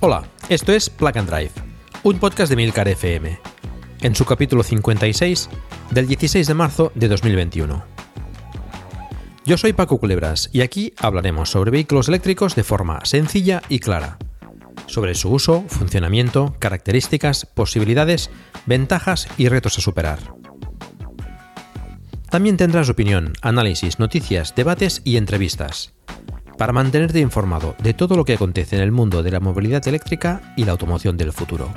Hola, esto es Plug and Drive, un podcast de Milcar FM, en su capítulo 56 del 16 de marzo de 2021. Yo soy Paco Culebras y aquí hablaremos sobre vehículos eléctricos de forma sencilla y clara, sobre su uso, funcionamiento, características, posibilidades, ventajas y retos a superar. También tendrás opinión, análisis, noticias, debates y entrevistas para mantenerte informado de todo lo que acontece en el mundo de la movilidad eléctrica y la automoción del futuro.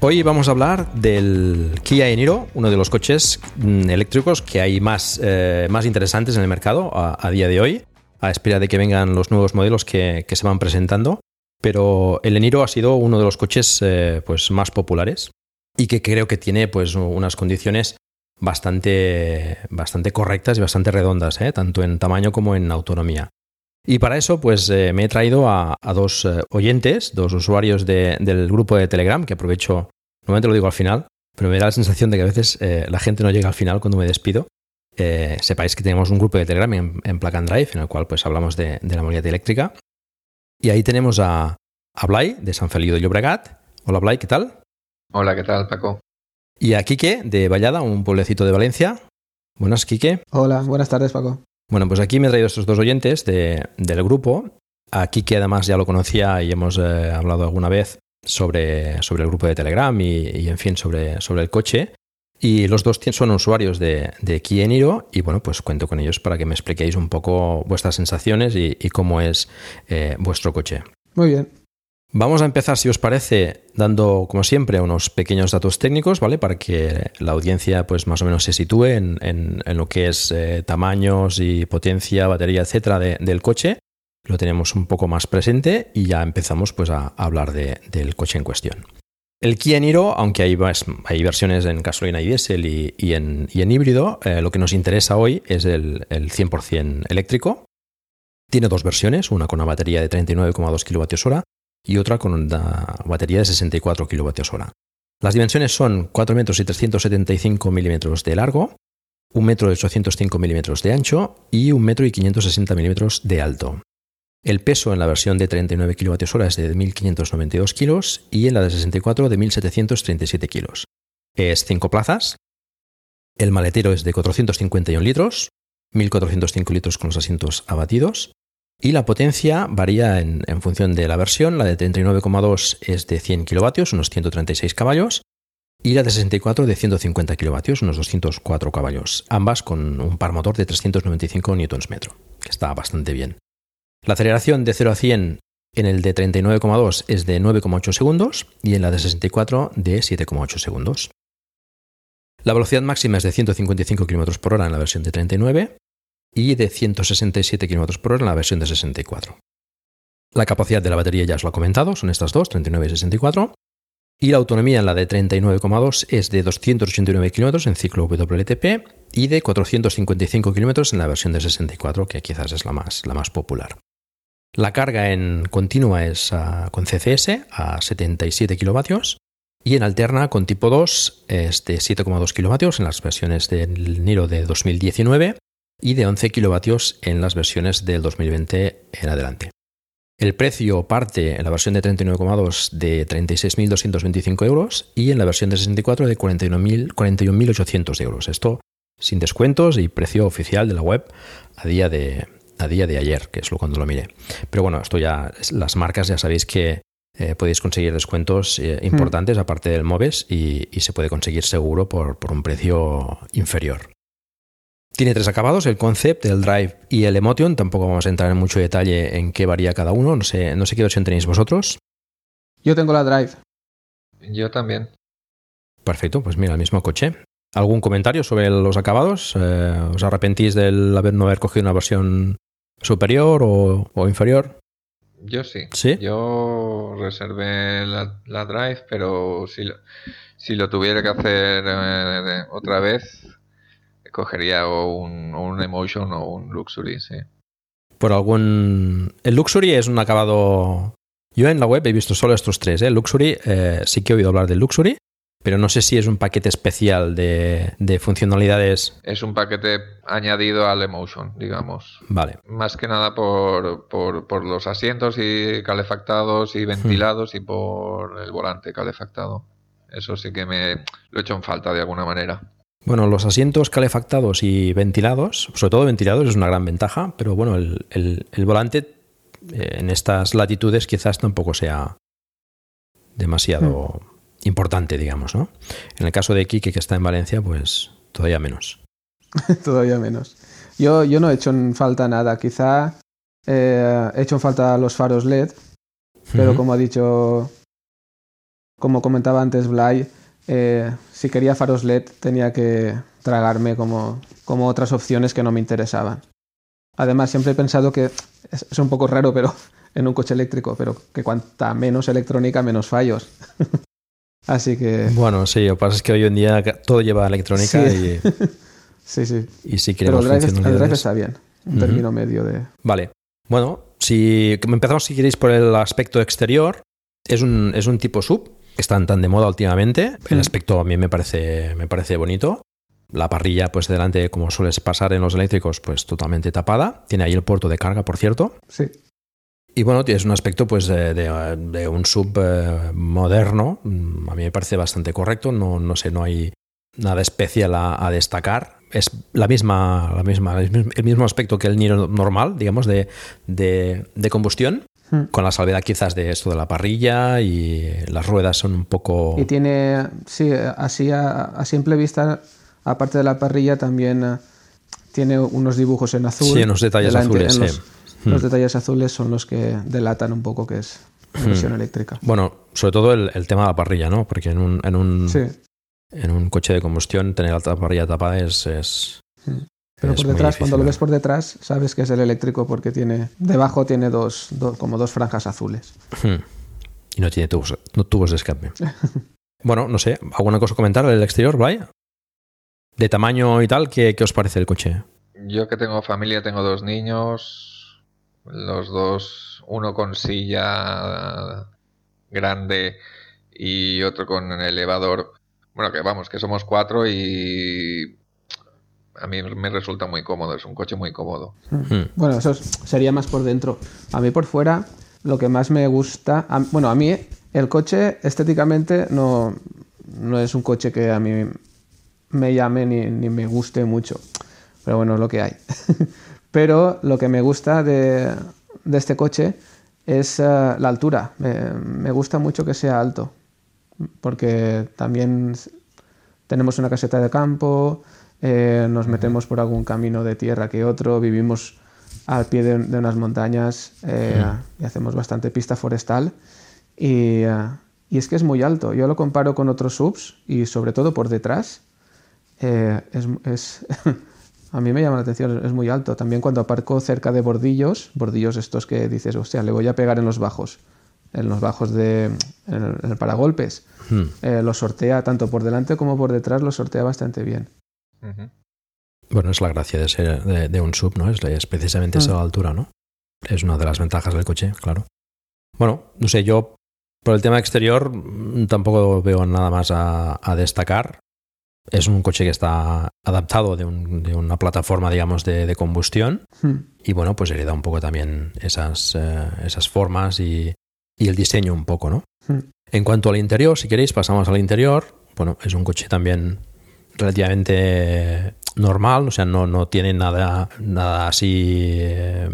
Hoy vamos a hablar del Kia Eniro, uno de los coches mm, eléctricos que hay más, eh, más interesantes en el mercado a, día de hoy, a espera de que vengan los nuevos modelos que, se van presentando. Pero el Eniro ha sido uno de los coches eh, pues, más populares y que creo que tiene pues unas condiciones bastante, bastante correctas y bastante redondas, ¿eh? tanto en tamaño como en autonomía. Y para eso, pues eh, me he traído a, dos eh, oyentes, dos usuarios del grupo de Telegram, que aprovecho, normalmente lo digo al final, pero me da la sensación de que a veces la gente no llega al final cuando me despido. sepáis que tenemos un grupo de Telegram en, en and Drive, en el cual pues hablamos de, la movilidad eléctrica. Y ahí tenemos a, a Blay, de San Feliu de Llobregat. Hola Blay, ¿qué tal? Hola, ¿qué tal, Paco? Y a Quique, de Vallada, un pueblecito de Valencia. Buenas, Quique. Hola, buenas tardes, Paco. Bueno, pues aquí me he traído estos dos oyentes del grupo. A Quique, además, ya lo conocía y hemos eh, hablado alguna vez sobre, sobre el grupo de Telegram y, en fin, sobre, sobre el coche. Y los dos son usuarios de, de Kia Niro y bueno, pues cuento con ellos para que me expliquéis un poco vuestras sensaciones y, cómo es eh, vuestro coche. Muy bien. Vamos a empezar, si os parece, dando, como siempre, unos pequeños datos técnicos, ¿vale? Para que la audiencia, pues más o menos se sitúe en, lo que es eh, tamaños y potencia, batería, etcétera, del coche. Lo tenemos un poco más presente y ya empezamos pues, a, hablar del coche en cuestión. El Kia Niro, aunque hay, hay versiones en gasolina y diésel y, en, híbrido, eh, lo que nos interesa hoy es el, el 100% eléctrico. Tiene dos versiones, una con una batería de 39,2 kWh y otra con una batería de 64 kWh. Las dimensiones son 4 metros y 375 milímetros de largo, 1 metro y 805 milímetros de ancho y 1 metro y 560 milímetros de alto. El peso en la versión de 39 kWh es de 1.592 kilos y en la de 64 de 1.737 kilos. Es 5 plazas. El maletero es de 451 litros, 1.405 litros con los asientos abatidos y la potencia varía en, función de la versión. La de 39,2 es de 100 kilovatios, unos 136 caballos, y la de 64 de 150 kilovatios, unos 204 caballos, ambas con un par motor de 395 Nm, que está bastante bien. La aceleración de 0 a 100 en el de 39,2 es de 9,8 segundos y en la de 64 de 7,8 segundos. La velocidad máxima es de 155 km por hora en la versión de 39 y de 167 km por hora en la versión de 64. La capacidad de la batería ya os lo he comentado, son estas dos, 39 y 64. Y la autonomía en la de 39,2 es de 289 km en ciclo WLTP y de 455 km en la versión de 64, que quizás es la más, la más popular. La carga en continua es ah, con CCS a 77 kW Y en alterna con tipo 2 es de 7,2 kilovatios en las versiones del Niro de 2019 y de 11 kilovatios en las versiones del 2020 en adelante. El precio parte en la versión de 39,2 de 36.225 euros y en la versión de 64 de 41.800 euros. Esto sin descuentos y precio oficial de la web a día de, a día de ayer, que es lo cuando lo miré. Pero bueno, esto ya, las marcas ya sabéis que eh, podéis conseguir descuentos eh, hmm. importantes aparte del MOVES y, se puede conseguir seguro por, un precio inferior. Tiene tres acabados, el Concept, el Drive y el Emotion. Tampoco vamos a entrar en mucho detalle en qué varía cada uno. No sé, no sé qué versión tenéis vosotros. Yo tengo la Drive. Yo también. Perfecto, pues mira, el mismo coche. ¿Algún comentario sobre los acabados? Eh, ¿Os arrepentís de haber, no haber cogido una versión superior o, inferior? Yo sí. ¿Sí? Yo reservé la, Drive, pero si lo, si lo tuviera que hacer eh, otra vez, cogería un, un Emotion o un Luxury, sí. Por algún... El Luxury es un acabado... Yo en la web he visto solo estos tres. ¿eh? El Luxury, eh, sí que he oído hablar del Luxury, pero no sé si es un paquete especial de, funcionalidades. Es un paquete añadido al Emotion, digamos. Vale. Más que nada por, por, los asientos y calefactados y ventilados y por el volante calefactado. Eso sí que me lo he hecho en falta de alguna manera. Bueno, los asientos calefactados y ventilados, sobre todo ventilados, es una gran ventaja, pero bueno, el, volante eh, en estas latitudes quizás tampoco sea demasiado... Hmm importante, digamos, ¿no? En el caso de Kike, que está en Valencia, pues todavía menos. todavía menos. Yo, yo no he hecho en falta nada. Quizá eh, he hecho en falta los faros LED, pero como ha dicho, como comentaba antes Blay, eh, si quería faros LED tenía que tragarme como, como otras opciones que no me interesaban. Además, siempre he pensado que es, es un poco raro, pero en un coche eléctrico, pero que cuanta menos electrónica, menos fallos. Así que. Bueno, sí, lo que pasa es que hoy en día todo lleva electrónica y. sí, sí. Y si queremos Pero el drive, está bien, un término medio de. Vale. Bueno, si empezamos, si queréis, por el aspecto exterior, es un, es un tipo sub, están tan de moda últimamente. El aspecto a mí me parece, me parece bonito. La parrilla, pues delante, como suele pasar en los eléctricos, pues totalmente tapada. Tiene ahí el puerto de carga, por cierto. Sí. Y bueno, es un aspecto pues de, un sub eh, moderno. Mm, a mí me parece bastante correcto. No, no sé, no hay nada especial a, destacar. Es la misma, la misma, el mismo aspecto que el Niro normal, digamos, de, de, combustión. Hmm. Con la salvedad quizás de esto de la parrilla y las ruedas son un poco... Y tiene, sí, así a, simple vista, aparte de la parrilla, también eh, tiene unos dibujos en azul. Sí, unos detalles azules. Los hmm. detalles azules son los que delatan un poco que es versión hmm. eléctrica. Bueno, sobre todo el, tema de la parrilla, ¿no? Porque en un, en un, en un coche de combustión tener la parrilla tapada es... es hmm. Pero por detrás, cuando lo ves por detrás, sabes que es el eléctrico porque tiene debajo tiene dos, como dos franjas azules. Y no tiene tubos, no tubos de escape. bueno, no sé, ¿alguna cosa comentar del exterior, vaya? De tamaño y tal, ¿qué, ¿qué os parece el coche? Yo que tengo familia, tengo dos niños, los dos, uno con silla grande y otro con elevador. Bueno, que vamos, que somos cuatro y a mí me resulta muy cómodo, es un coche muy cómodo. Hmm. Bueno, eso sería más por dentro. A mí por fuera, lo que más me gusta, bueno, a mí el coche estéticamente no, no es un coche que a mí me llame ni, ni me guste mucho, pero bueno, es lo que hay. Pero lo que me gusta de, este coche es eh, la altura. Me, gusta mucho que sea alto, porque también tenemos una caseta de campo, eh, nos metemos por algún camino de tierra que otro, vivimos al pie de, unas montañas eh, y hacemos bastante pista forestal. Y, es que es muy alto. Yo lo comparo con otros subs y sobre todo por detrás. es a mí me llama la atención, es muy alto. También cuando aparco cerca de bordillos, bordillos estos que dices, o sea, le voy a pegar en los bajos, en los bajos de, en el, paragolpes, hmm. eh, lo sortea tanto por delante como por detrás, lo sortea bastante bien. Bueno, es la gracia de, ser, de, un sub, ¿no? Es, precisamente esa hmm. altura, ¿no? Es una de las ventajas del coche, claro. Bueno, no sé, yo Por el tema exterior mm, tampoco veo nada más a, a destacar. Es un coche que está adaptado de, un- de una plataforma, digamos, de, de combustión. Hmm. Y bueno, pues hereda un poco también esas, eh, esas formas y, y el diseño un poco, ¿no? Hmm. En cuanto al interior, si queréis, pasamos al interior. Bueno, es un coche también relativamente normal, o sea, no, no tiene nada, nada así eh,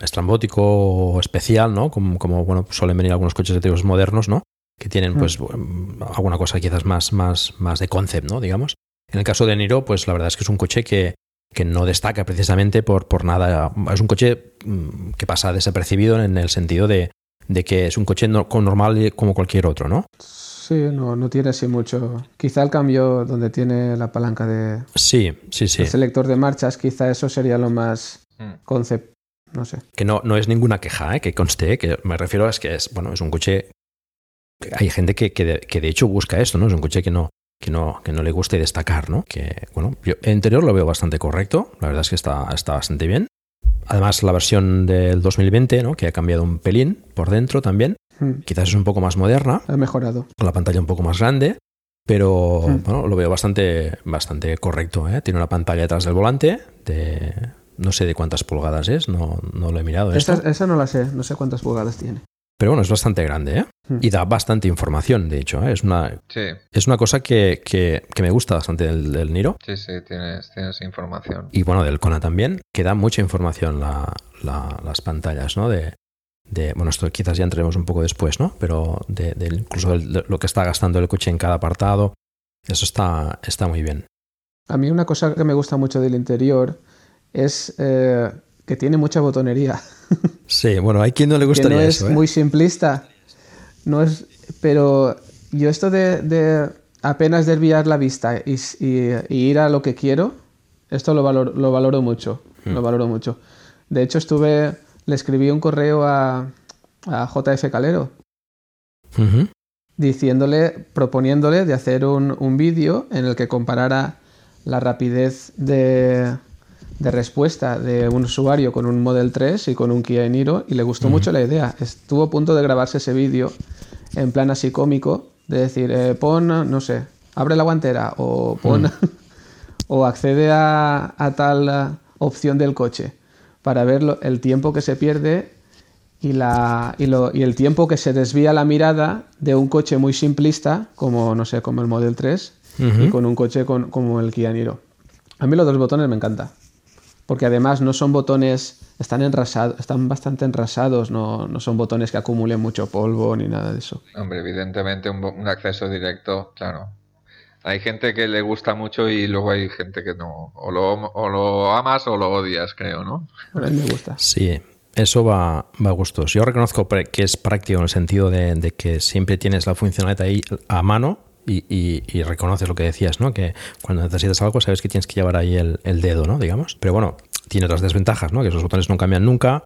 estrambótico o especial, ¿no? Como, como, bueno, suelen venir algunos coches eléctricos modernos, ¿no? Que tienen, pues, mm, alguna cosa quizás más, más, más de concept, ¿no? Digamos. En el caso de Niro, pues la verdad es que es un coche que, que no destaca precisamente por, por nada. Es un coche mm, que pasa desapercibido en el sentido de, de que es un coche no- normal como cualquier otro, ¿no? Sí, no, no tiene así mucho. Quizá el cambio donde tiene la palanca de Sí, sí, sí. el selector de marchas, quizá eso sería lo más Mm. concept, no sé. Que no, no es ninguna queja, ¿eh? que conste, que me refiero a es que es, bueno, es un coche. Hay gente que, que, de, que de hecho busca esto, ¿no? Es un coche que no, que no, que no le guste destacar, ¿no? Que, bueno, yo el interior lo veo bastante correcto, la verdad es que está, está bastante bien. Además, la versión del 2020, ¿no? Que ha cambiado un pelín por dentro también. Hmm. Quizás es un poco más moderna, Ha mejorado. con la pantalla un poco más grande, pero Mm. bueno, lo veo bastante, bastante correcto. ¿eh? Tiene una pantalla detrás del volante de no sé de cuántas pulgadas es, no, no lo he mirado. esto. Esa, esa no la sé, no sé cuántas pulgadas tiene. Pero bueno, es bastante grande ¿eh? Mm. y da bastante información, de hecho. ¿eh? Es, una, Sí, es una cosa que, que- que me gusta bastante del, del Niro. sí, sí, tienes, tienes información. Y bueno, del Kona también, que da mucha información la- la- las pantallas, ¿no? De, de- bueno, esto quizás ya entremos un poco después, ¿no? Pero de, de incluso de lo que está gastando el coche en cada apartado, eso está, está muy bien. A mí una cosa que me gusta mucho del interior es eh, que tiene mucha botonería. Sí, bueno, hay quien no le que gustaría no es eso, ¿eh? muy simplista. No es, pero yo esto de, de apenas desviar la vista y, s- y- y ir a lo que quiero, esto lo valoro, lo valoro mucho. Lo Hmm. valoro mucho. De hecho, estuve, le escribí un correo a, a JF Calero diciéndole, proponiéndole de hacer un, un vídeo en el que comparara la rapidez de, de respuesta de un usuario con un Model 3 y con un Kia Niro y le gustó mucho la idea. Estuvo a punto de grabarse ese vídeo en plan así cómico, de decir, eh, pon, no sé, abre la guantera o pon o accede a, a tal eh, opción del coche para ver lo- el tiempo que se pierde y, la, y, lo- y el tiempo que se desvía la mirada de un coche muy simplista, como no sé, como el Model 3, y con un coche con- como el Kia Niro. A mí los dos botones me encanta. Porque además no son botones, están enrasados, están bastante enrasados, no, no son botones que acumulen mucho polvo ni nada de eso. Hombre, evidentemente un acceso directo, claro. Hay gente que le gusta mucho y luego hay gente que no. O lo, o lo amas o lo odias, creo, ¿no? A mí me gusta. Sí, eso va, va a gustos. Yo reconozco pre- que es práctico en el sentido de, de que siempre tienes la funcionalidad ahí a mano y, y- y reconoces lo que decías, ¿no? Que cuando necesitas algo sabes que tienes que llevar ahí el, el dedo, ¿no? Digamos. Pero bueno, tiene otras desventajas, ¿no? Que esos botones no cambian nunca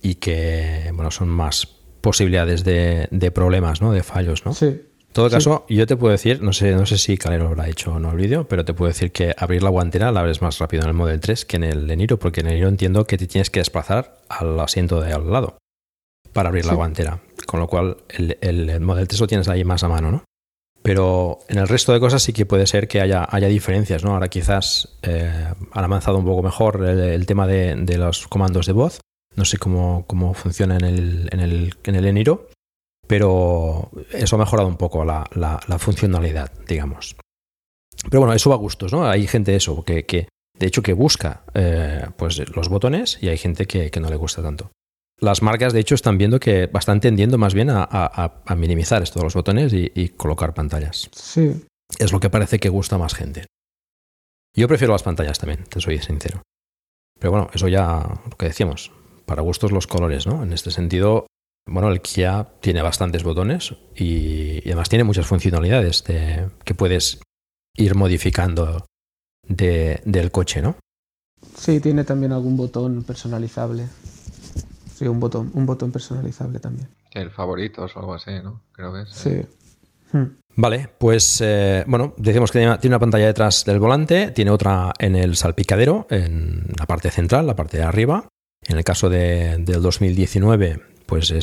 y que, bueno, son más posibilidades de, de problemas, ¿no? De fallos, ¿no? Sí. En todo Sí. caso, yo te puedo decir, no sé, no sé si Calero lo habrá hecho o no el vídeo, pero te puedo decir que abrir la guantera la abres más rápido en el Model 3 que en el Eniro, porque en el Eniro entiendo que te tienes que desplazar al asiento de al lado para abrir la guantera. Con lo cual, el, el- el Model 3 lo tienes ahí más a mano, ¿no? Pero en el resto de cosas sí que puede ser que haya, haya diferencias, ¿no? Ahora quizás eh, han avanzado un poco mejor el, el tema de, de los comandos de voz. No sé cómo, cómo funciona en el, en el, en el Eniro, pero eso ha mejorado un poco la, la- la funcionalidad, digamos. Pero bueno, eso va a gustos, ¿no? Hay gente eso, que, que de hecho que busca eh, pues los botones y hay gente que, que no le gusta tanto. Las marcas, de hecho, están viendo que están tendiendo más bien a, a- a- minimizar esto de los botones y, y colocar pantallas. Sí. Es lo que parece que gusta a más gente. Yo prefiero las pantallas también, te soy sincero. Pero bueno, eso ya lo que decíamos, para gustos los colores, ¿no? En este sentido, bueno, el Kia tiene bastantes botones y, y además tiene muchas funcionalidades de- que puedes ir modificando de- del coche, ¿no? Sí, tiene también algún botón personalizable. Sí, un botón, un botón personalizable también. El favoritos o algo así, ¿no? Creo que es. Sí. Hmm. Vale, pues eh, bueno, decimos que tiene una- tiene una pantalla detrás del volante, tiene otra en el salpicadero, en la parte central, la parte de arriba. En el caso de- del 2019, pues es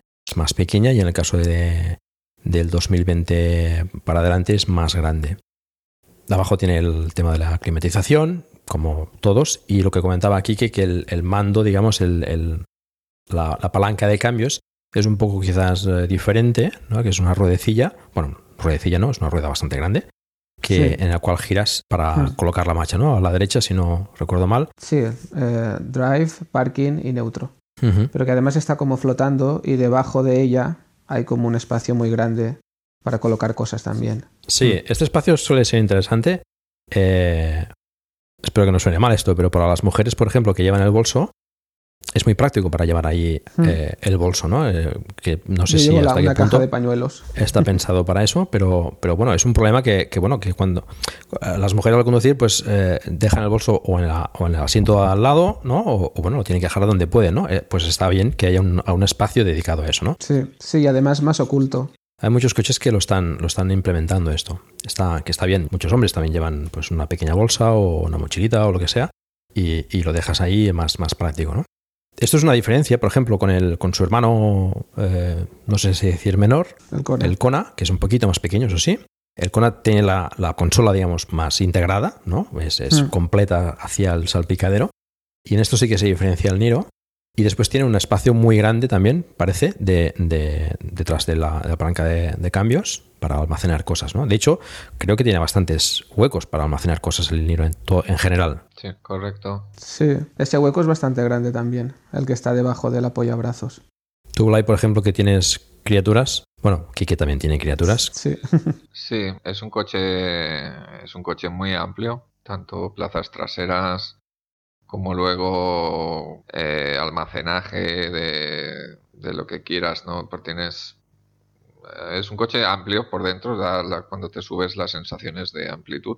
Más pequeña y en el caso de, del 2020 para adelante es más grande. De abajo tiene el tema de la climatización, como todos, y lo que comentaba aquí, que, que el, mando, digamos, el, la, palanca de cambios es un poco quizás eh, diferente, ¿no? que es una ruedecilla, bueno, ruedecilla no, es una rueda bastante grande, que, en la cual giras para hmm. colocar la marcha, ¿no? A la derecha, si no recuerdo mal. Sí, eh, drive, parking y neutro pero que además está como flotando y debajo de ella hay como un espacio muy grande para colocar cosas también. Sí, mm. este espacio suele ser interesante. Eh, espero que no suene mal esto, pero para las mujeres, por ejemplo, que llevan el bolso, es muy práctico para llevar ahí hmm. eh, el bolso, ¿no? Eh, que no sé si hasta qué punto de pañuelos. está pensado para eso, pero, pero bueno, es un problema que, bueno, que cuando eh, las mujeres al conducir, pues dejan el bolso o en, el asiento al lado, ¿no? O, bueno, lo tienen que dejar donde pueden, ¿no? pues está bien que haya un, un, espacio dedicado a eso, ¿no? Sí, sí, además más oculto. Hay muchos coches que lo están, lo están implementando esto. Está, que está bien. Muchos hombres también llevan pues una pequeña bolsa o una mochilita o lo que sea. Y, y lo dejas ahí más, más práctico, ¿no? Esto es una diferencia, por ejemplo, con, el, con su hermano, eh, no sé si decir menor, el Kona. que es un poquito más pequeño, eso sí. El Kona tiene la, consola, digamos, más integrada, ¿no? Es, mm. completa hacia el salpicadero. Y en esto sí que se diferencia el Niro. Y después tiene un espacio muy grande también, parece, de, detrás de la, palanca de, cambios para almacenar cosas. ¿no? De hecho, creo que tiene bastantes huecos para almacenar cosas el Niro en, en general. Sí, correcto. Sí, ese hueco es bastante grande también, el que está debajo del apoyabrazos. Tú, Blay, por ejemplo, que tienes criaturas. Bueno, Kike también tiene criaturas. Sí. sí, es un coche. Es un coche muy amplio. Tanto plazas traseras como luego eh, almacenaje de, lo que quieras, ¿no? Porque tienes... Eh, es un coche amplio por dentro, cuando te subes las sensaciones de amplitud.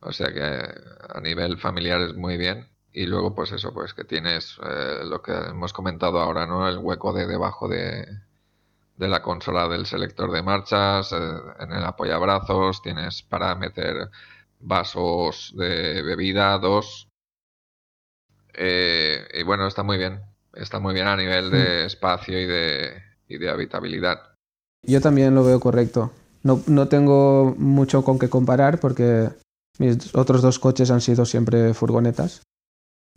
O sea que a nivel familiar es muy bien. Y luego, pues eso, pues que tienes eh, lo que hemos comentado ahora, ¿no? El hueco de debajo de, de la consola del selector de marchas, en el apoyabrazos, tienes para meter vasos de bebida, dos, eh, y bueno, está muy bien. Está muy bien a nivel de espacio y de, y de habitabilidad. Yo también lo veo correcto. No, no, tengo mucho con qué comparar porque mis otros dos coches han sido siempre furgonetas,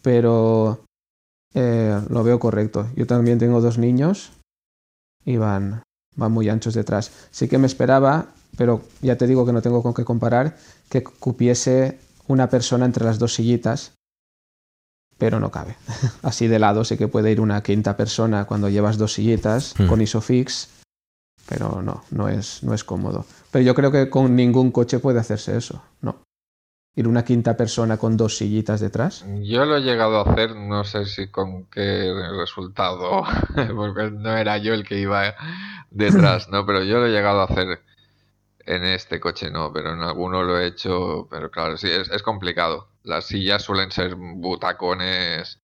pero eh, lo veo correcto. Yo también tengo dos niños y van, van muy anchos detrás. Sí que me esperaba, pero ya te digo que no tengo con qué comparar, que cupiese una persona entre las dos sillitas pero no cabe. Así de lado sé que puede ir una quinta persona cuando llevas dos silletas hmm. con ISOFIX, pero no, no es, no es cómodo. Pero yo creo que con ningún coche puede hacerse eso, no. Ir una quinta persona con dos sillitas detrás. Yo lo he llegado a hacer, no sé si con qué resultado, porque no era yo el que iba detrás, ¿no? Pero yo lo he llegado a hacer en este coche, no, pero en alguno lo he hecho, pero claro, sí, es, es complicado las sillas suelen ser butacones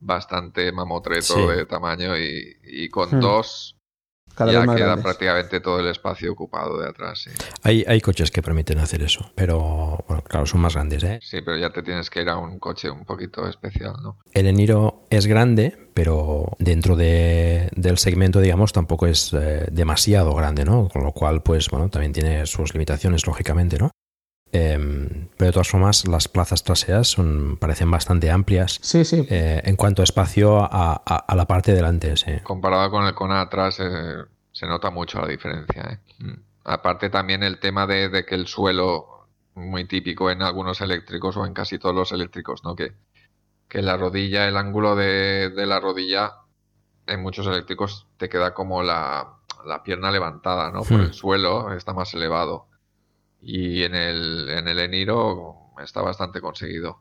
bastante mamotreto de tamaño y, con hmm. dos ya queda prácticamente todo el espacio ocupado de atrás. Hay, hay coches que permiten hacer eso, pero bueno, claro, son más grandes. ¿eh? Sí, pero ya te tienes que ir a un coche un poquito especial, ¿no? El Eniro es grande, pero dentro de, del segmento, digamos, tampoco es eh, demasiado grande, ¿no? Con lo cual, pues bueno, también tiene sus limitaciones, lógicamente, ¿no? Em, pero de todas formas, las plazas traseras son, parecen bastante amplias sí, sí. Eh, en cuanto a espacio a, la parte delante. Comparado con el Kona atrás, eh, se nota mucho la diferencia. ¿eh? Mm. Aparte también el tema de, que el suelo, muy típico en algunos eléctricos o en casi todos los eléctricos, ¿no? Que, que la rodilla, el ángulo de, la rodilla en muchos eléctricos te queda como la, pierna levantada, ¿no? Por hmm. el suelo está más elevado. Y en el, en el Eniro está bastante conseguido.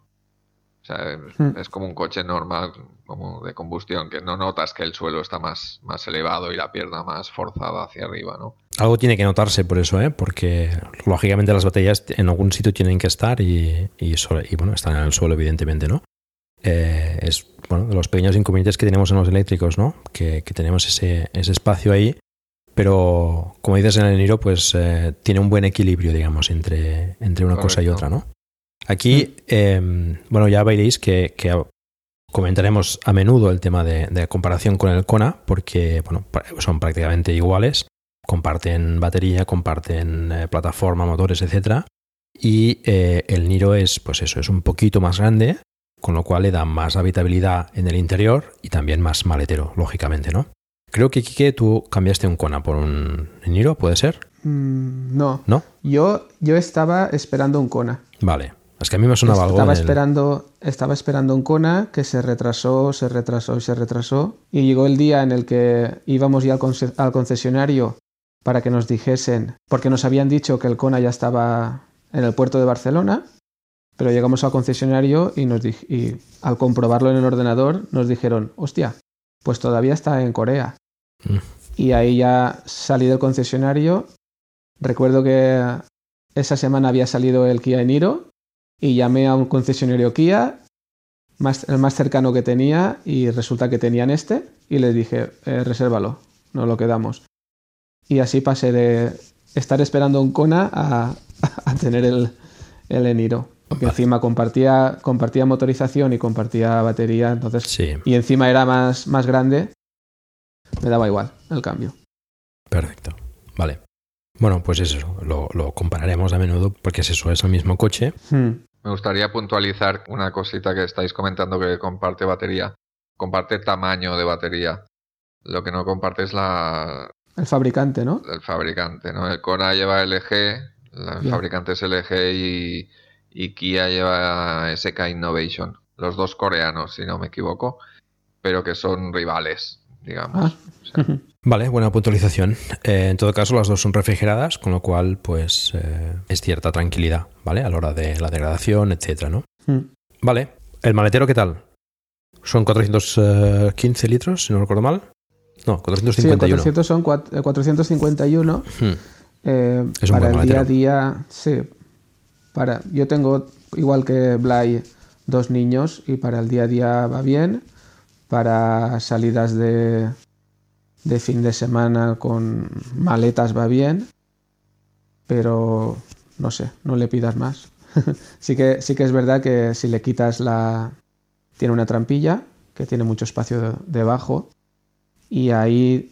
O sea, hmm. es como un coche normal, como de combustión, que no notas que el suelo está más, más elevado y la pierna más forzada hacia arriba, ¿no? Algo tiene que notarse por eso, ¿eh? Porque lógicamente las baterías en algún sitio tienen que estar y, y, bueno, están en el suelo, evidentemente, ¿no? Eh, es bueno, de los pequeños inconvenientes que tenemos en los eléctricos, ¿no? Que, tenemos ese, ese, espacio ahí, pero como dices en el Niro, pues eh, tiene un buen equilibrio, digamos, entre, entre una cosa y otra, ¿no? Aquí, em, bueno, ya veréis que, comentaremos a menudo el tema de, comparación con el Kona, porque bueno, son prácticamente iguales, comparten batería, comparten eh, plataforma, motores, etc. Y eh, el Niro es, pues eso, es un poquito más grande, con lo cual le da más habitabilidad en el interior y también más maletero, lógicamente, ¿no? Creo que, Kike, tú cambiaste un Kona por un Niro, ¿puede ser? Mm, no. ¿No? Yo, yo estaba esperando un Kona. Vale. Es que a mí me sonaba algo. Estaba, esperando, estaba esperando un Kona que se retrasó, se retrasó y se retrasó. Y llegó el día en el que íbamos ya al, concesionario para que nos dijesen, porque nos habían dicho que el Kona ya estaba en el puerto de Barcelona, pero llegamos al concesionario y, nos y al comprobarlo en el ordenador nos dijeron, hostia, pues todavía está en Corea. Mm. Y ahí ya salí del concesionario. Recuerdo que esa semana había salido el Kia Eniro y llamé a un concesionario Kia, más, el más cercano que tenía, y resulta que tenían este, y les dije, eh, resérvalo, no lo quedamos. Y así pasé de estar esperando un Kona a, tener el, el Eniro. Porque encima compartía, compartía motorización y compartía batería, entonces. Y encima era más, más grande, me daba igual el cambio. Perfecto. Vale. Bueno, pues eso, lo, compararemos a menudo porque es eso, es el mismo coche. Hmm. Me gustaría puntualizar una cosita que estáis comentando que comparte batería. Comparte tamaño de batería. Lo que no comparte es la... El fabricante, ¿no? El fabricante, ¿no? El Kona lleva LG, el fabricante es LG y, y Kia lleva SK Innovation. Los dos coreanos, si no me equivoco, pero que son rivales, digamos. Ah. Vale, buena puntualización. Eh, en todo caso, las dos son refrigeradas, con lo cual, pues, eh, es cierta tranquilidad, ¿vale? A la hora de la degradación, etcétera, ¿no? Hmm. Vale. ¿El maletero qué tal? ¿Son 415 litros, si no recuerdo mal? No, 451. Sí, 400 son 451. Hmm. Eh, es un para el día a día, sí. Para, yo tengo, igual que Blay, dos niños y para el día a día va bien. Para salidas de, de fin de semana con maletas va bien, pero no sé, no le pidas más. sí, que, sí que es verdad que si le quitas la... Tiene una trampilla que tiene mucho espacio debajo y ahí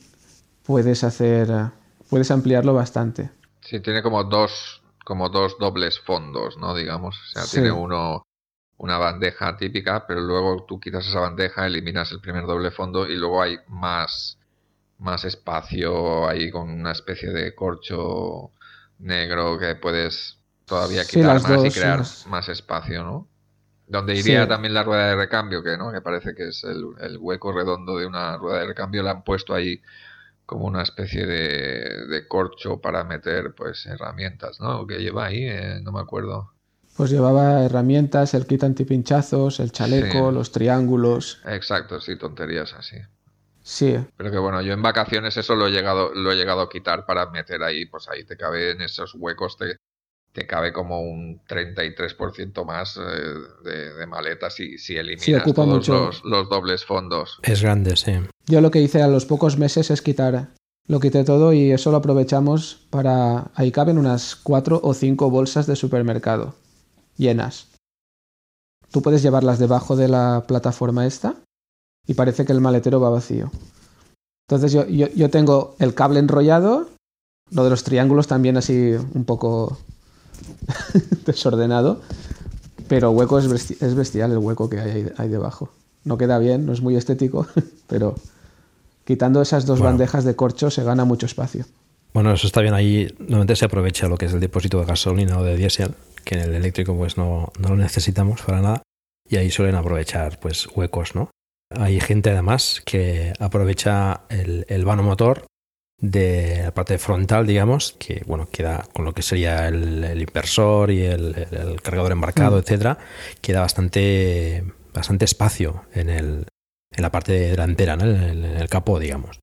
puedes hacer... Puedes ampliarlo bastante. Sí, tiene como dos, como dos dobles fondos, ¿no? Digamos. O sea, tiene uno, una bandeja típica, pero luego tú quitas esa bandeja, eliminas el primer doble fondo y luego hay más más espacio ahí con una especie de corcho negro que puedes todavía quitar más y crear más espacio, ¿no? Donde iría también la rueda de recambio, que no, que parece que es el, hueco redondo de una rueda de recambio, la han puesto ahí como una especie de, corcho para meter pues herramientas, ¿no? Que lleva ahí, eh, no me acuerdo. Pues llevaba herramientas, el kit antipinchazos, el chaleco, los triángulos. Exacto, sí, tonterías así. Sí. Pero que bueno, yo en vacaciones eso lo he llegado, lo he llegado a quitar para meter ahí, pues ahí te cabe en esos huecos, te, te cabe como un 33% más eh, de, maletas si, si eliminas todos los, los, dobles fondos. Es grande, sí. Yo lo que hice a los pocos meses es quitar, lo quité todo y eso lo aprovechamos para... Ahí caben unas cuatro o cinco bolsas de supermercado llenas. Tú puedes llevarlas debajo de la plataforma esta y parece que el maletero va vacío. Entonces yo, yo, tengo el cable enrollado, lo de los triángulos también así un poco desordenado, pero hueco es, bestial el hueco que hay ahí debajo. No queda bien, no es muy estético, pero quitando esas dos Bueno. bandejas de corcho se gana mucho espacio. Bueno, eso está bien ahí. Normalmente se aprovecha lo que es el depósito de gasolina o de diésel, que en el eléctrico pues no, no lo necesitamos para nada. Y ahí suelen aprovechar pues huecos, ¿no? Hay gente además que aprovecha el, el vano motor de la parte frontal, digamos, que bueno, queda con lo que sería el, el inversor y el, el- el cargador embarcado, Mm. etcétera, queda bastante, bastante espacio en, el, en la parte delantera, ¿no? en, el, capó, digamos.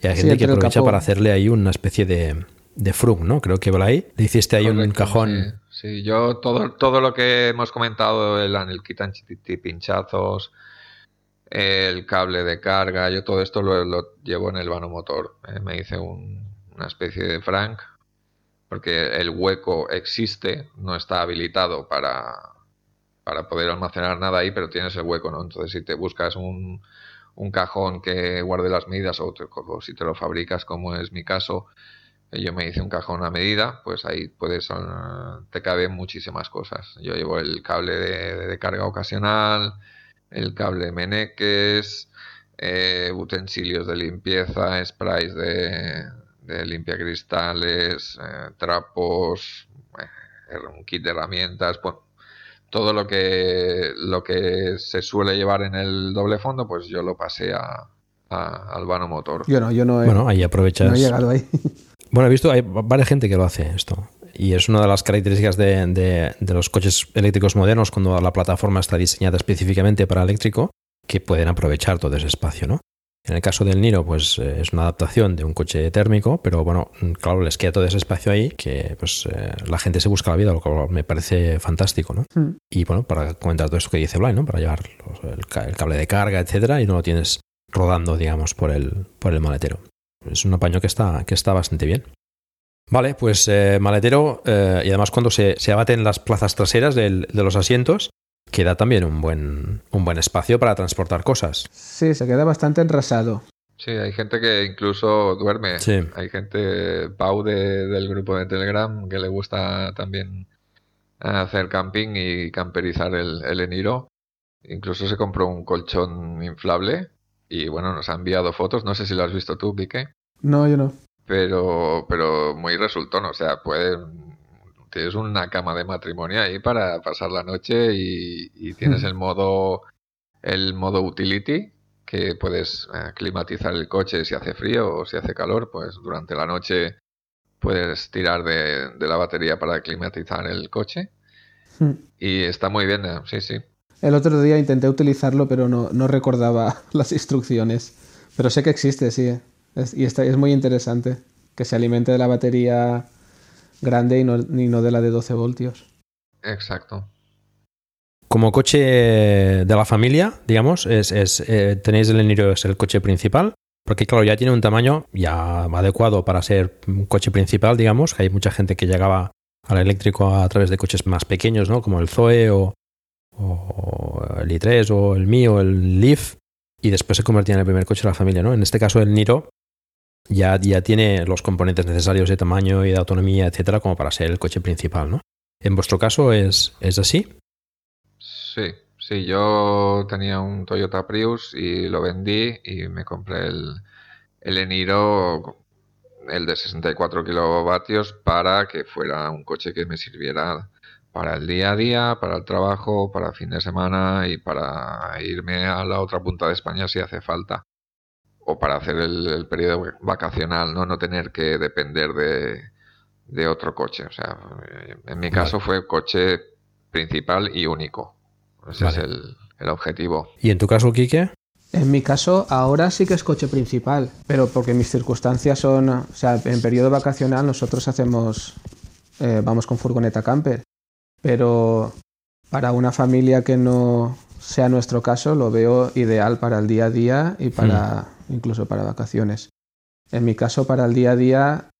Y hay Sí, gente que aprovecha para hacerle ahí una especie de, de frug, ¿no? Creo que Blay le hiciste ahí un cajón. Sí, sí, yo todo, todo lo que hemos comentado, el anel quitan pinchazos, el cable de carga, yo todo esto lo, lo llevo en el vano motor. eh, Me hice un- una especie de frank, porque el hueco existe, no está habilitado para, para poder almacenar nada ahí, pero tienes el hueco, ¿no? Entonces si te buscas un, un cajón que guarde las medidas o, te- o si te lo fabricas, como es mi caso, yo me hice un cajón a medida, pues ahí puedes, ah, te caben muchísimas cosas. Yo llevo el cable de, de carga ocasional, el cable meneques, eh, utensilios de limpieza, sprays de, de limpiacristales, eh, trapos, eh, un kit de herramientas, bueno, todo lo que, lo que se suele llevar en el doble fondo, pues yo lo pasé a, a- al vano motor. Yo no, yo no he, Bueno, ahí aprovechas. no he llegado ahí. Bueno, he visto, hay varias gente que lo hace esto. Y es una de las características de, de- de los coches eléctricos modernos cuando la plataforma está diseñada específicamente para eléctrico, que pueden aprovechar todo ese espacio, ¿no? En el caso del Niro, pues eh, es una adaptación de un coche térmico, pero bueno, mm, claro, les queda todo ese espacio ahí que pues eh, la gente se busca la vida, lo cual me parece fantástico, ¿no? Mm. Y bueno, para comentar todo esto que dice Blay, ¿no? Para llevar los- el, el cable de carga, etcétera, y no lo tienes rodando, digamos, por el, por el maletero. Es un apaño que está, que está bastante bien. Vale, pues eh, maletero, eh, y además cuando se, se abaten las plazas traseras del- de los asientos, queda también un buen, un buen espacio para transportar cosas. Sí, se queda bastante enrasado. Sí, hay gente que incluso duerme. Sí. Hay gente, Pau de- del grupo de Telegram, que le gusta también hacer camping y camperizar el, el Eniro. Incluso se compró un colchón inflable y bueno, nos ha enviado fotos. No sé si lo has visto tú, Pique, No, yo no. pero, pero muy resultón. O sea, puede, tienes una cama de matrimonio ahí para pasar la noche y, y tienes el modo, el modo utility que puedes eh, climatizar el coche si hace frío o si hace calor, pues durante la noche puedes tirar de, de la batería para climatizar el coche Mm. y está muy bien, eh, sí, sí. El otro día intenté utilizarlo, pero no, no recordaba las instrucciones. Pero sé que existe, sí. Es- y está, es muy interesante. Que se alimente de la batería grande y no, y no de la de 12 voltios. Exacto. Como coche de la familia, digamos, es, es, eh, tenéis el Eniro, es el coche principal, porque claro, ya tiene un tamaño ya adecuado para ser un coche principal, digamos, que hay mucha gente que llegaba al eléctrico a través de coches más pequeños, ¿no? Como el Zoe o, o el i3 o el mío, el Leaf, y después se convertía en el primer coche de la familia, ¿no? En este caso el Niro ya, ya tiene los componentes necesarios de tamaño y de autonomía, etcétera, como para ser el coche principal, ¿no? En vuestro caso es, es así. Sí, sí, yo tenía un Toyota Prius y lo vendí y me compré el, el Eniro, el de 64 kilovatios, para que fuera un coche que me sirviera para el día a día, para el trabajo, para fin de semana y para irme a la otra punta de España si hace falta. O para hacer el, el periodo vacacional, ¿no? No tener que depender de, de otro coche. O sea, en mi caso fue coche principal y único. Ese Vale. es el, el objetivo. ¿Y en tu caso, Quique? En mi caso, ahora sí que es coche principal, pero porque mis circunstancias son, o sea, en periodo vacacional nosotros hacemos, eh, vamos con furgoneta camper, pero para una familia que no sea nuestro caso, lo veo ideal para el día a día y para incluso para vacaciones. En mi caso, para el día a día,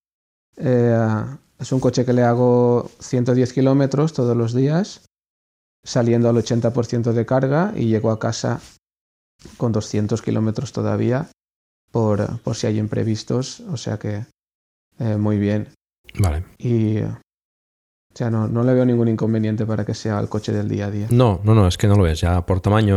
eh, es un coche que le hago 110 kilómetros todos los días, saliendo al 80% de carga y llego a casa con 200 kilómetros todavía por, por si hay imprevistos, o sea que eh, muy bien. Vale. Y o sea, no, no le veo ningún inconveniente para que sea el coche del día a día. No, no, no, es que no lo ves. Ya por tamaño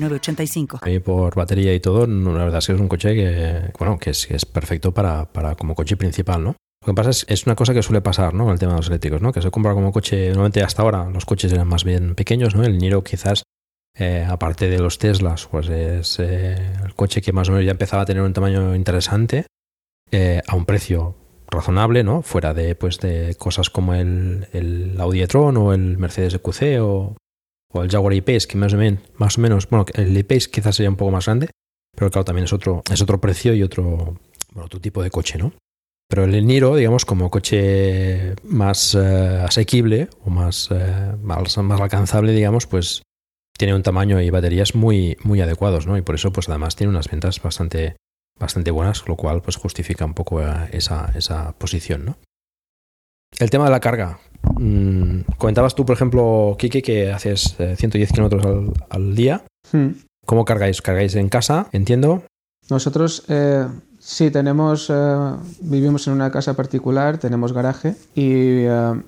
906985. Y por batería y todo, la verdad es que es un coche que, bueno, que es, que es perfecto para, para, como coche principal, ¿no? Lo que pasa es, es una cosa que suele pasar, ¿no? Con el tema de los eléctricos, ¿no? Que se compra como coche, normalmente hasta ahora los coches eran más bien pequeños, ¿no? El Niro quizás, eh, aparte de los Teslas, pues es eh, el coche que más o menos ya empezaba a tener un tamaño interesante, eh, a un precio razonable, ¿no? Fuera de, pues, de cosas como el, el Audi e-tron o el Mercedes EQC o, o el Jaguar I-Pace, que más o, menos, más o menos, bueno, el I-Pace quizás sería un poco más grande, pero claro, también es otro, es otro precio y otro, bueno, otro tipo de coche, ¿no? Pero el Niro, digamos, como coche más uh, asequible o más, uh, más, más, alcanzable, digamos, pues tiene un tamaño y baterías muy, muy adecuados, ¿no? Y por eso, pues además tiene unas ventas bastante, bastante buenas, lo cual pues justifica un poco uh, esa, esa posición, ¿no? El tema de la carga. Mm, comentabas tú, por ejemplo, Kike, que haces 110 kilómetros al, al, día. Hmm. ¿Cómo cargáis? ¿Cargáis en casa? Entiendo. Nosotros eh, sí tenemos, eh, vivimos en una casa particular, tenemos garaje y eh,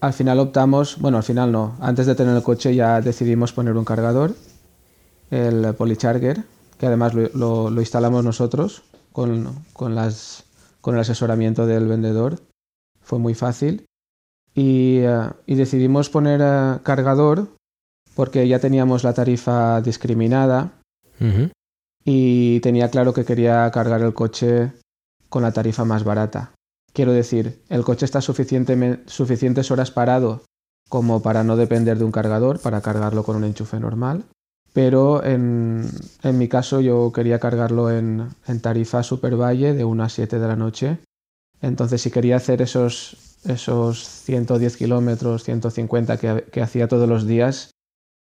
al final optamos, bueno, al final no, antes de tener el coche ya decidimos poner un cargador, el Polycharger, que además lo, lo, lo instalamos nosotros con, con, las, con el asesoramiento del vendedor. Fue muy fácil y, uh, y decidimos poner uh, cargador porque ya teníamos la tarifa discriminada -huh. y tenía claro que quería cargar el coche con la tarifa más barata. Quiero decir, el coche está suficientes horas parado como para no depender de un cargador, para cargarlo con un enchufe normal. Pero en, en mi caso yo quería cargarlo en, en tarifa Super Valle de 1 a 7 de la noche. Entonces si quería hacer esos esos 110 kilómetros, 150 que, que, hacía todos los días,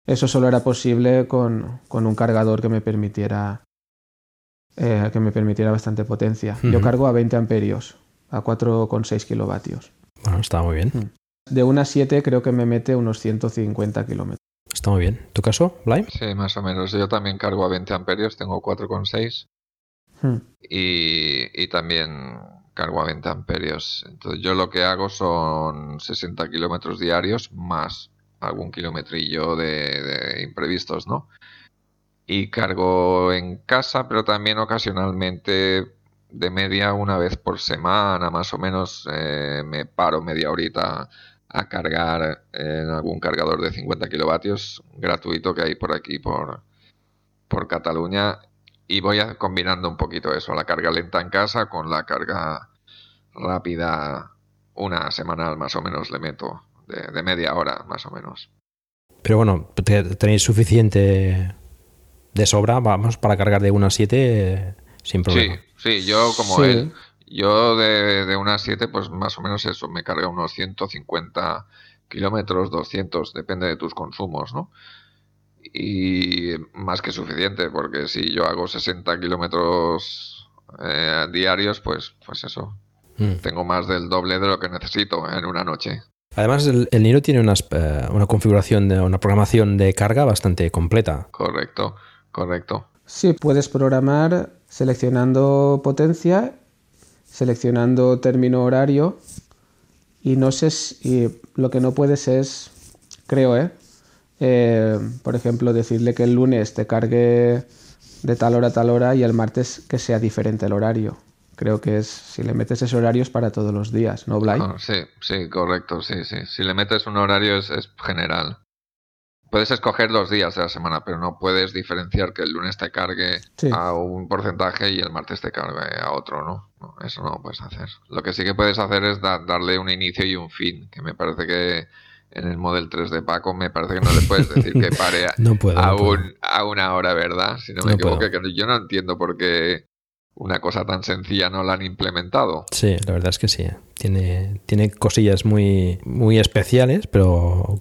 eso solo era posible con, con un cargador que me permitiera, eh, que me permitiera bastante potencia. Uh -huh. Yo cargo a 20 amperios, a 4,6 kilovatios. Bueno, está muy bien. De 1 a 7 creo que me mete unos 150 kilómetros. Está muy bien. ¿Tu caso, Blime? Sí, más o menos. Yo también cargo a 20 amperios, tengo 4,6. Hmm. Y, y también cargo a 20 amperios. Entonces yo lo que hago son 60 kilómetros diarios más algún kilometrillo de, imprevistos, ¿no? Y cargo en casa, pero también ocasionalmente de media una vez por semana, más o menos, eh, me paro media horita a cargar en algún cargador de 50 kilovatios gratuito que hay por aquí, por, por Cataluña y voy a, combinando un poquito eso, la carga lenta en casa con la carga rápida, una semanal más o menos le meto, de, de media hora más o menos. Pero bueno, tenéis suficiente de sobra, vamos, para cargar de 1 a 7 eh, sin problema. Sí, sí, yo como sí. él, yo de, de 1 a 7, pues más o menos eso, me carga unos 150 kilómetros, 200, depende de tus consumos, ¿no? Y más que suficiente, porque si yo hago 60 kilómetros eh, diarios, pues, pues eso, mm. tengo más del doble de lo que necesito en una noche. Además, el, el Niro tiene unas, uh, una configuración, de, una programación de carga bastante completa. Correcto, correcto. Sí, puedes programar seleccionando potencia, seleccionando término horario y no sé si lo que no puedes es, creo, ¿eh? ¿Eh? por ejemplo, decirle que el lunes te cargue de tal hora a tal hora y el martes que sea diferente el horario. Creo que es, si le metes ese horario es para todos los días, ¿no, Blay? Ah, sí, sí, correcto, sí, sí. Si le metes un horario es, es general. Puedes escoger los días de la semana, pero no puedes diferenciar que el lunes te cargue a un porcentaje y el martes te cargue a otro, ¿no? Eso no lo puedes hacer. Lo que sí que puedes hacer es darle un inicio y un fin, que me parece que en el Model 3 de Paco me parece que no le puedes decir que pare a, a, una hora, ¿verdad? Si no me equivoco, que yo no entiendo por qué una cosa tan sencilla no la han implementado. Sí, la verdad es que sí. Tiene, tiene cosillas muy, muy especiales, pero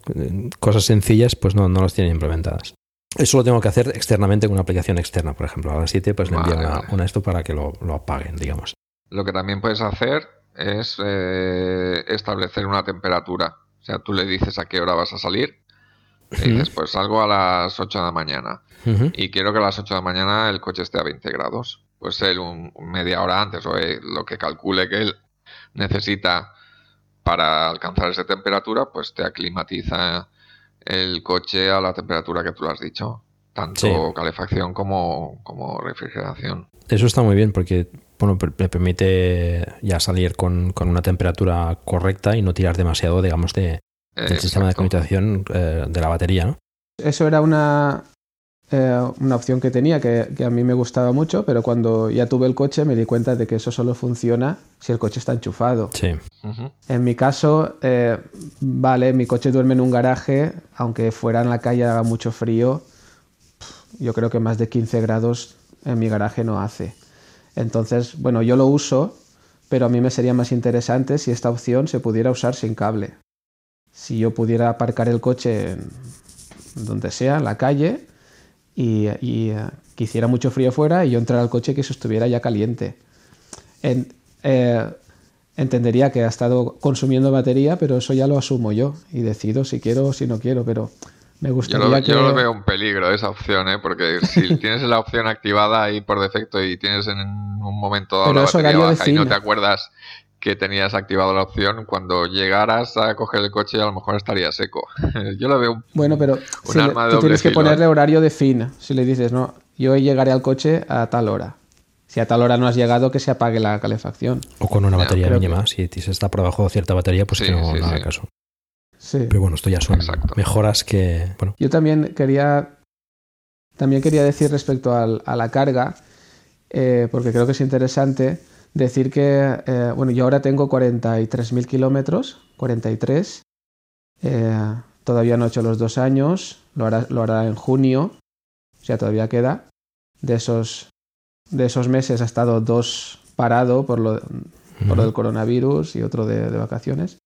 cosas sencillas pues no, no las tienen implementadas. Eso lo tengo que hacer externamente con una aplicación externa, por ejemplo. A las 7 pues le envío una, esto para que lo, lo, apaguen, digamos. Lo que también puedes hacer es eh, establecer una temperatura. O sea, tú le dices a qué hora vas a salir. Le dices, pues salgo a las 8 de la mañana. Y quiero que a las 8 de la mañana el coche esté a 20 grados pues él un, media hora antes o eh, lo que calcule que él necesita para alcanzar esa temperatura, pues te aclimatiza el coche a la temperatura que tú le has dicho, tanto calefacción como, como refrigeración. Eso está muy bien porque bueno, me permite ya salir con, una temperatura correcta y no tirar demasiado, digamos, de, del sistema de climatización eh, de la batería, ¿no? Eso era una, eh, una opción que tenía que, a mí me gustaba mucho, pero cuando ya tuve el coche me di cuenta de que eso solo funciona si el coche está enchufado. Sí. En mi caso, eh, vale, mi coche duerme en un garaje, aunque fuera en la calle haga mucho frío, yo creo que más de 15 grados en mi garaje no hace. Entonces, bueno, yo lo uso, pero a mí me sería más interesante si esta opción se pudiera usar sin cable. Si yo pudiera aparcar el coche donde sea, en la calle, y, y eh, que hiciera mucho frío fuera y yo entrara al coche que eso estuviera ya caliente. Eh, entendería que ha estado consumiendo batería, pero eso ya lo asumo yo y decido si quiero o si no quiero, pero me gustaría yo lo, que... Yo lo veo un peligro esa opción, ¿eh? porque si tienes la opción activada ahí por defecto y tienes en un momento dado la batería baja y no te acuerdas que tenías activado la opción, cuando llegaras a coger el coche a lo mejor estaría seco. Yo lo veo un, Bueno, pero tú tienes que ponerle ¿eh? horario de fin. Si le dices, no, yo llegaré al coche a tal hora. Si a tal hora no has llegado, que se apague la calefacción. O con una batería mínima. Si está por debajo de cierta batería, pues que no, haga caso. Sí. Pero bueno, esto ya son mejoras que... Bueno. Yo también quería, también quería decir respecto a la carga, eh, porque creo que es interesante Decir que, eh, bueno, yo ahora tengo 43.000 kilómetros, 43. Eh, todavía no he hecho los dos años, lo hará, lo hará en junio, o sea, todavía queda. De esos, de esos meses ha estado dos parado por lo, por lo del coronavirus y otro de, de, vacaciones.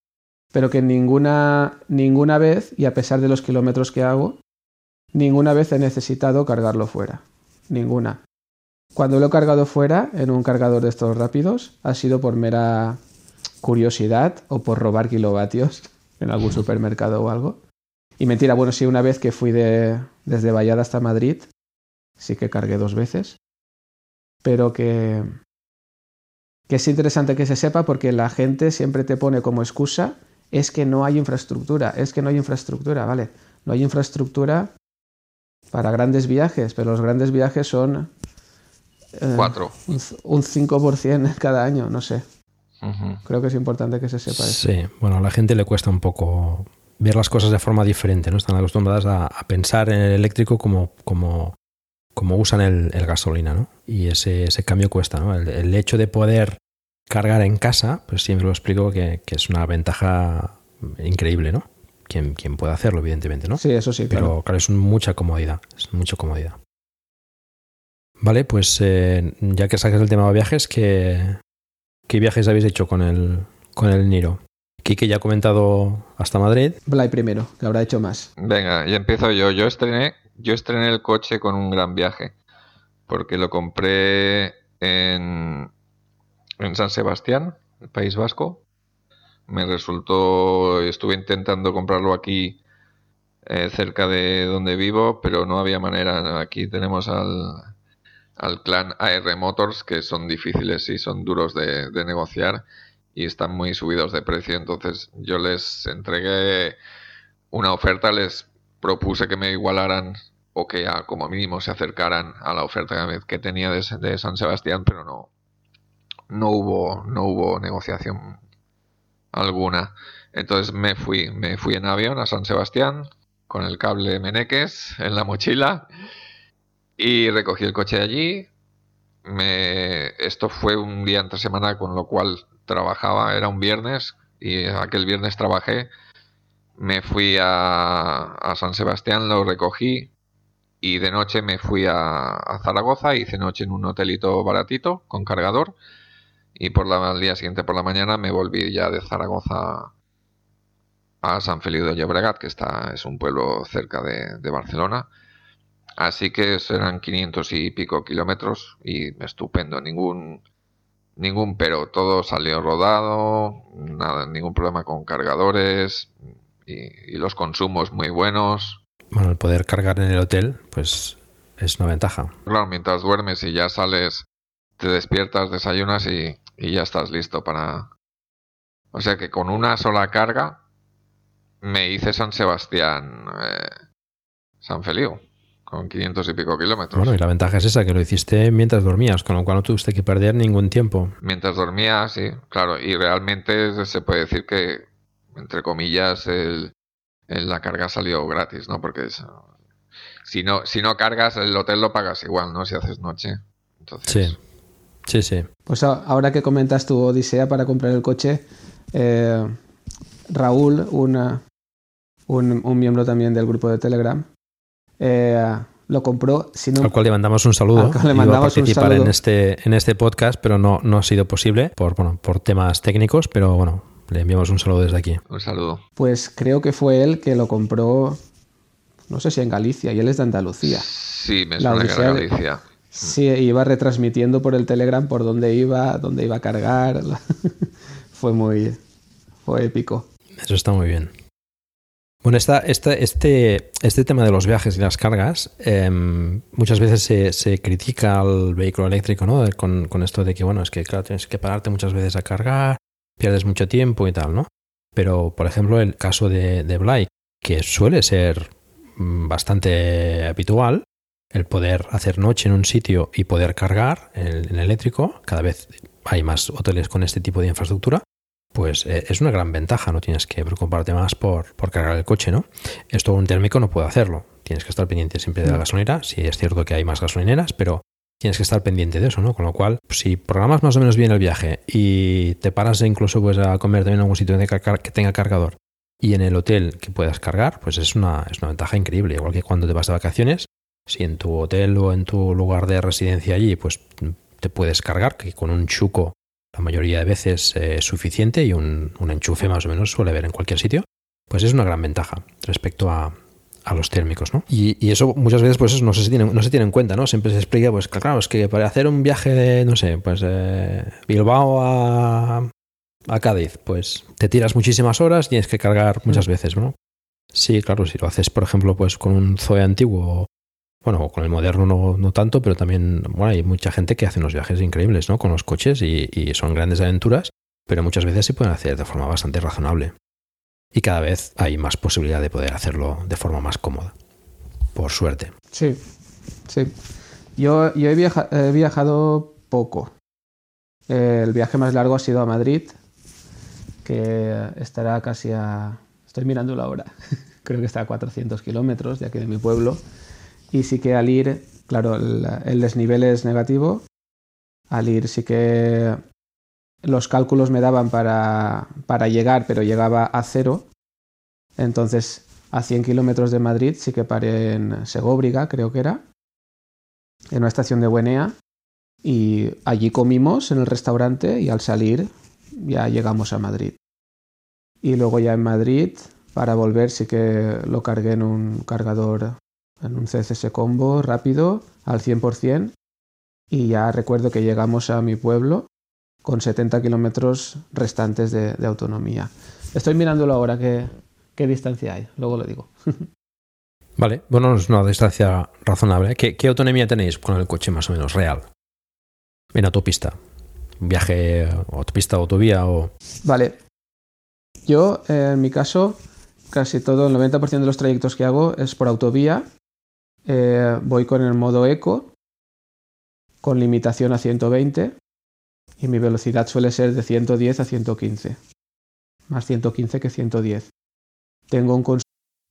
Pero que ninguna, ninguna vez, y a pesar de los kilómetros que hago, ninguna vez he necesitado cargarlo fuera. Ninguna. Cuando lo he cargado fuera, en un cargador de estos rápidos, ha sido por mera curiosidad o por robar kilovatios en algún supermercado o algo. Y mentira, bueno, sí, una vez que fui de, desde Vallada hasta Madrid, sí que cargué dos veces. Pero que, que es interesante que se sepa porque la gente siempre te pone como excusa es que no hay infraestructura, es que no hay infraestructura, ¿vale? No hay infraestructura para grandes viajes, pero los grandes viajes son eh, Cuatro. un 5% cada año, no sé. Creo que es importante que se sepa eso. Sí, bueno, a la gente le cuesta un poco ver las cosas de forma diferente, ¿no? Están acostumbradas a, pensar en el eléctrico como, como, como usan el, gasolina, ¿no? Y ese, ese cambio cuesta, ¿no? El, hecho de poder cargar en casa, pues siempre lo explico que, es una ventaja increíble, ¿no? Quien, quien puede hacerlo, evidentemente, ¿no? Sí, eso sí. Pero claro, es mucha comodidad, es mucha comodidad. Vale, pues eh, ya que sacas el tema de viajes, ¿qué, ¿qué, viajes habéis hecho con el, con el Niro? Kike ya ha comentado hasta Madrid. Blay primero, que habrá hecho más. Venga, y empiezo yo. Yo estrené, yo estrené el coche con un gran viaje, porque lo compré en, en San Sebastián, el País Vasco. Me resultó, estuve intentando comprarlo aquí eh, cerca de donde vivo, pero no había manera. Aquí tenemos al, al clan AR Motors, que son difíciles y son duros de, negociar y están muy subidos de precio. Entonces yo les entregué una oferta, les propuse que me igualaran o que como mínimo se acercaran a la oferta que tenía de, San Sebastián, pero no, no hubo, no hubo negociación alguna. Entonces me fui, me fui en avión a San Sebastián con el cable Meneques en la mochila y recogí el coche allí. Me... Esto fue un día entre semana, con lo cual trabajaba, era un viernes, y aquel viernes trabajé. Me fui a, San Sebastián, lo recogí y de noche me fui a, Zaragoza, hice noche en un hotelito baratito con cargador y por la, al día siguiente por la mañana me volví ya de Zaragoza a San Feliu de Llobregat, que está, es un pueblo cerca de Barcelona Así que serán 500 y pico kilómetros y estupendo, ningún ningún pero, todo salió rodado, nada, ningún problema con cargadores y, los consumos muy buenos. Bueno, el poder cargar en el hotel, pues es una ventaja. Claro, mientras duermes y ya sales, te despiertas, desayunas y, ya estás listo para... O sea que con una sola carga me hice San Sebastián, eh, San Feliu con 500 y pico kilómetros. Bueno, y la ventaja es esa, que lo hiciste mientras dormías, con lo cual no tuviste que perder ningún tiempo. Mientras dormía, sí, claro, y realmente se puede decir que, entre comillas, el, la carga salió gratis, ¿no? Porque si no, si no cargas, el hotel lo pagas igual, ¿no? Si haces noche. Entonces... Sí, sí, sí. Pues ahora que comentas tu odisea para comprar el coche, eh, Raúl, una, un, un miembro también del grupo de Telegram, eh, lo compró. al cual le mandamos un saludo. le mandamos participar en este en este podcast, pero no, no ha sido posible por, bueno, por temas técnicos, pero bueno, le enviamos un saludo desde aquí. Un saludo. Pues creo que fue él que lo compró, no sé si en Galicia, y él es de Andalucía. Sí, me suena que era Galicia. Sí, iba retransmitiendo por el Telegram por dónde iba, dónde iba a cargar. fue muy, fue épico. Eso está muy bien. Bueno, esta, este, este tema de los viajes y las cargas, em, muchas veces se, se, critica al vehículo eléctrico, ¿no? Con, con, esto de que, bueno, es que, claro, tienes que pararte muchas veces a cargar, pierdes mucho tiempo y tal, ¿no? Pero, por ejemplo, el caso de, de Blake, que suele ser mm, bastante habitual, el poder hacer noche en un sitio y poder cargar en, en eléctrico, cada vez hay más hoteles con este tipo de infraestructura, pues eh, es una gran ventaja, no tienes que preocuparte más por, cargar el coche, ¿no? Esto un térmico no puede hacerlo, tienes que estar pendiente siempre de la gasolinera, sí es cierto que hay más gasolineras, pero tienes que estar pendiente de eso, ¿no? Con lo cual, si programas más o menos bien el viaje y te paras incluso pues, a comer también en algún sitio que tenga cargador y en el hotel que puedas cargar, pues es una, es una ventaja increíble, igual que cuando te vas de vacaciones, si en tu hotel o en tu lugar de residencia allí, pues te puedes cargar, que con un chuco la mayoría de veces es suficiente y un, enchufe más o menos suele haber en cualquier sitio, pues es una gran ventaja respecto a, los térmicos, ¿no? Y, eso muchas veces pues no se tiene, no se tiene en cuenta, ¿no? Siempre se explica, pues claro, es que para hacer un viaje de, no sé, pues Bilbao a, a Cádiz, pues te tiras muchísimas horas y tienes que cargar muchas mm. veces, ¿no? Sí, claro, si lo haces, por ejemplo, pues con un Zoe antiguo bueno, con el moderno no, tanto, pero también bueno, hay mucha gente que hace unos viajes increíbles ¿no? con los coches y, son grandes aventuras, pero muchas veces se pueden hacer de forma bastante razonable. Y cada vez hay más posibilidad de poder hacerlo de forma más cómoda, por suerte. Sí, sí. Yo, yo he, he viajado poco. El viaje más largo ha sido a Madrid, que estará casi a... Estoy mirando la hora. Creo que está a 400 kilómetros de aquí de mi pueblo. Y sí que al ir, claro, el, desnivel es negativo. Al ir sí que los cálculos me daban para, para llegar, pero llegaba a cero. Entonces, a 100 kilómetros de Madrid sí que paré en Segóbriga, creo que era, en una estación de Buenea. Y allí comimos en el restaurante y al salir ya llegamos a Madrid. Y luego ya en Madrid, para volver, sí que lo cargué en un cargador un CCS combo rápido al 100% y ya recuerdo que llegamos a mi pueblo con 70 kilómetros restantes de, autonomía. Estoy mirándolo ahora, ¿qué, ¿qué distancia hay? Luego lo digo. Vale, bueno, es una distancia razonable. ¿Qué, ¿Qué, autonomía tenéis con el coche más o menos real? En autopista. Viaje autopista, autovía o... Vale. Yo, en mi caso, casi todo, el 90% de los trayectos que hago es por autovía. Eh, voy con el modo eco, con limitación a 120, y mi velocidad suele ser de 110 a 115. Más 115 que 110. Tengo un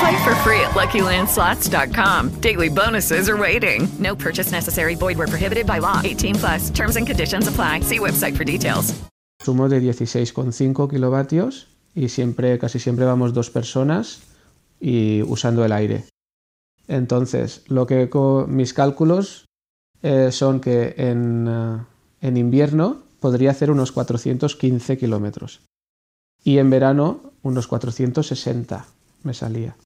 Play for free at LuckyLandSlots.com. Daily bonuses are waiting. No purchase necessary. Void prohibited by law. 18 plus. Terms and conditions apply. See website for details. Sumo de 16,5 kilovatios y siempre, casi siempre vamos dos personas y usando el aire. Entonces, lo que mis cálculos eh, son que en, uh, en invierno podría hacer unos 415 kilómetros y en verano unos 460 me salía.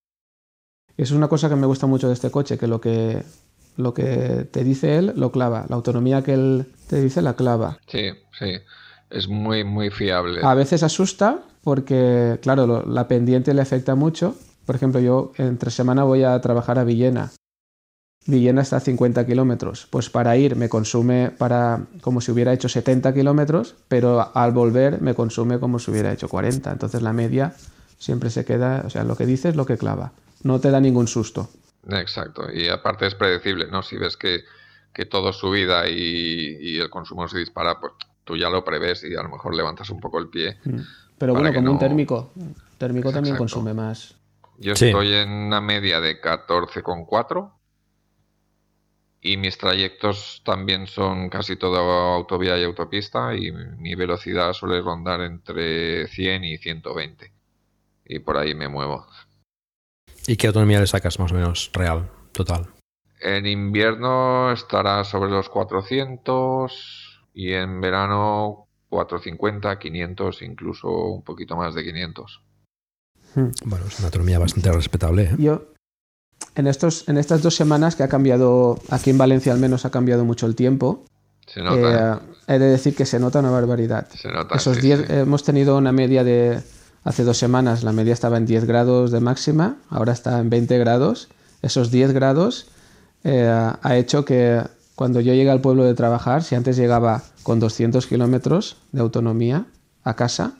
Eso es una cosa que me gusta mucho de este coche, que lo que lo que te dice él lo clava, la autonomía que él te dice la clava. Sí, sí, es muy muy fiable. A veces asusta porque claro, lo, la pendiente le afecta mucho. Por ejemplo, yo entre semana voy a trabajar a Villena. Villena está a 50 kilómetros. Pues para ir me consume para como si hubiera hecho 70 kilómetros, pero al volver me consume como si hubiera hecho 40. Entonces la media siempre se queda, o sea, lo que dices es lo que clava no te da ningún susto. Exacto, y aparte es predecible, ¿no? Si ves que, que todo su vida y, y, el consumo se dispara, pues tú ya lo prevés y a lo mejor levantas un poco el pie. Mm. Pero bueno, como no... un térmico, térmico también consume más. Yo sí. estoy en una media de 14,4 y mis trayectos también son casi todo autovía y autopista y mi velocidad suele rondar entre 100 y 120 y por ahí me muevo. ¿Y qué autonomía le sacas más o menos real, total? En invierno estará sobre los 400 y en verano 450, 500, incluso un poquito más de 500. Bueno, es una autonomía bastante respetable. ¿eh? Yo, en, estos, en estas dos semanas que ha cambiado, aquí en Valencia al menos ha cambiado mucho el tiempo, se nota, eh, he de decir que se nota una barbaridad. Se nota, Esos sí, 10, sí. hemos tenido una media de Hace dos semanas la media estaba en 10 grados de máxima, ahora está en 20 grados. Esos 10 grados eh, ha hecho que cuando yo llegue al pueblo de trabajar, si antes llegaba con 200 kilómetros de autonomía a casa,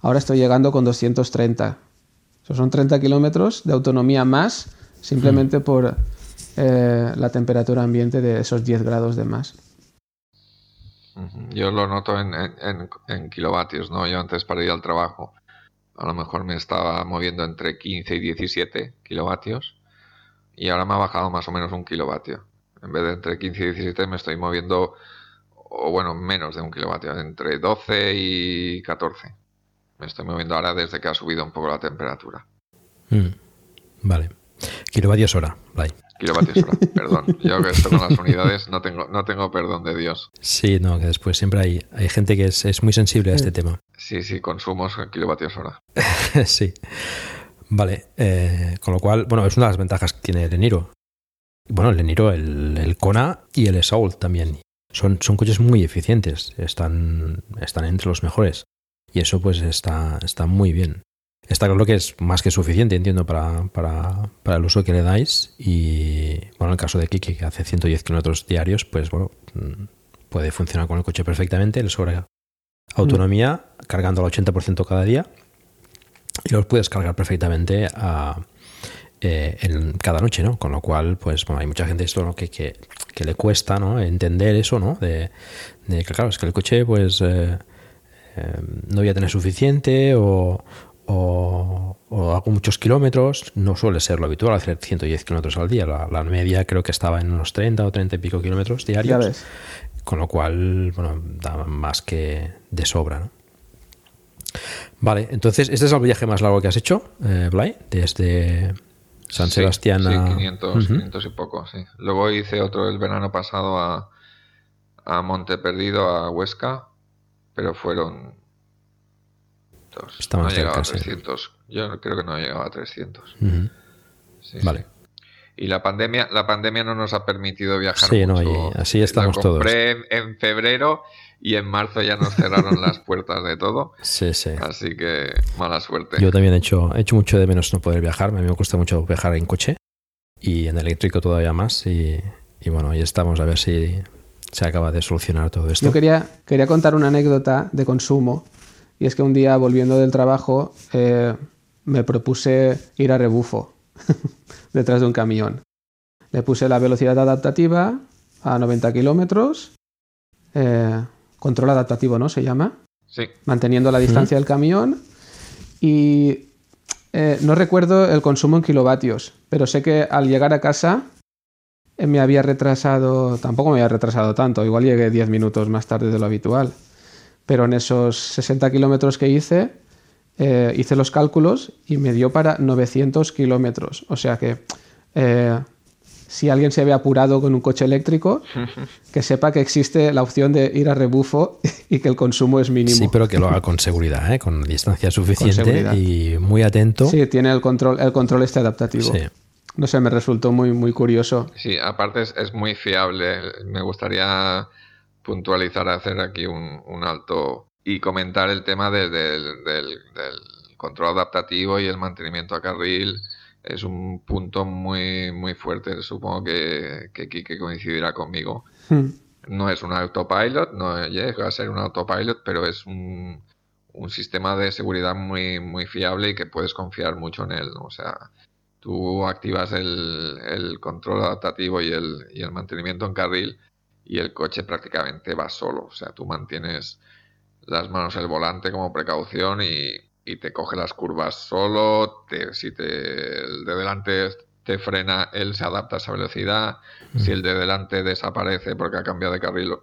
ahora estoy llegando con 230. Eso son 30 kilómetros de autonomía más simplemente mm. por eh, la temperatura ambiente de esos 10 grados de más. Yo lo noto en, en, en kilovatios, ¿no? Yo antes para ir al trabajo a lo mejor me estaba moviendo entre 15 y 17 kilovatios y ahora me ha bajado más o menos un kilovatio. En vez de entre 15 y 17 me estoy moviendo, o bueno, menos de un kilovatio, entre 12 y 14. Me estoy moviendo ahora desde que ha subido un poco la temperatura. Mm, vale. Kilovatios hora, Blay. Kilovatios hora, perdón. Yo que esto con las unidades no tengo, no tengo perdón de Dios. Sí, no, que después siempre hay, hay gente que es, es muy sensible a este tema. Sí, sí, consumos en kilovatios hora. sí. Vale. Eh, con lo cual, bueno, es una de las ventajas que tiene el Eniro. Bueno, el Eniro, el, el Kona y el Soul también. Son, son coches muy eficientes. Están, están entre los mejores. Y eso pues está, está muy bien. Está claro que es más que suficiente, entiendo, para, para, para el uso que le dais. Y bueno, en el caso de Kiki, que hace 110 kilómetros diarios, pues bueno, mm, puede funcionar con el coche perfectamente, le sobra autonomía, cargando al 80% cada día. Y los puedes cargar perfectamente a, eh, cada noche, ¿no? Con lo cual, pues bueno, hay mucha gente esto ¿no? que, que, le cuesta ¿no? entender eso, ¿no? De, de que claro, es que el coche, pues eh, eh, no voy a tener suficiente o, o, o hago muchos kilómetros, no suele ser lo habitual hacer 110 kilómetros al día. La, la media creo que estaba en unos 30 o 30 y pico kilómetros Ya diarios. ves. Con lo cual, bueno, da más que de sobra, ¿no? Vale, entonces, ¿este es el viaje más largo que has hecho, eh, Blay? Desde San Sí, Sebastián sí, a... 500, Ujú. 500 y poco, sí. Luego hice otro el verano pasado a, a Monte Perdido, a Huesca, pero fueron dos. Está no más cerca, a sí. 300. Yo creo que no llegaba a 300. Ujú. Sí, Vale. sí. Y la pandemia, la pandemia no nos ha permitido viajar Sí, no, mucho. y así estamos todos. compré en, en febrero y en marzo ya nos cerraron las puertas de todo. Sí, sí. Así que mala suerte. Yo también he hecho, he hecho mucho de menos no poder viajar. A mí me gusta mucho viajar en coche y en eléctrico todavía más. Y, y bueno, ahí estamos a ver si se acaba de solucionar todo esto. Yo quería, quería contar una anécdota de consumo. Y es que un día, volviendo del trabajo, eh, me propuse ir a rebufo detrás de un camión. Le puse la velocidad adaptativa a 90 kilómetros. eh, control adaptativo, ¿no? Se llama. Sí, Manteniendo la distancia del camión. Y eh, no recuerdo el consumo en kilovatios, pero sé que al llegar a casa eh, me había retrasado, tampoco me había retrasado tanto, igual llegué 10 minutos más tarde de lo habitual, pero en esos 60 kilómetros que hice, eh, hice los cálculos y me dio para 900 kilómetros. O sea que eh, si alguien se había apurado con un coche eléctrico, que sepa que existe la opción de ir a rebufo y que el consumo es mínimo. Sí, pero que lo haga con seguridad, ¿eh? con distancia suficiente y muy atento. Sí, tiene el control, el control este adaptativo. Sí. No sé, me resultó muy, muy curioso. Sí, aparte es, es muy fiable. Me gustaría puntualizar, hacer aquí un, un alto y comentar el tema de- del, del- del control adaptativo y el mantenimiento a carril. Es un punto muy, muy fuerte. Supongo que, que Kike coincidirá conmigo. Hmm. No es un autopilot, no llega a ser un autopilot, pero es un, un sistema de seguridad muy, muy fiable y que puedes confiar mucho en él. O sea, tú activas el, el control adaptativo y el, y el mantenimiento en carril y el coche prácticamente va solo. O sea, tú mantienes las manos el volante como precaución y, y te coge las curvas solo. Te, si te, el de delante te frena, él se adapta a esa velocidad. Si el de delante desaparece porque ha cambiado de carril,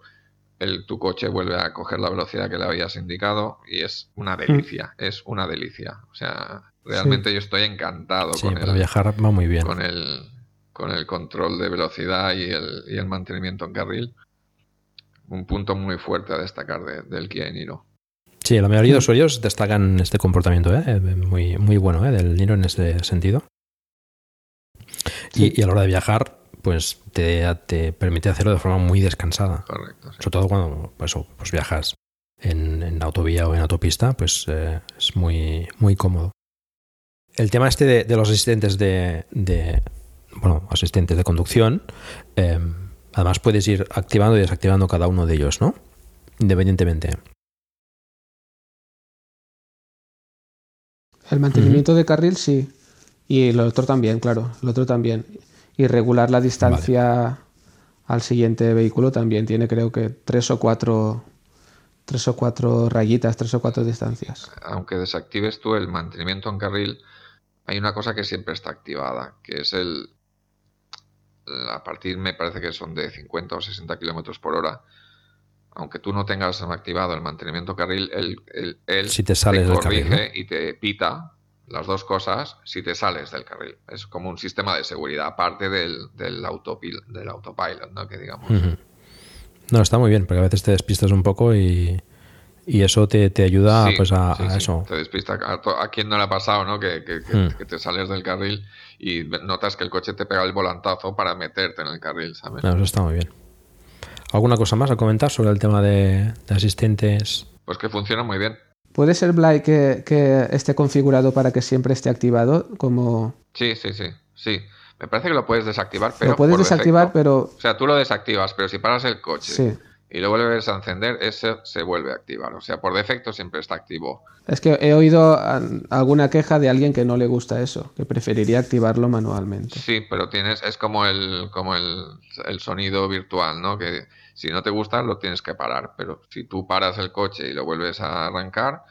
el, tu coche vuelve a coger la velocidad que le habías indicado y es una delicia, es una delicia. O sea, realmente yo estoy encantado Sí, con, para el, viajar va muy bien. con, el, con el control de velocidad y el, y el mantenimiento en carril. Un punto muy fuerte a destacar de- del Kia Niro. Sí, la mayoría de usuarios destacan este comportamiento, ¿eh? muy, muy bueno ¿eh? del Niro en ese sentido. Y, y a la hora de viajar, pues te, te permite hacerlo de forma muy descansada. Correcto. sí. Sobre todo cuando pues, pues viajas en, en autovía o en autopista, pues eh, es muy, muy cómodo. El tema este de, de los asistentes de, de- bueno, asistentes de conducción, eh, además puedes ir activando y desactivando cada uno de ellos, ¿no? Independientemente. El mantenimiento de carril sí. Y el otro también, claro. El otro también. Y regular la distancia al siguiente vehículo también. Tiene creo que tres o cuatro. Tres o cuatro rayitas, tres o cuatro distancias. aunque desactives tú el mantenimiento en carril, hay una cosa que siempre está activada, que es el. A partir, me parece que son de 50 o 60 kilómetros por hora. Aunque tú no tengas activado el mantenimiento en carril, él, él- él Si te sales del carril, corrige y te pita las dos cosas si te sales del carril. Es como un sistema de seguridad, aparte del, del, autopil- del autopilot, ¿no? Que digamos. No, está muy bien, porque a veces te despistas un poco y, y eso te, te ayuda Sí, pues a, sí, a sí, eso. Te despista. A, to- a quién no le ha pasado, ¿no? Que, que- que- Hmm. que te sales del carril y notas que el coche te pega el volantazo para meterte en el carril, ¿sabes? No, eso está muy bien. ¿Alguna cosa más a comentar sobre el tema de, de asistentes? Pues que funciona muy bien. ¿Puede ser, Blay, que, que esté configurado para que siempre esté activado? Como... Sí, sí, sí, sí. Me parece que lo puedes desactivar, pero. Lo puedes por desactivar, defecto. pero. O sea, tú lo desactivas, pero si paras el coche Sí. Y lo vuelves a encender, ese se vuelve a activar. O sea, por defecto siempre está activo. Es que he oído alguna queja de alguien que no le gusta eso, que preferiría activarlo manualmente. Sí, pero tienes. Es como el, como el, el sonido virtual, ¿no? Que si no te gusta, lo tienes que parar. Pero si tú paras el coche y lo vuelves a arrancar,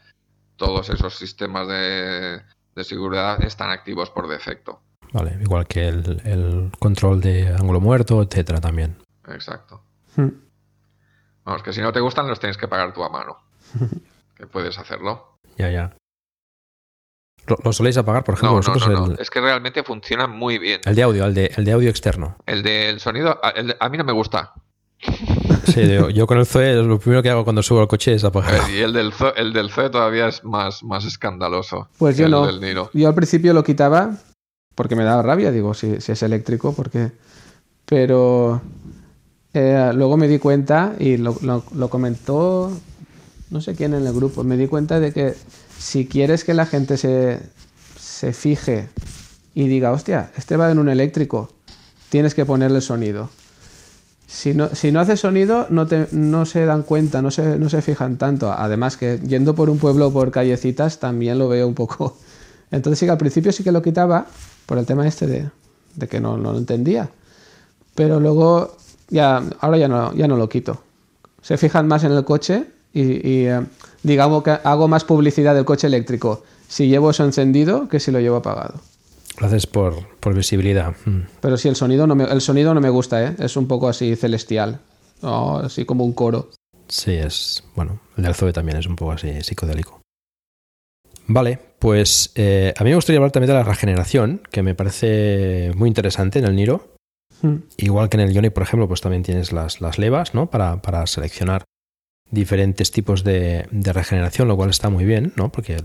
todos esos sistemas de, de seguridad están activos por defecto. Vale, igual que el, el control de ángulo muerto, etcétera, también. Exacto. Hmm. Vamos, que si no te gustan, los tienes que pagar tú a mano. que puedes hacerlo. Ya, ya. ¿Lo, lo soléis apagar, por ejemplo, No, vosotros? no, no. El, Es que realmente funciona muy bien. el de audio, el de, el de audio externo. El del sonido, a, el de- a mí no me gusta. Sí, yo, yo con el Zoe lo primero que hago cuando subo al coche es apagar. Y el del, Zo- el del Zoe todavía es más, más escandaloso. Pues yo el no. del Niro. Yo al principio lo quitaba porque me daba rabia, digo, si, si es eléctrico, porque... Pero eh, luego me di cuenta, y lo, comentó no sé quién en el grupo, me di cuenta de que si quieres que la gente se, se fije y diga, hostia, este va en un eléctrico, tienes que ponerle sonido. Si no, si no hace sonido, no, te- no se dan cuenta, no se, no se fijan tanto. Además que yendo por un pueblo por callecitas también lo veo un poco. Entonces sí que al principio sí que lo quitaba por el tema este de, de que no, no lo entendía. Pero luego ya, ahora ya no, ya no lo quito. Se fijan más en el coche y, y, eh, digamos que hago más publicidad del coche eléctrico si llevo eso encendido que si lo llevo apagado. Lo haces por, por visibilidad. Mm. Pero sí, el sonido no me, el sonido no me gusta, ¿eh? Es un poco así celestial. así como un coro. Sí, es. Bueno, el del Zoe también es un poco así psicodélico. Vale, pues eh, a mí me gustaría hablar también de la regeneración, que me parece muy interesante en el Niro. Mm. Igual que en el Ionic, por ejemplo, pues también tienes las, las levas, ¿no? Para, para seleccionar diferentes tipos de, de regeneración, lo cual está muy bien, ¿no? Porque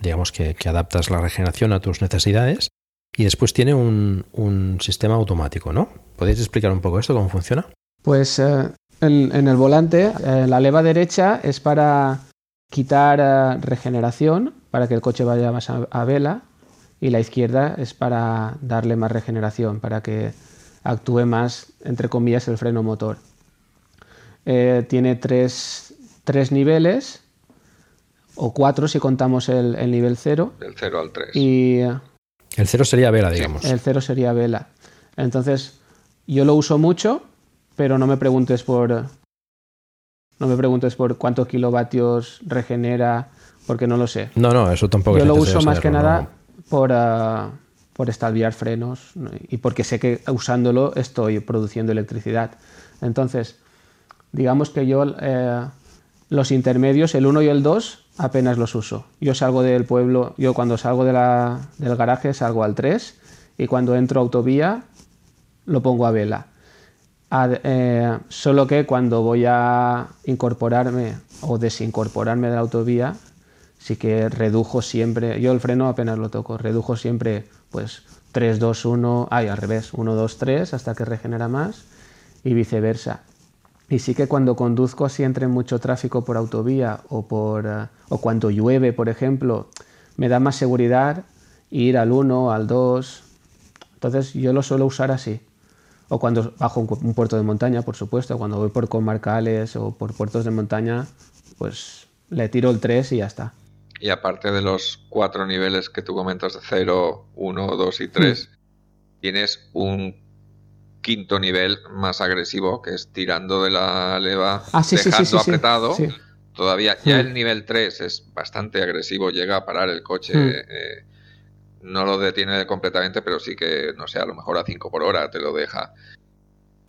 digamos que, que adaptas la regeneración a tus necesidades. Y después tiene un, un sistema automático, ¿no? ¿Podéis explicar un poco esto, cómo funciona? Pues eh, en, en el volante, eh, la leva derecha es para quitar eh, regeneración, para que el coche vaya más a, a vela, y la izquierda es para darle más regeneración, para que actúe más, entre comillas, el freno motor. Eh, tiene tres, tres niveles, o cuatro si contamos el, el nivel cero, Del 0 al 3. y El cero sería vela, digamos. el cero sería vela. Entonces, yo lo uso mucho, pero no me preguntes por. No me preguntes por cuántos kilovatios regenera, porque no lo sé. No, no, eso tampoco Yo es lo uso más que nada no. por, ah, por estalviar frenos ¿no? y porque sé que usándolo estoy produciendo electricidad. Entonces, digamos que yo eh, los intermedios, el 1 y el 2, apenas los uso. Yo salgo del pueblo, yo cuando salgo de la- del garaje salgo al 3 y cuando entro a autovía lo pongo a vela. Ad- eh, solo que cuando voy a incorporarme o desincorporarme de la autovía, sí que redujo siempre, yo el freno apenas lo toco, redujo siempre pues 3, 2, 1, ay, al revés, 1, 2, 3 hasta que regenera más y viceversa. Y sí que cuando conduzco así entre mucho tráfico por autovía o, por, eh, o cuando llueve, por ejemplo, me da más seguridad ir al 1, al 2. Entonces yo lo suelo usar así. O cuando bajo un puerto de montaña, por supuesto, cuando voy por comarcales o por puertos de montaña, pues le tiro el 3 y ya está. Y aparte de los cuatro niveles que tú comentas de 0, 1, 2 y 3, tienes un quinto nivel más agresivo, que es tirando de la leva, Ah, sí, dejando sí, sí. apretado. Todavía, ya el nivel 3 es bastante agresivo, llega a parar el coche. Eh, no lo detiene completamente, pero sí que, no sé, a lo mejor a 5 por hora te lo deja.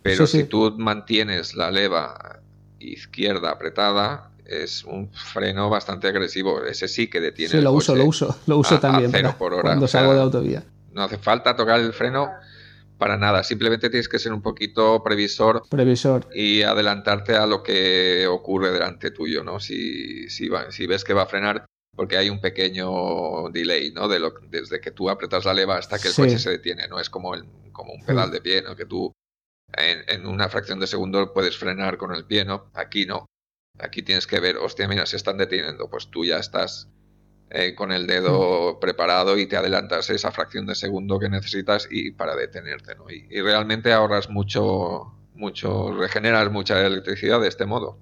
Pero si tú mantienes la leva izquierda apretada, es un freno bastante agresivo. Ese sí que detiene Sí, el lo uso, lo uso, lo uso a- a también cero por hora, cuando o sea, salgo de autovía. No hace falta tocar el freno para nada. Simplemente tienes que ser un poquito previsor Previsor. y adelantarte a lo que ocurre delante tuyo, ¿no? Si, si, va- si ves que va a frenar, porque hay un pequeño delay, ¿no? De lo, desde que tú apretas la leva hasta que el Sí. coche se detiene, ¿no? Es como, el, como un pedal de pie, ¿no? Que tú en, en una fracción de segundo puedes frenar con el pie, ¿no? Aquí no. Aquí tienes que ver, hostia, mira, se están deteniendo, pues tú ya estás eh, con el dedo preparado y te adelantas esa fracción de segundo que necesitas y para detenerte, ¿no? Y, y realmente ahorras mucho, mucho, regeneras mucha electricidad de este modo.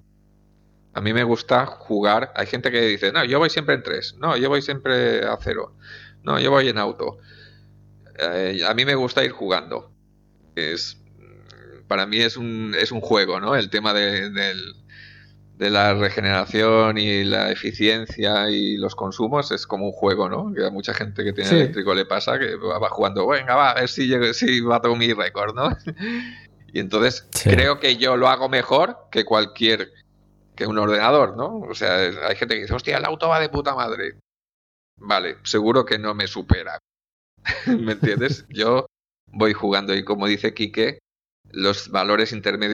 A mí me gusta jugar. Hay gente que dice, no, yo voy siempre en 3, no, yo voy siempre a 0, no, yo voy en auto. Eh, a mí me gusta ir jugando. Es, para mí es un, es un juego, ¿no? El tema de, del- de la regeneración y la eficiencia y los consumos es como un juego, ¿no? Que a mucha gente que tiene Sí. eléctrico le pasa que va jugando, venga, va, a ver si, llego, si bato mi récord, ¿no? Y entonces Sí. creo que yo lo hago mejor que cualquier que un ordenador, ¿no? O sea, hay gente que dice, hostia, el auto va de puta madre. Vale, seguro que no me supera. ¿Me entiendes? Yo voy jugando y como dice Quique, los valores intermedios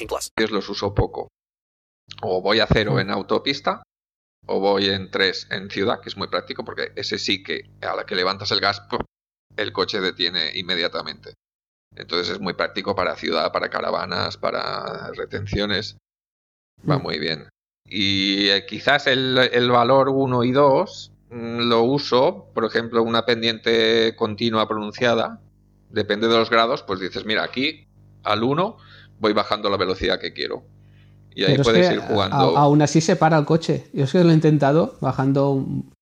plus. los uso poco. O voy a cero en autopista o voy en 3 en ciudad, que es muy práctico porque ese sí que a la que levantas el gas, el coche detiene inmediatamente. Entonces es muy práctico para ciudad, para caravanas, para retenciones. Va muy bien. Y eh, quizás el, el valor 1 y 2 mm, lo uso, por ejemplo, una pendiente continua pronunciada, depende de los grados, pues dices, mira, aquí al 1 voy bajando la velocidad que quiero. Y ahí Pero es puedes que ir jugando. a- aún así se para el coche. Yo es que lo he intentado bajando un-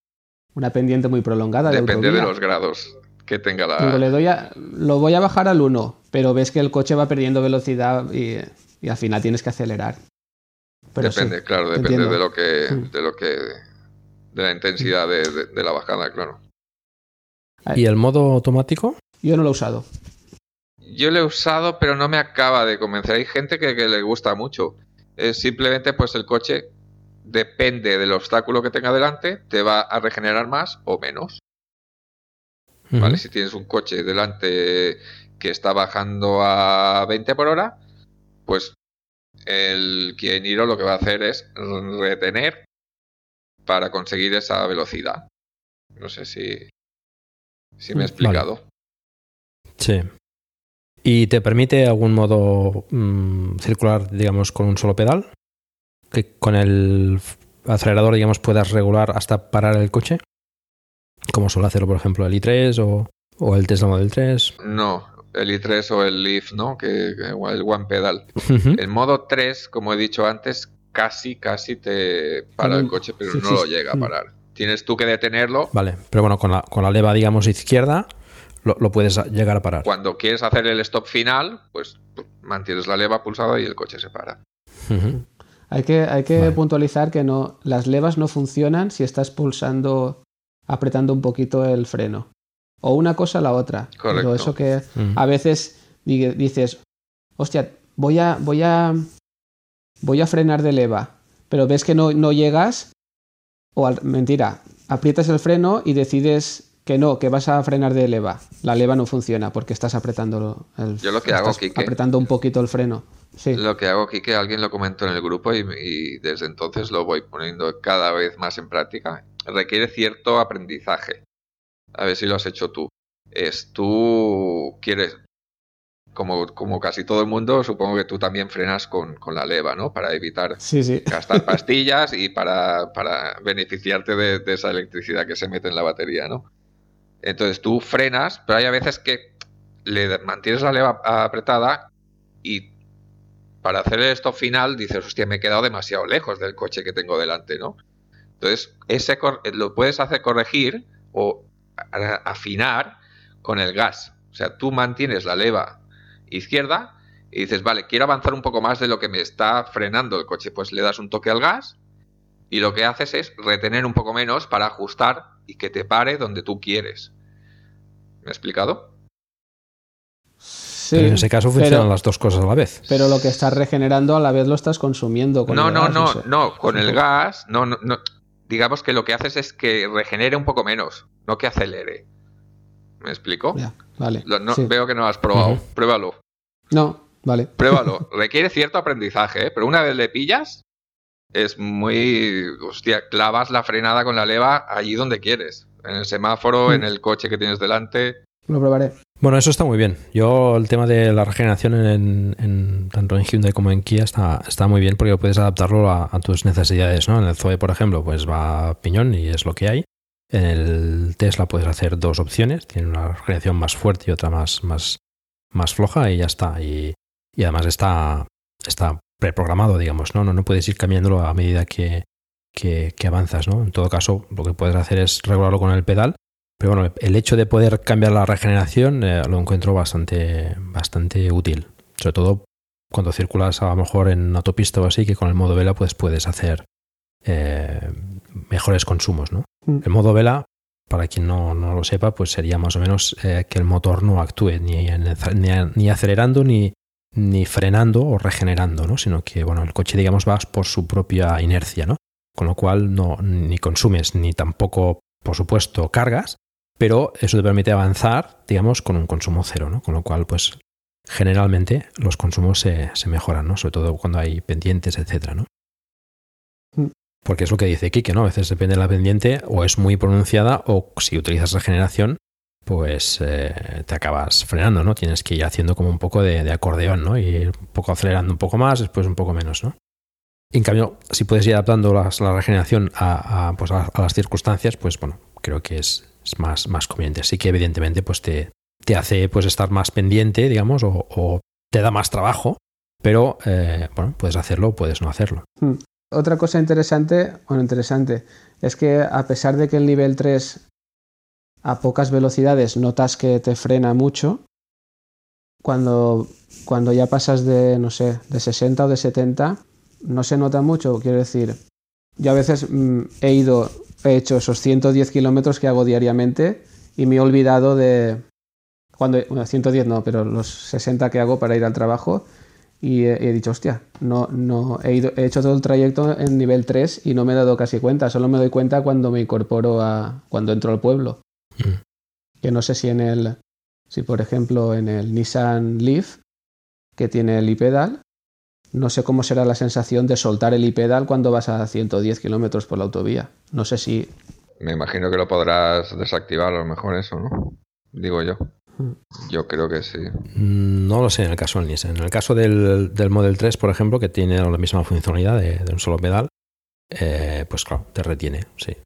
una pendiente muy prolongada. de Depende de los grados que tenga la. Le doy a- lo voy a bajar al 1, pero ves que el coche va perdiendo velocidad y, y al final tienes que acelerar. Pero sí, depende, claro, depende entiendo. de lo que, Mm. de lo que, de la intensidad de, de- de la bajada, claro. ¿Y el modo automático? Yo no lo he usado. Yo lo he usado, pero no me acaba de convencer. Hay gente que, que le gusta mucho. Es simplemente, pues el coche depende del obstáculo que tenga delante, te va a regenerar más o menos. ¿Vale? Si tienes un coche delante que está bajando a 20 por hora, pues el Kieniro lo que va a hacer es retener para conseguir esa velocidad. No sé si, si me he explicado. Sí. ¿Y te permite algún modo mm, circular, digamos, con un solo pedal? Que con el acelerador, digamos, puedas regular hasta parar el coche. Como suele hacerlo, por ejemplo, el i3 o, o el Tesla Model 3. No, el i3 o el Leaf, ¿no? Que, que- el One Pedal. El modo 3, como he dicho antes, casi, casi te para el Mm, coche, pero sí, no sí, lo sí. llega a Mm. parar. Tienes tú que detenerlo Vale, pero bueno, con la, con la leva, digamos, izquierda, lo, lo puedes a- llegar a parar. Cuando quieres hacer el stop final, pues mantienes la leva pulsada y el coche se para. Hay que, hay que Vale. puntualizar que no, las levas no funcionan si estás pulsando, apretando un poquito el freno. O una cosa o la otra. Correcto. Pero eso que a veces di- dices, hostia, voy a, voy a, voy a frenar de leva, pero ves que no, no llegas, o al- mentira, aprietas el freno y decides que no, que vas a frenar de leva. La leva no funciona porque estás apretando el, Yo lo que hago, Quique- apretando un poquito el freno. Sí. Lo que hago aquí, que alguien lo comentó en el grupo y, y desde entonces lo voy poniendo cada vez más en práctica, requiere cierto aprendizaje. A ver si lo has hecho tú. Es tú quieres, como, como casi todo el mundo, supongo que tú también frenas con, con la leva, ¿no? Para evitar Sí, sí. gastar pastillas y para, para beneficiarte de, de esa electricidad que se mete en la batería, ¿no? Entonces tú frenas, pero hay a veces que le mantienes la leva apretada y para hacer el stop final dices, hostia, me he quedado demasiado lejos del coche que tengo delante, ¿no? Entonces, ese cor- lo puedes hacer corregir o afinar con el gas. O sea, tú mantienes la leva izquierda y dices, vale, quiero avanzar un poco más de lo que me está frenando el coche. Pues le das un toque al gas y lo que haces es retener un poco menos para ajustar y que te pare donde tú quieres. ¿Me he explicado? Sí, Pero en ese caso funcionan pero, las dos cosas a la vez. pero lo que estás regenerando a la vez lo estás consumiendo. Con No, el no, gas, no, sé. no, con el gas, no, no, no. Digamos que lo que haces es que regenere un poco menos, no que acelere. ¿Me explico? Ya, vale. Lo- no- sí. Veo que no lo has probado. Pruébalo. No, vale. Pruébalo. Requiere cierto aprendizaje, ¿eh? pero una vez le pillas, es muy. Hostia, clavas la frenada con la leva allí donde quieres. En el semáforo, Mm. en el coche que tienes delante. Lo probaré. Bueno, eso está muy bien. Yo el tema de la regeneración en, en- tanto en Hyundai como en Kia está, está muy bien porque puedes adaptarlo a, a tus necesidades, ¿no? En el Zoe, por ejemplo, pues va a piñón y es lo que hay. En el Tesla puedes hacer dos opciones, tiene una regeneración más fuerte y otra más, más, más floja y ya está. Y, y además está, está preprogramado, digamos, ¿no? ¿no? No puedes ir cambiándolo a medida que, que, que avanzas, ¿no? En todo caso, lo que puedes hacer es regularlo con el pedal pero bueno, el hecho de poder cambiar la regeneración eh, lo encuentro bastante, bastante útil. Sobre todo cuando circulas a lo mejor en autopista o así, que con el modo vela pues puedes hacer eh, mejores consumos. ¿no? Mm. El modo vela, para quien no, no lo sepa, pues sería más o menos eh, que el motor no actúe ni, ni acelerando ni, ni frenando o regenerando, ¿no? sino que bueno, el coche digamos va por su propia inercia, ¿no? con lo cual no ni consumes ni tampoco, por supuesto, cargas, pero eso te permite avanzar, digamos, con un consumo cero, ¿no? Con lo cual, pues, generalmente los consumos se, se mejoran, ¿no? Sobre todo cuando hay pendientes, etcétera, ¿no? Mm. Porque es lo que dice Kike, ¿no? A veces depende de la pendiente, o es muy pronunciada, o si utilizas regeneración, pues eh, te acabas frenando, ¿no? Tienes que ir haciendo como un poco de, de acordeón, ¿no? Y ir un poco acelerando un poco más, después un poco menos, ¿no? En cambio, si puedes ir adaptando la regeneración a, pues a, las circunstancias, pues bueno, creo que es, más, más conveniente. Así que evidentemente pues te, te hace pues estar más pendiente, digamos, o, te da más trabajo, pero eh, bueno, puedes hacerlo o puedes no hacerlo. Mm. Otra cosa interesante, bueno, interesante, es que a pesar de que el nivel 3 a pocas velocidades notas que te frena mucho, cuando, cuando ya pasas de, no sé, de 60 o de 70, no se nota mucho, quiero decir, yo a veces mm, he ido, he hecho esos 110 kilómetros que hago diariamente y me he olvidado de, cuando, bueno, 110 no, pero los 60 que hago para ir al trabajo y he, he dicho, hostia, no, no, he, ido- he hecho todo el trayecto en nivel 3 y no me he dado casi cuenta, solo me doy cuenta cuando me incorporo a, cuando entro al pueblo. Mm. Que no sé si en el, si por ejemplo en el Nissan Leaf, que tiene el iPedal, no sé cómo será la sensación de soltar el iPedal cuando vas a 110 kilómetros por la autovía. No sé si, Me imagino que lo podrás desactivar a lo mejor eso, ¿no? Digo yo. Mm. Yo creo que sí. Mm, No lo sé en el caso del Nissan. En el caso del, del Model 3, por ejemplo, que tiene la misma funcionalidad de, de un solo pedal, eh, pues claro, te retiene, sí.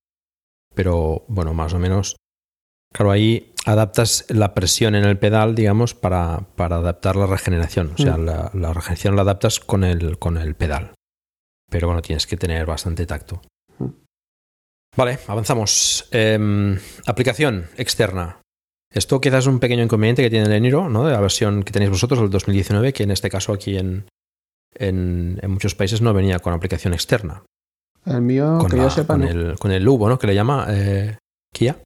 Pero bueno, más o menos, claro, ahí adaptas la presión en el pedal, digamos, para, para adaptar la regeneración. O sea, Mm. la, la regeneración la adaptas con el, con el pedal. Pero bueno, tienes que tener bastante tacto. Mm. Vale, avanzamos. Em, aplicación externa. Esto quizás es un pequeño inconveniente que tiene el Eniro, ¿no? De la versión que tenéis vosotros, el 2019, que en este caso aquí en, en, en muchos países no venía con aplicación externa. el mío, con, que la- yo sepa, con no. el, con el Lubo, ¿no? Que le llama eh, Kia.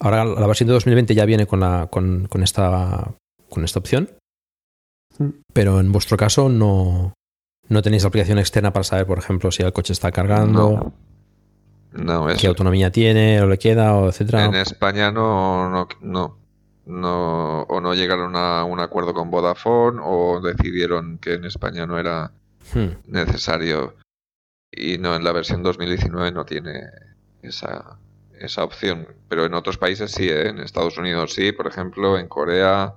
Ahora la versión de 2020 ya viene con, la, con, con esta, con esta opción. Mm. Pero en vuestro caso no, no tenéis aplicación externa para saber, por ejemplo, si el coche está cargando, No, qué eso. autonomía tiene o le queda, o etcétera. En España no, no, no. no, o no llegaron a un acuerdo con Vodafone o decidieron que en España no era Hmm. necesario y no en la versión 2019 no tiene esa, esa opción pero en otros países sí ¿eh? en Estados Unidos sí por ejemplo en Corea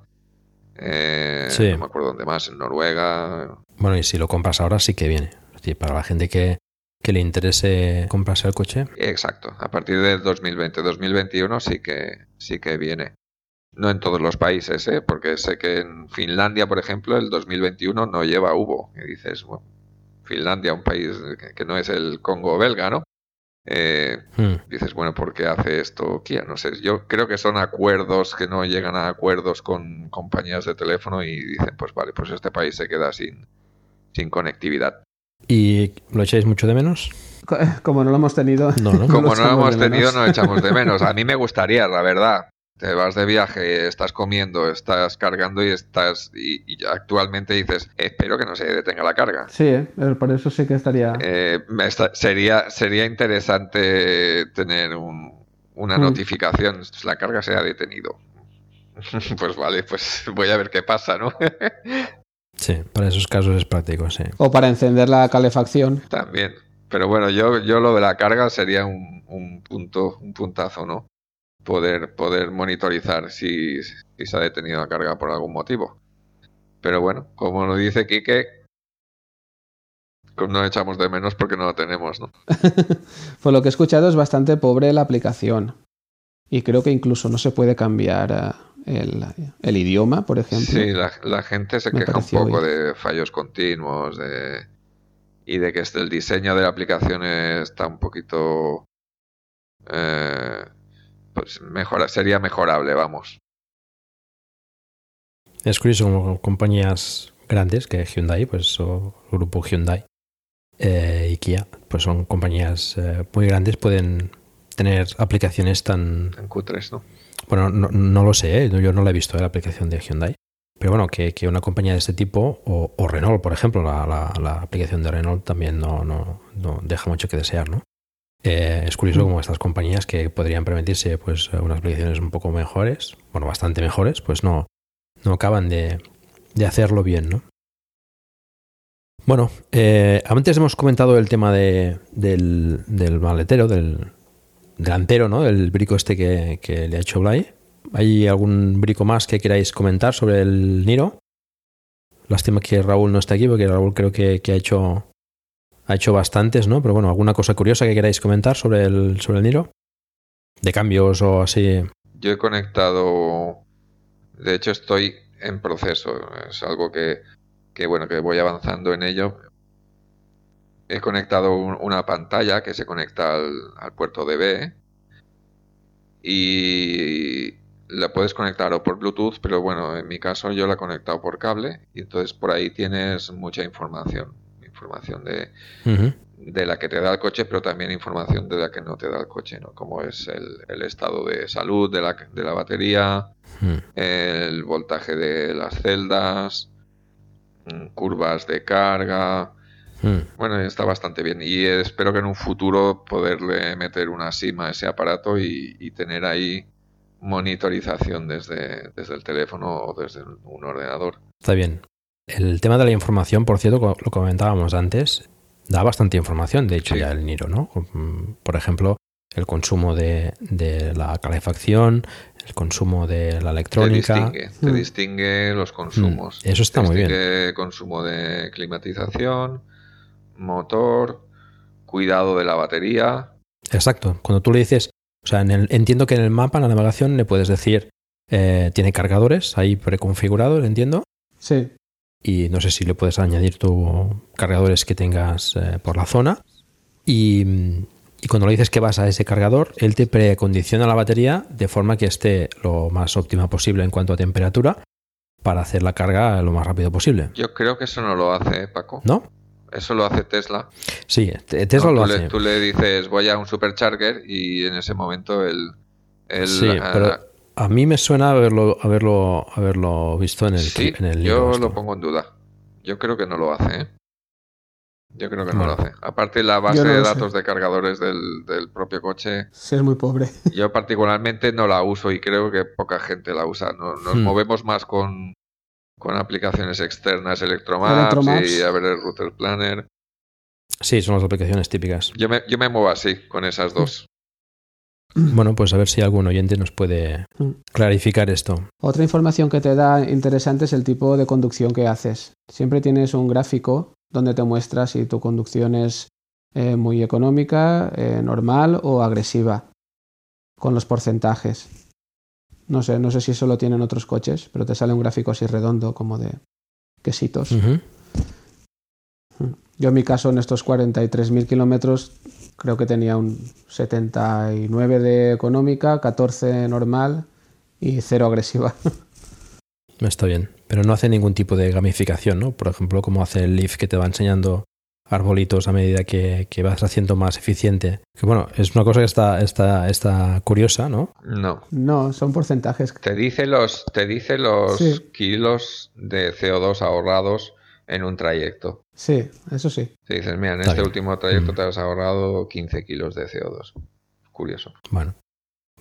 eh, Sí. no me acuerdo dónde más en Noruega Bueno, y si lo compras ahora sí que viene. Es decir, para la gente que, que le interese comprarse el coche, exacto a partir del 2020 2021 sí que sí que viene no en todos los países ¿eh? porque sé que en Finlandia por ejemplo el 2021 no lleva Hubo y dices bueno Finlandia un país que, que no es el Congo belga no Eh, hmm, dices, bueno, ¿por qué hace esto Kia? No sé, yo creo que son acuerdos que no llegan a acuerdos con compañías de teléfono y dicen, pues vale, pues este país se queda sin, sin conectividad. ¿y lo echáis mucho de menos? Co- Como no lo hemos tenido. No, ¿no? Como no lo hemos tenido, menos. no echamos de menos. A mí me gustaría, la verdad. Te vas de viaje, estás comiendo, estás cargando y estás. Y, y actualmente dices, espero que no se detenga la carga. Sí, ¿eh? Pero por eso sí que estaría. Eh, esta- sería, sería interesante tener un- una Mm. notificación. La carga se ha detenido. pues vale, pues voy a ver qué pasa, ¿no? Sí, para esos casos es práctico, sí. O para encender la calefacción. También. Pero bueno, yo, yo lo de la carga sería un, un punto, un puntazo, ¿no? Poder, poder monitorizar si, si se ha detenido la carga por algún motivo. Pero bueno, como lo dice Quique, no echamos de menos porque no lo tenemos, ¿no? Por lo que he escuchado es bastante pobre la aplicación. Y creo que incluso no se puede cambiar eh, el, el idioma, por ejemplo. Sí, la, la gente se Me queja un poco bien. de fallos continuos de, y de que este- el diseño de la aplicación está un poquito... eh, pues mejora, sería mejorable, vamos. Es curioso como compañías grandes que Hyundai, pues o el grupo Hyundai eh, y Kia, pues son compañías eh, muy grandes, pueden tener aplicaciones tan... En Q3, ¿no? Bueno, no, no lo sé, ¿eh? yo no la he visto, ¿eh? la aplicación de Hyundai. Pero bueno, que, que una compañía de este tipo, o, o Renault, por ejemplo, la, la- la aplicación de Renault también no, no, no deja mucho que desear, ¿no? Eh, es curioso como estas compañías que podrían permitirse pues unas aplicaciones un poco mejores, bueno, bastante mejores, pues no, no acaban de, de hacerlo bien, ¿no? Bueno, eh, antes hemos comentado el tema de, del, del maletero, del delantero, ¿no? El brico este que, que le ha hecho Blay. ¿Hay algún brico más que queráis comentar sobre el Niro? Lástima que Raúl no está aquí, porque Raúl creo que, que ha hecho ha hecho bastantes, ¿no? Pero bueno, ¿alguna cosa curiosa que queráis comentar sobre el, sobre el Niro? De cambios o así. Yo he conectado, de hecho estoy en proceso, es algo que, que bueno, que voy avanzando en ello. He conectado un- una pantalla que se conecta al, al puerto DB y la puedes conectar o por Bluetooth, pero bueno, en mi caso yo la he conectado por cable y entonces por ahí tienes mucha información, información de, de la que te da el coche, pero también información de la que no te da el coche, ¿no? Como es el, el estado de salud de la, de la batería, el voltaje de las celdas, mm, curvas de carga. Bueno, está bastante bien y espero que en un futuro poderle meter una SIM a ese aparato y, y tener ahí monitorización desde, desde el teléfono o desde un ordenador. Está bien. El tema de la información, por cierto, lo comentábamos antes, da bastante información, de hecho, Sí. ya el Niro, ¿no? Mm, Por ejemplo, el consumo de, de la calefacción, el consumo de la Te electrónica. distingue, te Mm. distingue los consumos. Mm, eso está Te muy bien. consumo de climatización, motor, cuidado de la batería. Exacto. Cuando tú le dices, o sea, en el- entiendo que en el mapa, en la navegación, le puedes decir, eh, tiene cargadores ahí preconfigurados, entiendo. Sí. Y no sé si le puedes añadir tu cargadores que tengas eh, por la zona. Y, y cuando le dices que vas a ese cargador, él te precondiciona la batería de forma que esté lo más óptima posible en cuanto a temperatura para hacer la carga lo más rápido posible. Yo creo que eso no lo hace, ¿eh, Paco. ¿No? Eso lo hace Tesla. Sí, te- Tesla No, lo tú hace. Le, tú le dices, voy a un supercharger y en ese momento el... el sí, pero a mí me suena haberlo, haberlo, haberlo visto en el, sí, en el yo libro esto. lo pongo en duda. Yo creo que no lo hace, ¿eh? Yo creo que no lo hace. Aparte, la base Yo no de sé. datos de cargadores del, del propio coche, Sí, es muy pobre. yo particularmente no la uso y creo que poca gente la usa. No- Nos Hmm. movemos más con, con aplicaciones externas, Electromaps, Electromaps. y a ver el Router Planner. Sí, son las aplicaciones típicas. Yo me, yo me muevo así, con esas dos. Bueno, pues a ver si algún oyente nos puede Mm. clarificar esto. Otra información que te da interesante es el tipo de conducción que haces. Siempre tienes un gráfico donde te muestra si tu conducción es eh, muy económica, eh, normal o agresiva, con los porcentajes. No sé, no sé si eso lo tienen otros coches, pero te sale un gráfico así redondo, como de quesitos. Ujú. Yo en mi caso, en estos 43.000 kilómetros, creo que tenía un 79 de económica, 14 normal y 0 agresiva. Está bien. Pero no hace ningún tipo de gamificación, ¿no? Por ejemplo, como hace el Leaf que te va enseñando arbolitos a medida que, que vas haciendo más eficiente. Que bueno, es una cosa que está, está, está curiosa, ¿no? No. No, son porcentajes. Te dice los, te dice los Sí. kilos de CO2 ahorrados en un trayecto. Sí, eso sí. Te dices, mira, en Está este bien. último trayecto Mm. te has ahorrado 15 kilos de CO2. Curioso. Bueno.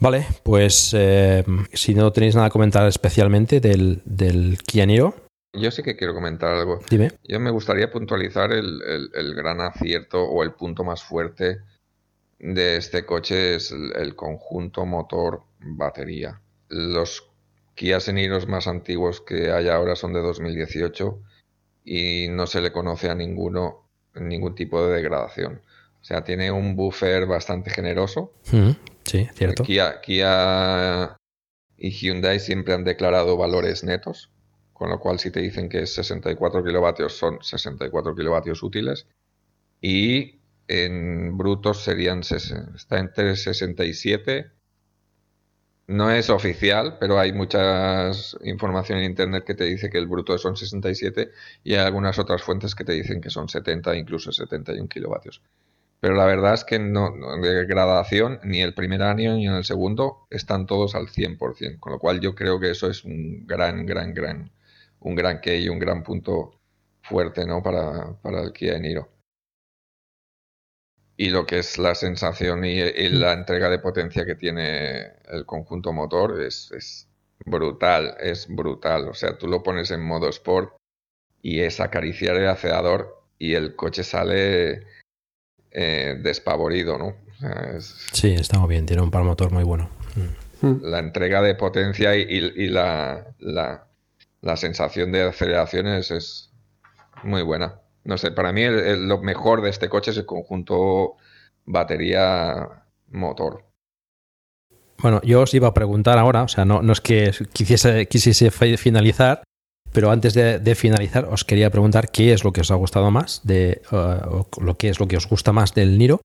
Vale, pues eh, si no tenéis nada que comentar especialmente del, del Kia Niro, Yo sí que quiero comentar algo. dime. Yo me gustaría puntualizar el, el- el gran acierto o el punto más fuerte de este coche es el, el conjunto motor-batería. Los Kia Niros más antiguos que hay ahora son de 2018 y no se le conoce a ninguno ningún tipo de degradación. O sea, tiene un buffer bastante generoso. Mm, sí, cierto. Kia, Kia y Hyundai siempre han declarado valores netos, con lo cual si te dicen que es 64 kilovatios son 64 kilovatios útiles y en brutos serían está entre 67 no es oficial, pero hay mucha información en internet que te dice que el bruto son 67 y hay algunas otras fuentes que te dicen que son 70, incluso 71 kilovatios. Pero la verdad es que no, no- de gradación, ni el primer año ni en el segundo están todos al 100%, con lo cual yo creo que eso es un gran, gran, gran, un gran que y un gran punto fuerte, ¿no? Para, para el Kia Niro. Y lo que es la sensación y, y la entrega de potencia que tiene el conjunto motor es, es brutal, es brutal. O sea, tú lo pones en modo sport y es acariciar el acelerador y el coche sale eh, despavorido, ¿no? O sea, es- Sí, está muy bien, tiene un par motor muy bueno. Mm. la entrega de potencia y, y- y la, la, la sensación de aceleración es, es muy buena. No sé, para mí el- el- lo mejor de este coche es el conjunto batería-motor. Bueno, yo os iba a preguntar ahora, o sea, no, no es que quisiese, quisiese fi- finalizar, pero antes de, de finalizar os quería preguntar qué es lo que os ha gustado más, de, uh, o lo que es lo que os gusta más del Niro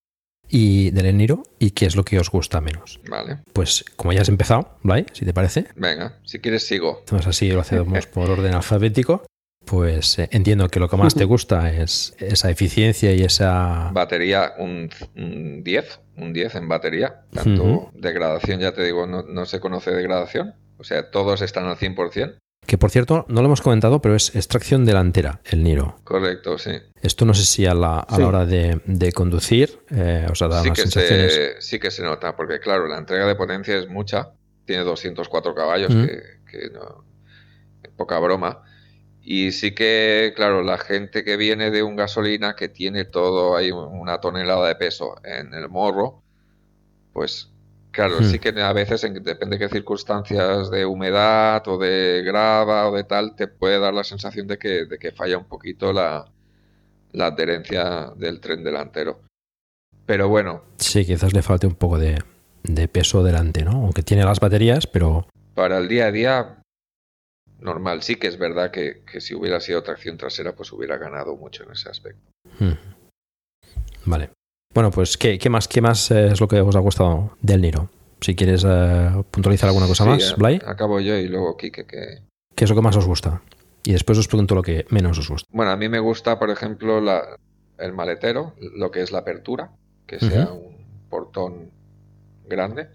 y del Niro y qué es lo que os gusta menos. Vale, Pues como ya has empezado, Blay, si te parece, venga, si quieres sigo. entonces así lo hacemos por orden alfabético, pues eh, entiendo que lo que más te gusta es esa eficiencia y esa... Batería un, un 10, un 10 en batería. Tanto degradación, ya te digo, no, no se conoce degradación. O sea, todos están al 100%. Que por cierto, no lo hemos comentado, pero es extracción delantera, el Niro. Correcto, sí. Esto no sé si a la, a Sí. la hora de, de conducir eh, os ha dado sí unas que, sensaciones. se, sí que se nota, porque claro, la entrega de potencia es mucha, tiene 204 caballos, que, que no, poca broma. Y sí que, claro, la gente que viene de un gasolina que tiene todo ahí una tonelada de peso en el morro, pues claro, Hmm. sí que a veces, en, depende de qué circunstancias de humedad o de grava o de tal, te puede dar la sensación de que, de que falla un poquito la, la adherencia del tren delantero. Pero bueno, Sí, quizás le falte un poco de, de peso delante, ¿no? Aunque tiene las baterías, pero Para el día a día, normal. Sí que es verdad que, que si hubiera sido tracción trasera, pues hubiera ganado mucho en ese aspecto. mm. vale. Bueno, pues ¿qué, qué más, qué más eh, es lo que os ha gustado del Niro? Si quieres eh, puntualizar alguna cosa Sí, más, Blay, Acabo yo y luego Quique, que... ¿qué es lo que más os gusta? Y después os pregunto lo que menos os gusta. Bueno, a mí me gusta, por ejemplo, la, el maletero, lo que es la apertura, que sea un portón grande.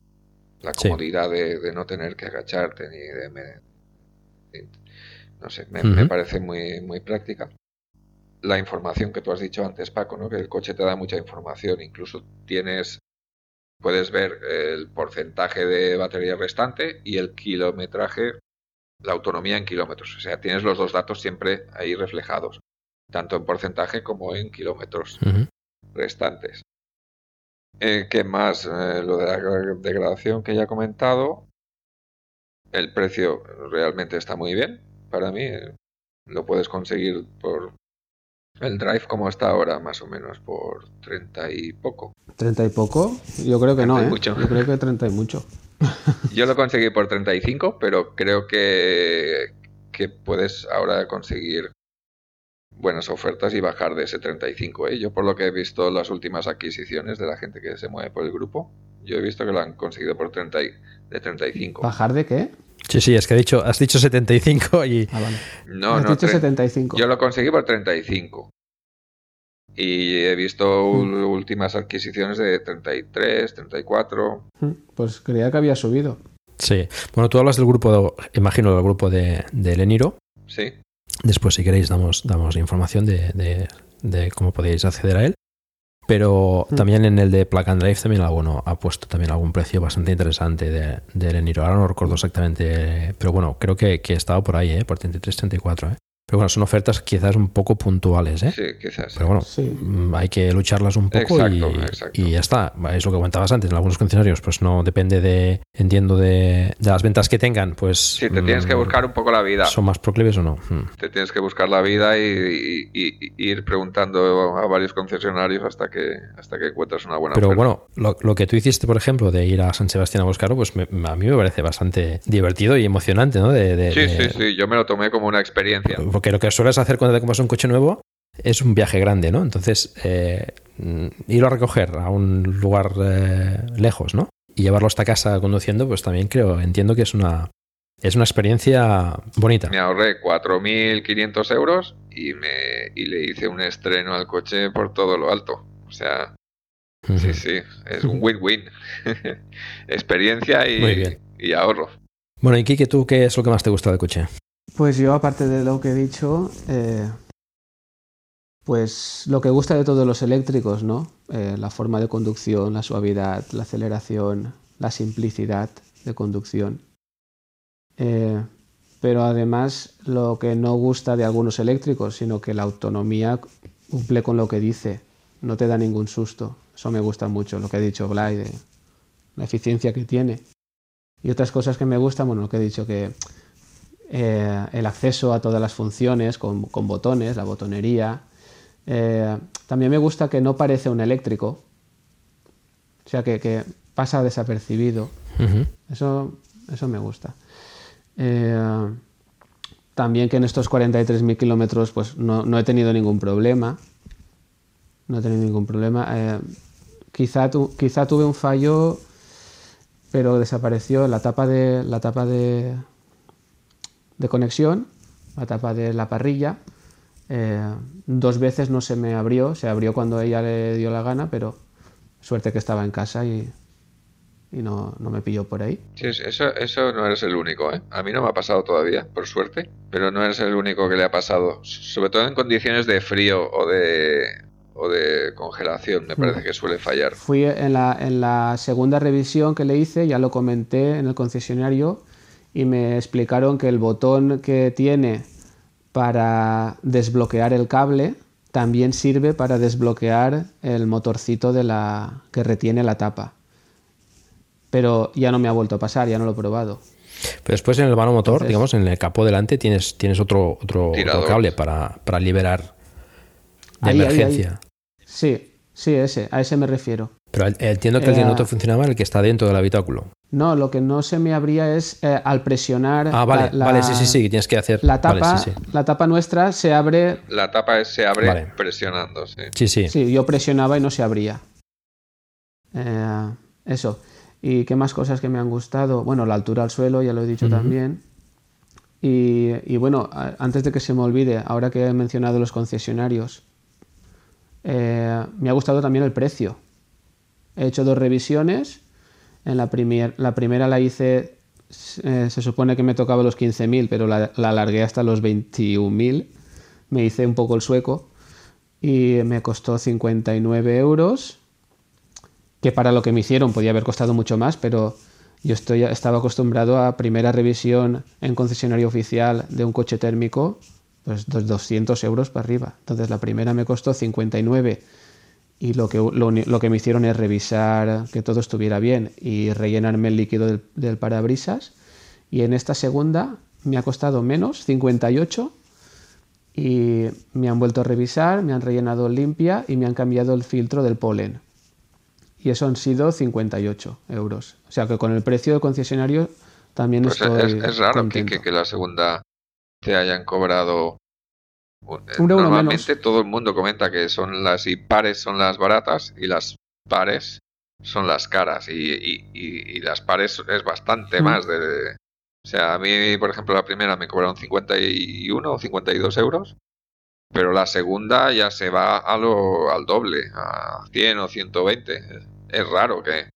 La Sí. comodidad de, de no tener que agacharte ni de... no sé, me parece muy, muy práctica. la información que tú has dicho antes, Paco, ¿no? Que el coche te da mucha información. Incluso tienes, puedes ver el porcentaje de batería restante y el kilometraje, la autonomía en kilómetros. O sea, tienes los dos datos siempre ahí reflejados, tanto en porcentaje como en kilómetros restantes. Eh, ¿Qué más? Eh, lo de la degradación que ya he comentado. El precio realmente está muy bien para mí. Lo puedes conseguir por el drive como está ahora, más o menos, por 30 y poco. ¿30 y poco? Yo creo que no, ¿eh? mucho. Yo creo que 30 y mucho. Yo lo conseguí por 35, pero creo que, que puedes ahora conseguir buenas ofertas y bajar de ese 35. ¿eh? Yo por lo que he visto las últimas adquisiciones de la gente que se mueve por el grupo, yo he visto que lo han conseguido por 30 y- de 35. ¿Bajar de qué? Sí, sí, es que has dicho, has dicho 75 y... Ah, vale. No, Has no, dicho tre- 75. Yo lo conseguí por 35. Y he visto Mm. últimas adquisiciones de 33, 34. Mm, Pues creía que había subido. Sí. Bueno, tú hablas del grupo, imagino, del grupo de, de Leniro. Sí. Después, si queréis, damos, damos información de, de- de cómo podéis acceder a él. Pero Mm. también en el de Plug and Drive también alguno ha puesto también algún precio bastante interesante de, de Leniro. Ahora no recuerdo exactamente, pero bueno, creo que, que estaba por ahí, ¿eh? por 33, 34. ¿eh? Pero bueno, son ofertas quizás un poco puntuales, ¿eh? Sí, quizás. Pero bueno, Sí. mm, hay que lucharlas un poco y, Exacto, y ya está. Es lo que comentabas antes. En algunos concesionarios, pues no depende de, entiendo, de, de las ventas que tengan. Pues Sí, te tienes que mm, buscar un poco la vida. ¿Son más proclives o no? Mm. Te tienes que buscar la vida y, y- y- y ir preguntando a varios concesionarios hasta que hasta que encuentres una buena Pero oferta. bueno, lo, lo que tú hiciste, por ejemplo, de ir a San Sebastián a buscarlo, pues me- a mí me parece bastante divertido y emocionante, ¿no? De, de- Sí, de- sí, sí, yo me lo tomé como una experiencia. Porque lo que sueles hacer cuando te compras un coche nuevo es un viaje grande, ¿no? Entonces, eh, irlo a recoger a un lugar eh, lejos, ¿no? Y llevarlo hasta casa conduciendo, pues también creo, entiendo que es una, es una experiencia bonita. Me ahorré 4.500 euros y, me, y le hice un estreno al coche por todo lo alto. O sea, sí, sí, es un win-win. Experiencia y, y ahorro. Bueno, y Kike, ¿tú qué es lo que más te gusta del coche? Pues yo, aparte de lo que he dicho, eh, pues lo que gusta de todos los eléctricos, ¿no? Eh, la forma de conducción, la suavidad, la aceleración, la simplicidad de conducción. Eh, pero además lo que no gusta de algunos eléctricos, sino que la autonomía cumple con lo que dice, no te da ningún susto. Eso me gusta mucho, lo que ha dicho Blay, de la eficiencia que tiene. Y otras cosas que me gustan, bueno, lo que he dicho, que eh, el acceso a todas las funciones con, con botones, la botonería. Eh, también me gusta que no parece un eléctrico, o sea, que, que pasa desapercibido. Eso, eso me gusta. Eh, también que en estos 43.000 kilómetros pues no, no he tenido ningún problema. No he tenido ningún problema. Quizá, tu- quizá tuve un fallo, pero desapareció la tapa de, la tapa de, de conexión, la tapa de la parrilla. Eh, dos veces no se me abrió, se abrió cuando ella le dio la gana, pero suerte que estaba en casa y, y no, no me pilló por ahí. Sí, eso, eso no eres el único, ¿eh? A mí no me ha pasado todavía, por suerte, pero no eres el único que le ha pasado, sobre todo en condiciones de frío o de, o de congelación, me parece que suele fallar. Fui en la, en la segunda revisión que le hice, ya lo comenté en el concesionario, y me explicaron que el botón que tiene para desbloquear el cable también sirve para desbloquear el motorcito de la, que retiene la tapa. Pero ya no me ha vuelto a pasar, ya no lo he probado. Pero después en el vano motor, Entonces- digamos, en el capó delante tienes, tienes otro, otro, cable para, para liberar de Ahí, ahí, ahí. emergencia. Sí, sí, ese, a ese me refiero. Pero entiendo que el Eh, funcionaba el que está dentro del habitáculo. No, lo que no se me abría es eh, al presionar Ah, vale, la, vale, sí, sí, sí, tienes que hacer. la vale, tapa, sí, sí. la tapa nuestra se abre La tapa es- se abre Vale. presionando, sí. Sí, sí. Sí, yo presionaba y no se abría. Eh, eso. ¿Y qué más cosas que me han gustado? Bueno, la altura al suelo, ya lo he dicho también. Y, y bueno, antes de que se me olvide, ahora que he mencionado los concesionarios, eh, me ha gustado también el precio. He hecho dos revisiones. En la, primer- la primera la hice, eh, se supone que me tocaba los 15.000, pero la, la alargué hasta los 21.000. Me hice un poco el sueco. y me costó 59 euros, que para lo que me hicieron podía haber costado mucho más, pero yo estoy, estaba acostumbrado a primera revisión en concesionario oficial de un coche térmico, pues dos- 200 euros para arriba. Entonces la primera me costó 59 y lo que, lo, lo que me hicieron es revisar que todo estuviera bien y rellenarme el líquido del, del parabrisas. Y en esta segunda me ha costado menos, 58, y me han vuelto a revisar, me han rellenado limpia y me han cambiado el filtro del polen. Y eso han sido 58 euros. O sea que con el precio del concesionario también Pues estoy es, es raro, que la segunda te hayan cobrado. Un euro Normalmente todo el mundo comenta que son las impares son las baratas y las pares son las caras. Y, y- y- y las pares es bastante Mm. más de, de- O sea, a mí, por ejemplo, la primera me cobraron 51 o 52 euros. Pero la segunda ya se va a lo, al doble, a 100 o 120. Es, es raro que.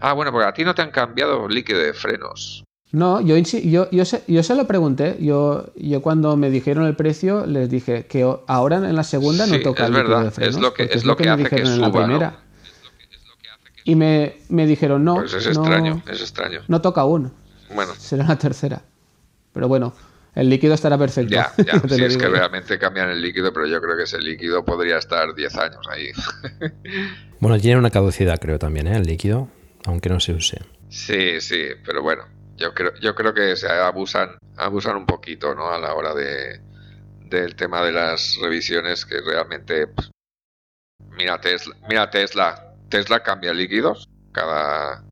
Ah, bueno, porque a ti no te han cambiado líquido de frenos. No, yo, yo, yo, se, yo se lo pregunté. Yo, yo cuando me dijeron el precio les dije que ahora en la segunda no Sí, toca es el líquido verdad, de es frenos. lo que- es lo que me hace que dijeron en la suba, ¿no? primera. Y me, me dijeron, no, Pues es no, extraño, es extraño. no toca aún. Bueno, Será la tercera. Pero bueno, el líquido estará perfecto. ya, ya, sí, es digo que ya. realmente cambian el líquido, pero yo creo que ese líquido podría estar 10 años ahí. Bueno, tiene una caducidad, creo también, ¿eh? el líquido, aunque no se use. Sí, sí, pero bueno, yo creo, yo creo que se abusan, abusan un poquito, ¿no? A la hora de del tema de las revisiones, que realmente, pues, mira Tesla, mira Tesla, Tesla cambia líquidos cada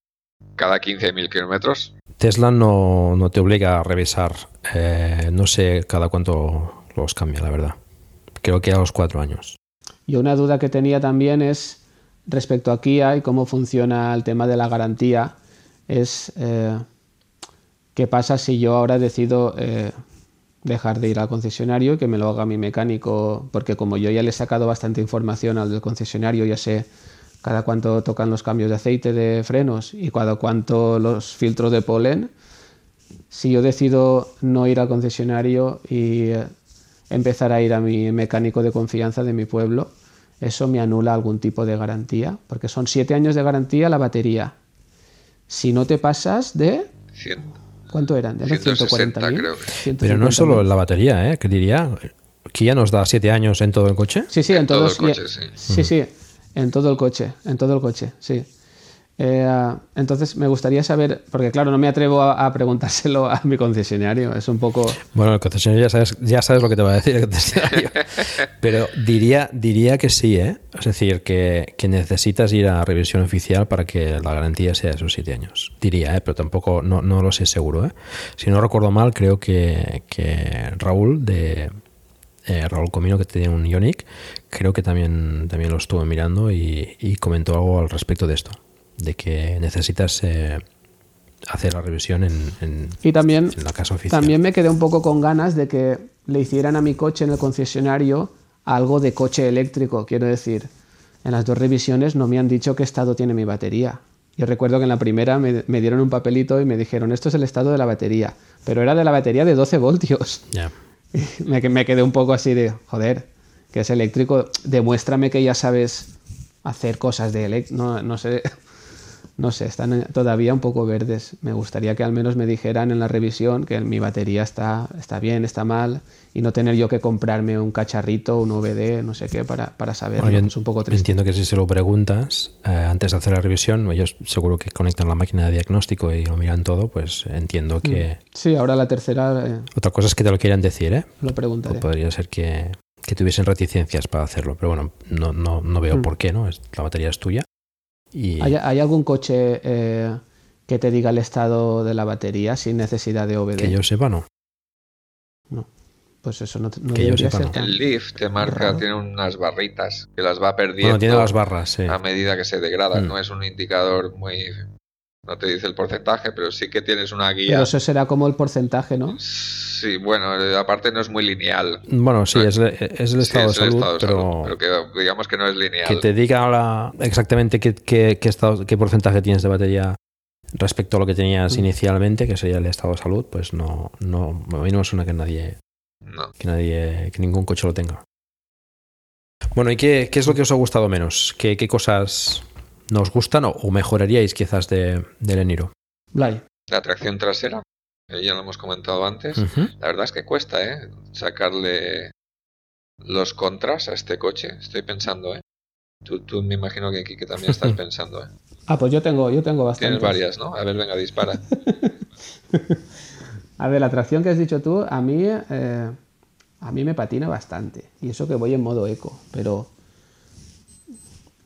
cada 15.000 kilómetros. Tesla no, no te obliga a revisar, eh, no sé cada cuánto los cambia, la verdad. Creo que a los cuatro años. Y una duda que tenía también es respecto a Kia y cómo funciona el tema de la garantía. Es eh, qué pasa si yo ahora decido eh, dejar de ir al concesionario y que me lo haga mi mecánico, porque como yo ya le he sacado bastante información al del concesionario, ya sé cada cuánto tocan los cambios de aceite de frenos y cada cuánto los filtros de polen. Si yo decido no ir al concesionario y eh, empezar a ir a mi mecánico de confianza de mi pueblo, eso me anula algún tipo de garantía, porque son siete años de garantía la batería. Si no te pasas de... Cien- ¿Cuánto eran? ¿De 160 140.000? creo. Pero no es 150.000. solo la batería, ¿eh? Que diría, Kia nos da siete años en todo el coche. Sí, sí, en, En todo todos. el coche, y- sí. Sí, sí, en todo el coche, en todo el coche, sí. Eh, entonces me gustaría saber, porque claro, no me atrevo a, a preguntárselo a mi concesionario, es un poco... Bueno, el concesionario ya sabes, ya sabes lo que te va a decir el concesionario. Pero diría, diría que sí, ¿eh? Es decir, que, que necesitas ir a revisión oficial para que la garantía sea esos siete años. Diría, ¿eh? Pero tampoco, no, no lo sé seguro, ¿eh? Si no recuerdo mal, creo que, que Raúl de... eh, Raúl Comino, que tenía un Ionic, creo que también, también lo estuve mirando y, y comentó algo al respecto de esto, de que necesitas eh, hacer la revisión en, en- Y también, en la casa oficial. también me quedé un poco con ganas de que le hicieran a mi coche en el concesionario algo de coche eléctrico. Quiero decir, en las dos revisiones no me han dicho qué estado tiene mi batería. Yo recuerdo que en la primera me, me dieron un papelito y me dijeron, esto es el estado de la batería. Pero era de la batería de 12 voltios. Ya. Y me, me quedé un poco así de, joder, que es eléctrico, demuéstrame que ya sabes hacer cosas de eléctrico. No, no sé, no sé, están todavía un poco verdes. Me gustaría que al menos me dijeran en la revisión que mi batería está, está bien, está mal, y no tener yo que comprarme un cacharrito, un VD, no sé qué, para, para saberlo. Bueno, yo es un poco triste. entiendo que si se lo preguntas eh, antes de hacer la revisión, ellos seguro que conectan la máquina de diagnóstico y lo miran todo, pues entiendo que... Sí, ahora la tercera eh, Otra cosa es que te lo quieran decir, ¿eh? lo preguntaré. Podría ser que, que tuviesen reticencias para hacerlo, pero bueno, no, no, no veo Mm. por qué, ¿no? La batería es tuya. Y ¿Hay, hay algún coche eh, que te diga el estado de la batería sin necesidad de OBD? que yo sepa, no. Pues eso no, no Que yo sepa, ser no. El Leaf te marca, Raro. tiene unas barritas que las va perdiendo Bueno, tiene las barras, sí. a medida que se degradan. Mm. No es un indicador muy. No te dice el porcentaje, pero sí que tienes una guía. Pero eso será como el porcentaje, ¿no? Sí, bueno, eh, aparte no es muy lineal. Bueno, sí, es, es el Sí, estado es de salud, estado pero, salud, pero que digamos que no es lineal. que te diga la- exactamente qué, qué- qué estado, qué porcentaje tienes de batería respecto a lo que tenías Mm. inicialmente, que sería el estado de salud, pues no, no, a mí no me suena que nadie, No. que nadie, que ningún coche lo tenga. Bueno, ¿y qué, qué es lo que os ha gustado menos? ¿Qué, qué cosas nos gustan o, o mejoraríais quizás de, del Eniro? Blay. La tracción trasera, ya lo hemos comentado antes. La verdad es que cuesta, ¿eh? Sacarle los contras a este coche. Estoy pensando, ¿eh? Tú, tú me imagino que aquí que también estás pensando, ¿eh? Ah, pues yo tengo, yo tengo Tienes bastantes. varias, ¿no? A ver, venga, dispara. A ver, la tracción que has dicho tú, a mí, eh, a mí me patina bastante. Y eso que voy en modo eco, pero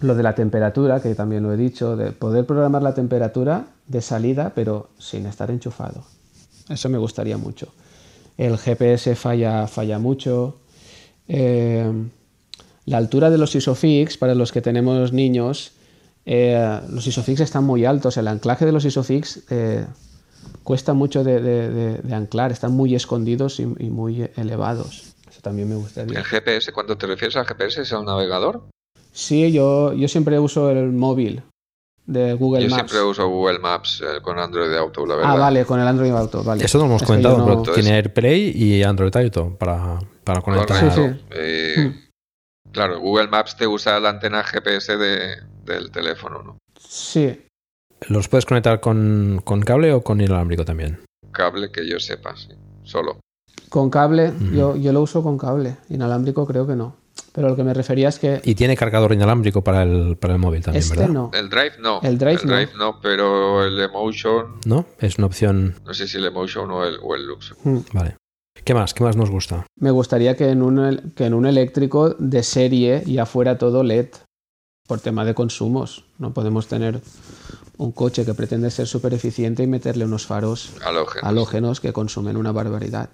lo de la temperatura, que también lo he dicho, de poder programar la temperatura de salida, pero sin estar enchufado. Eso me gustaría mucho. El GPS falla, falla mucho. Eh, la altura de los ISOFIX, para los que tenemos niños, eh, los ISOFIX están muy altos. El anclaje de los ISOFIX eh, cuesta mucho de, anclar, están muy escondidos y, y muy elevados. Eso también me gustaría. El GPS, cuando te refieres al GPS, ¿es el navegador? Sí, yo, yo siempre uso el móvil de Google Yo Maps. siempre uso Google Maps eh, con Android Auto, la verdad. Ah, vale, con el Android Auto, vale. Eso no lo hemos Es comentado, yo no- pero tiene AirPlay y Android Auto para, para conectar. Correcto. Eh, Claro, Google Maps te usa la antena GPS de- del teléfono, ¿no? Sí, ¿Los puedes conectar con, con cable o con inalámbrico también? Cable que yo sepa, sí. Solo. con cable, yo, yo lo uso con cable. Inalámbrico creo que no. Pero lo que me refería es que Y tiene cargador inalámbrico para el, para el móvil también, este ¿verdad? no. El Drive no. El Drive no. no, pero el Emotion, ¿No? Es una opción. no sé si el Emotion o el, o el Lux. Hmm. Vale. ¿Qué más? ¿Qué más nos gusta? Me gustaría que en, un, el- que en un eléctrico de serie ya fuera todo LED, por tema de consumos. No podemos tener un coche que pretende ser súper eficiente y meterle unos faros Halógenos. halógenos que consumen una barbaridad.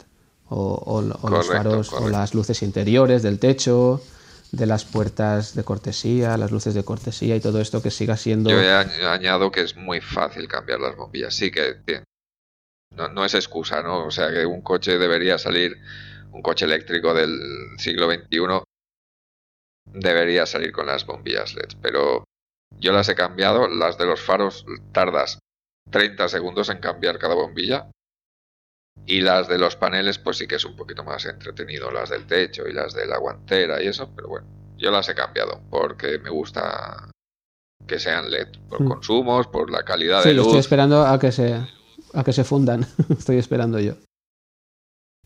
O, o- o los Correcto, faros o las luces interiores del techo, de las puertas de cortesía, las luces de cortesía y todo esto que siga siendo... Yo añado que es muy fácil cambiar las bombillas. Sí que que no, no es excusa, ¿no? O sea, que un coche debería salir, un coche eléctrico del siglo XXI debería salir con las bombillas LED. Pero yo las he cambiado, las de los faros tardas 30 segundos en cambiar cada bombilla. Y las de los paneles, pues sí que es un poquito más entretenido, las del techo y las de la guantera y eso, pero bueno, yo las he cambiado porque me gusta que sean LED, por Mm. consumos, por la calidad Sí, de luz. estoy esperando a que se, a que se fundan. estoy esperando yo.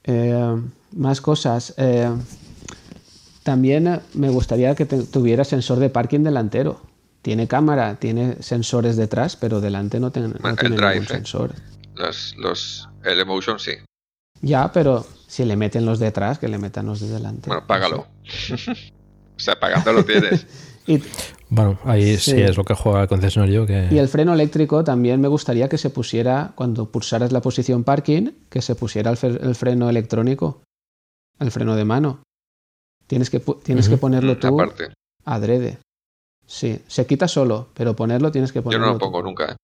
Eh, más cosas. Eh, también eh, me gustaría que te- tuviera sensor de parking delantero. Tiene cámara, tiene sensores detrás, pero delante no, ten- no tiene drive, ningún ¿eh? sensor. Los, los, el Emotion sí. Ya, pero si le meten los detrás, que le metan los de delante. Bueno, págalo. o sea, pagando lo tienes. Y, Bueno, ahí sí, Sí. es lo que juega el concesionario. Que... y el freno eléctrico también me gustaría que se pusiera, cuando pulsaras la posición parking, que se pusiera el, fre- el freno electrónico, el freno de mano. Tienes que, pu- tienes que ponerlo Mm, tú Aparte, adrede. Sí, se quita solo, pero ponerlo tienes que yo ponerlo no lo tú. pongo nunca, ¿eh?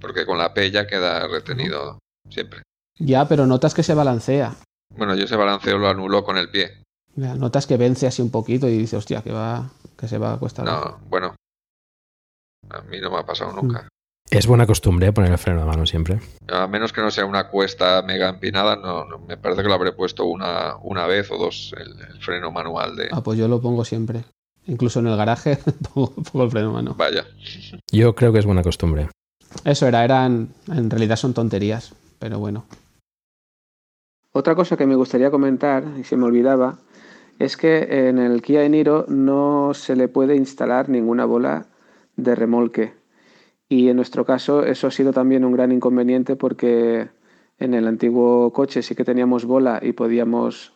porque con la P ya queda retenido siempre. Ya, pero notas que se balancea. Bueno, yo ese balanceo lo anulo con el pie. Ya, Notas que vence así un poquito y dices, hostia, que va, que se va a cuesta abajo. No, bueno. A mí no me ha pasado nunca. Es buena costumbre poner el freno de mano siempre. A menos que no sea una cuesta mega empinada, no, no, me parece que lo habré puesto una, una vez o dos el, el freno manual de... Ah, pues yo lo pongo siempre. incluso en el garaje pongo, pongo el freno de mano. Vaya. Yo creo que es buena costumbre. Eso era, eran, en realidad son tonterías, pero bueno. Otra cosa que me gustaría comentar, y se me olvidaba, es que en el Kia Niro no se le puede instalar ninguna bola de remolque. Y en nuestro caso eso ha sido también un gran inconveniente porque en el antiguo coche sí que teníamos bola y podíamos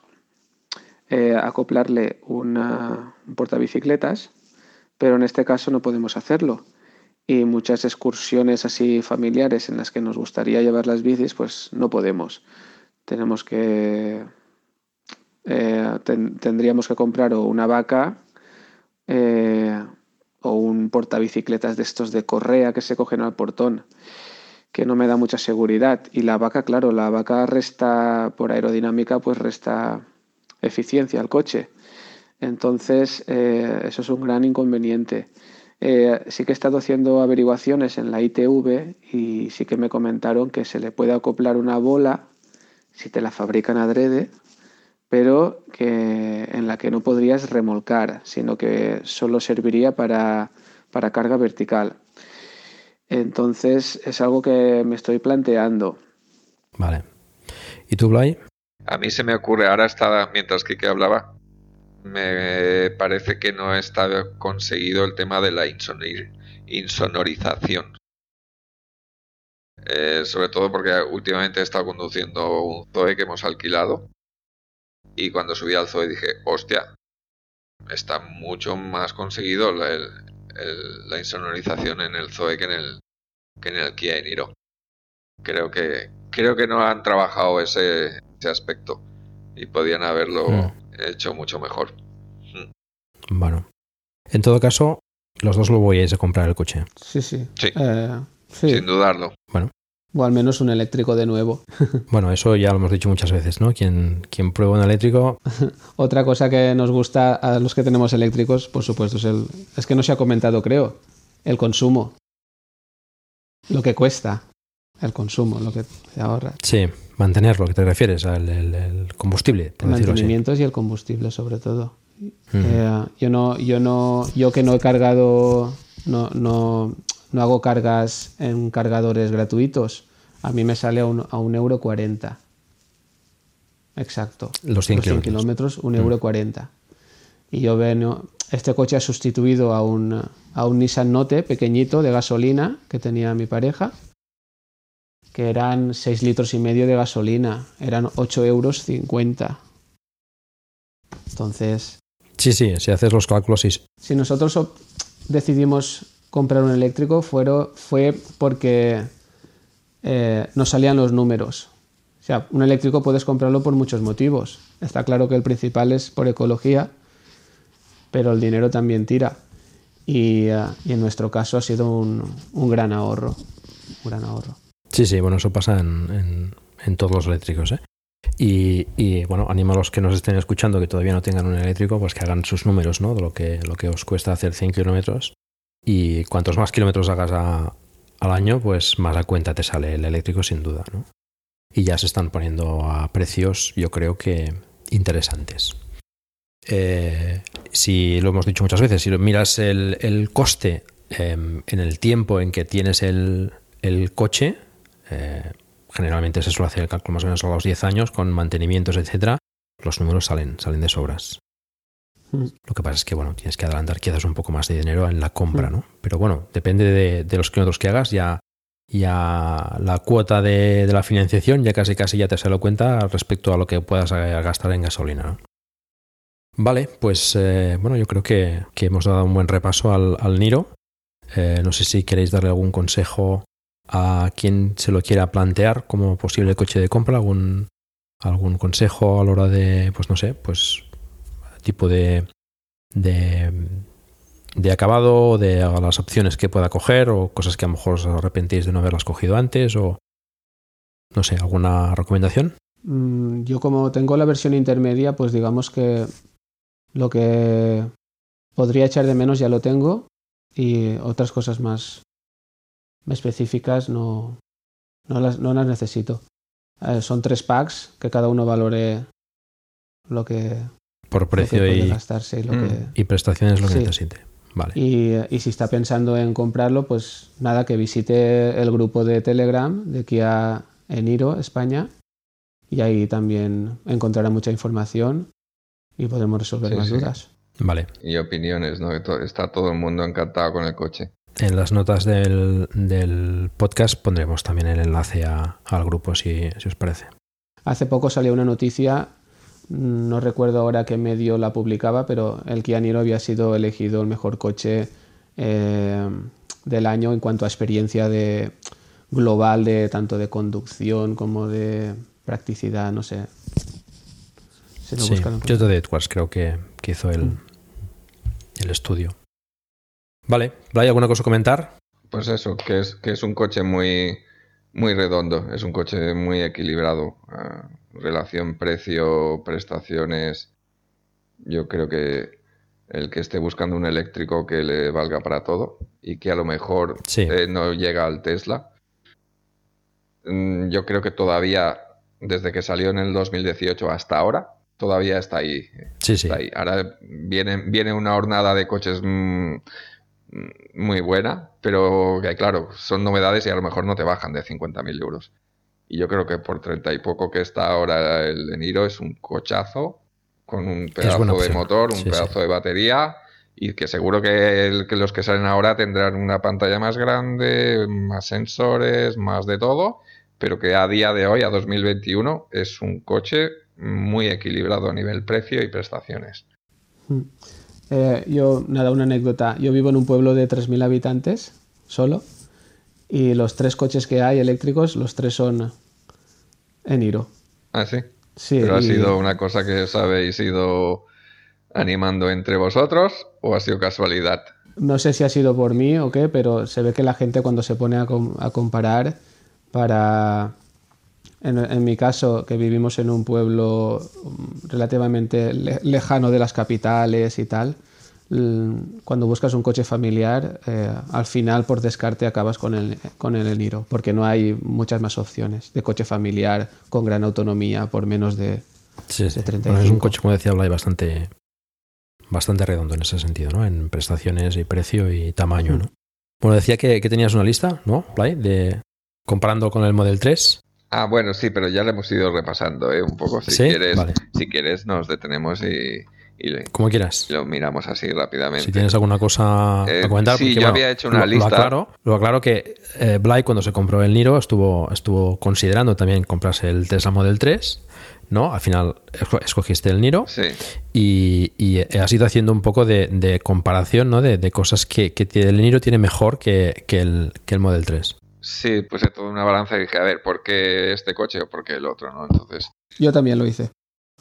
eh, acoplarle una, un portabicicletas, pero en este caso no podemos hacerlo. Y muchas excursiones así familiares en las que nos gustaría llevar las bicis, pues no podemos. Tenemos que... eh, ten- tendríamos que comprar o una vaca eh, o un portabicicletas de estos de correa que se cogen al portón, que no me da mucha seguridad. Y la vaca, claro, la vaca resta, por aerodinámica, pues resta eficiencia al coche. Entonces, eh, eso es un gran inconveniente. Sí que he estado haciendo averiguaciones en la ITV y sí que me comentaron que se le puede acoplar una bola si te la fabrican adrede, pero que en la que no podrías remolcar, sino que solo serviría para, para carga vertical. Entonces es algo que me estoy planteando. Vale. ¿Y tú, Blay? A mí se me ocurre, ahora está, mientras Kike hablaba, me parece que no está conseguido el tema de la insonorización. Eh, sobre todo porque últimamente he estado conduciendo un Zoe que hemos alquilado y cuando subí al Zoe dije, hostia, está mucho más conseguido la, el- el- la insonorización en el Zoe que en el, que en el Kia Niro. Creo que, creo que no han trabajado ese, ese aspecto y podían haberlo Mm. hecho mucho mejor. Bueno. En todo caso, los dos lo voy a comprar el coche. Sí, sí. Sí. Eh, sí. Sin dudarlo. Bueno. O al menos un eléctrico de nuevo. Bueno, eso ya lo hemos dicho muchas veces, ¿no? Quien, quien prueba un eléctrico, Otra cosa que nos gusta a los que tenemos eléctricos, por supuesto, es, el, es que no se ha comentado, creo, el consumo. Lo que cuesta el consumo, lo que se ahorra. sí, mantenerlo, ¿qué te refieres? Al el- el combustible, por decirlo así. Mantenimientos y el combustible, sobre todo. Ujú. Eh, yo no, yo no, yo que no he cargado, no, no, no hago cargas en cargadores gratuitos. A mí me sale a un, a un euro cuarenta. Exacto. Los 100 kilómetros. kilómetros, un euro cuarenta. Y yo veo, este coche ha sustituido a un, a un Nissan Note pequeñito de gasolina que tenía mi pareja, que eran 6 litros y medio de gasolina, eran 8 euros 50. Entonces, Sí, sí, si haces los cálculos, sí. si nosotros decidimos comprar un eléctrico fue porque eh, nos salían los números. O sea, un eléctrico puedes comprarlo por muchos motivos. Está claro que el principal es por ecología, pero el dinero también tira. Y, eh, en nuestro caso ha sido un, un gran ahorro. Un gran ahorro. Sí, sí, bueno, eso pasa en, en- en todos los eléctricos, ¿eh? Y, y, bueno, animo a los que nos estén escuchando que todavía no tengan un eléctrico, pues que hagan sus números, ¿no? De lo que, lo que os cuesta hacer 100 kilómetros. Y cuantos más kilómetros hagas al año, pues más a cuenta te sale el eléctrico, sin duda, ¿no? Y ya se están poniendo a precios, yo creo que interesantes. Eh, si lo hemos dicho muchas veces, si miras el, el coste em, en el tiempo en que tienes el, el coche, eh, generalmente se suele hacer el cálculo más o menos a los 10 años, con mantenimientos, etcétera, los números salen, salen de sobras. Mm. Lo que pasa es que, bueno, tienes que adelantar quizás un poco más de dinero en la compra, ¿no? Pero bueno, depende de, de los kilómetros que hagas, ya, ya la cuota de, de la financiación ya casi casi ya te se lo cuenta respecto a lo que puedas eh, gastar en gasolina, ¿no? Vale, pues eh, bueno, yo creo que, que hemos dado un buen repaso al, al Niro. Eh, no sé si queréis darle algún consejo a quien se lo quiera plantear como posible coche de compra, algún, algún consejo a la hora de, pues no sé, pues tipo de, de, de acabado, de las opciones que pueda coger o cosas que a lo mejor os arrepentís de no haberlas cogido antes o no sé, alguna recomendación. Mm, Yo como tengo la versión intermedia, pues digamos que lo que podría echar de menos ya lo tengo y otras cosas más específicas no, no, las, no las necesito. Eh, son tres packs que cada uno valore lo que... Por precio lo que puede y, gastarse y lo Mm. que... y prestaciones lo que Sí. necesite. Vale. Y, y si está pensando en comprarlo, pues nada, que visite el grupo de Telegram de Kia Eniro España y ahí también encontrará mucha información y podremos resolver Sí, más sí. dudas. Vale. Y opiniones, ¿no? Está todo el mundo encantado con el coche. En las notas del, del podcast pondremos también el enlace a- al grupo si, si os parece. Hace poco salió una noticia, no recuerdo ahora qué medio la publicaba, pero el Kia Niro había sido elegido el mejor coche eh, del año en cuanto a experiencia de global de tanto de conducción como de practicidad, no sé. Si lo Sí, Joto de Edwards creo que, que hizo el, el estudio. Vale, ¿hay alguna cosa a comentar? Pues eso, que es, que es un coche muy, muy redondo, es un coche muy equilibrado. ah, relación precio-prestaciones. Yo creo que el que esté buscando un eléctrico que le valga para todo y que a lo mejor Sí. eh, no llega al Tesla. Mm, Yo creo que todavía, desde que salió en el 2018 hasta ahora, todavía está ahí. Sí, sí. Está ahí. Ahora viene, viene una hornada de coches mm, muy buena, pero que claro, son novedades y a lo mejor no te bajan de 50.000 euros. Y yo creo que por 30 y poco que está ahora el Eniro es un cochazo con un pedazo de motor, un Sí, sí. pedazo de batería y que seguro que, el- que los que salen ahora tendrán una pantalla más grande, más sensores, más de todo, pero que a día de hoy, a 2021, es un coche muy equilibrado a nivel precio y prestaciones. Eh, yo, nada, una anécdota. Yo vivo en un pueblo de 3.000 habitantes, solo, y los tres coches que hay eléctricos, los tres son Eniro. Ah, sí. Sí, ¿Pero ha sido una cosa que os habéis ido animando entre vosotros o ha sido casualidad? No sé si ha sido por mí o qué, pero se ve que la gente cuando se pone a, com- a comparar para... En, en mi caso, que vivimos en un pueblo mm, relativamente le- lejano de las capitales y tal, cuando buscas un coche familiar, eh, al final por descarte acabas con el, con el Eniro, porque no hay muchas más opciones de coche familiar con gran autonomía por menos de, Sí, sí. de 35. Bueno, es un coche, como decía Blay, bastante, bastante redondo en ese sentido, ¿no? En prestaciones y precio y tamaño, ¿no? Bueno, decía que, que tenías una lista, ¿no, Blay? De, comparando con el Model 3. Ah, bueno, sí, pero ya lo hemos ido repasando, ¿eh? Un poco. Si ¿Sí? quieres, Vale. si quieres nos detenemos y, y le- Como quieras. lo miramos así rápidamente. Si tienes alguna cosa Eh, a comentar. sí, porque, yo bueno, había hecho una lo, lista. Lo aclaro, lo aclaro que eh, Blay, cuando se compró el Niro, estuvo, estuvo considerando también comprarse el Tesla Model 3. ¿no? Al final esco- escogiste el Niro Sí. y, y has ido haciendo un poco de, de comparación ¿no? de, de cosas que, el Niro tiene mejor que, que el, que el Model 3. Sí, puse toda una balanza y dije, a ver, ¿por qué este coche o por qué el otro? ¿no? Entonces, Yo también lo hice.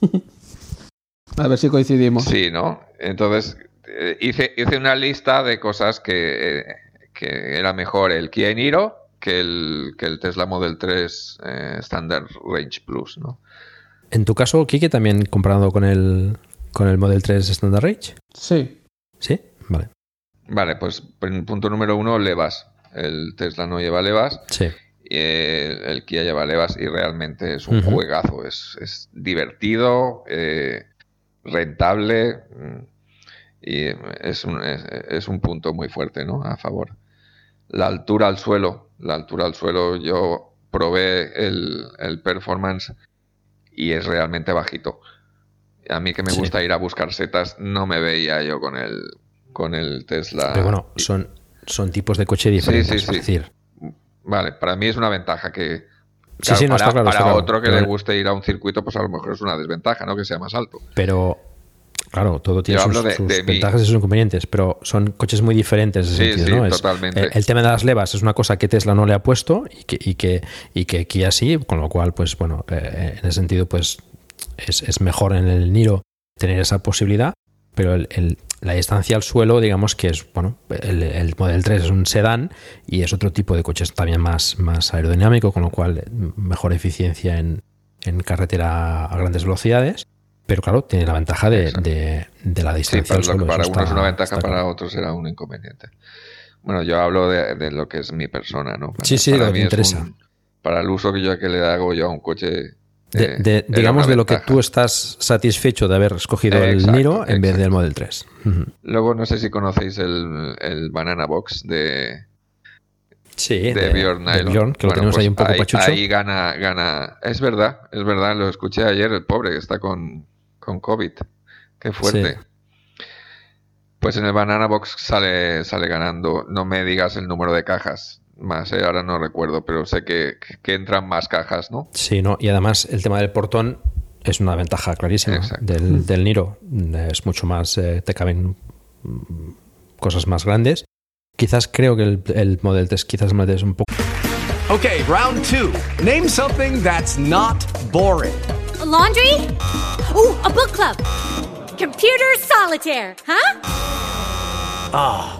a ver si coincidimos. sí, ¿no? Entonces, eh, hice, hice una lista de cosas que, eh, que era mejor el Kia Niro que el, que el Tesla Model 3 eh, Standard Range Plus, ¿no? En tu caso, Kike, también comparado con el, con el Model 3 Standard Range. Sí. ¿Sí? Vale. Vale, pues en punto número uno, levas. El Tesla no lleva levas. Sí. y el, el Kia lleva levas y realmente es un juegazo. Es, es divertido, eh, rentable mm, y es un, es, es un punto muy fuerte ¿no? a favor. La altura al suelo. La altura al suelo, yo probé el, el performance y es realmente bajito. A mí que me Sí. gusta ir a buscar setas, no me veía yo con el, con el Tesla. Pero bueno, son, son tipos de coche diferentes. Sí, sí, sí. Es decir, Vale, para mí es una ventaja que. Sí, sí, no, para, está claro, para está claro. otro que le guste ir a un circuito, pues a lo mejor es una desventaja, ¿no? Que sea más alto. pero claro, todo tiene Yo sus, de- sus de ventajas y sus inconvenientes, pero son coches muy diferentes en ese Sí, sentido, sí, ¿no? Es- totalmente. el, el tema de las levas es una cosa que Tesla no le ha puesto y que, y que, y que Kia sí, con lo cual, pues bueno, eh, en ese sentido, pues es, es mejor en el Niro tener esa posibilidad, pero el- el- la distancia al suelo, digamos que es, bueno, el, el Model 3 es un sedán y es otro tipo de coches también más, más aerodinámico, con lo cual eh, mejor eficiencia en, en carretera a grandes velocidades. Pero claro, tiene la ventaja de, de- de la distancia al suelo. para eso uno es una ventaja, para claro. otro será un inconveniente. Bueno, yo hablo de, de lo que es mi persona, ¿no? Para- Sí, sí, para lo que es interesa. un- para el uso que yo que le hago yo a un coche, De, eh, de- digamos de lo que tú estás satisfecho de haber escogido el Niro en vez del Model 3. Ujú. Luego no sé si conocéis el, el Banana Box de, Sí, de, de- Bjorn de Nylon. Bjorn, que lo tenemos pues ahí un poco ahí, pachucho. ahí gana, gana. Es verdad, es verdad, lo escuché ayer, el pobre que está con, con COVID. Qué fuerte. Pues en el Banana Box sale, sale ganando. No me digas el número de cajas más, ¿eh? ahora no recuerdo, pero sé que, que entran más cajas, ¿no? Sí, no, y además el tema del portón es una ventaja clarísima del, del Niro. Es mucho más, eh, te caben mm, cosas más grandes. Quizás creo que el, el Model 3 quizás el Model 3 es un poco Okay, round two. Name something that's not boring. A laundry? Ooh, a book club. Computer solitaire, huh? Ah,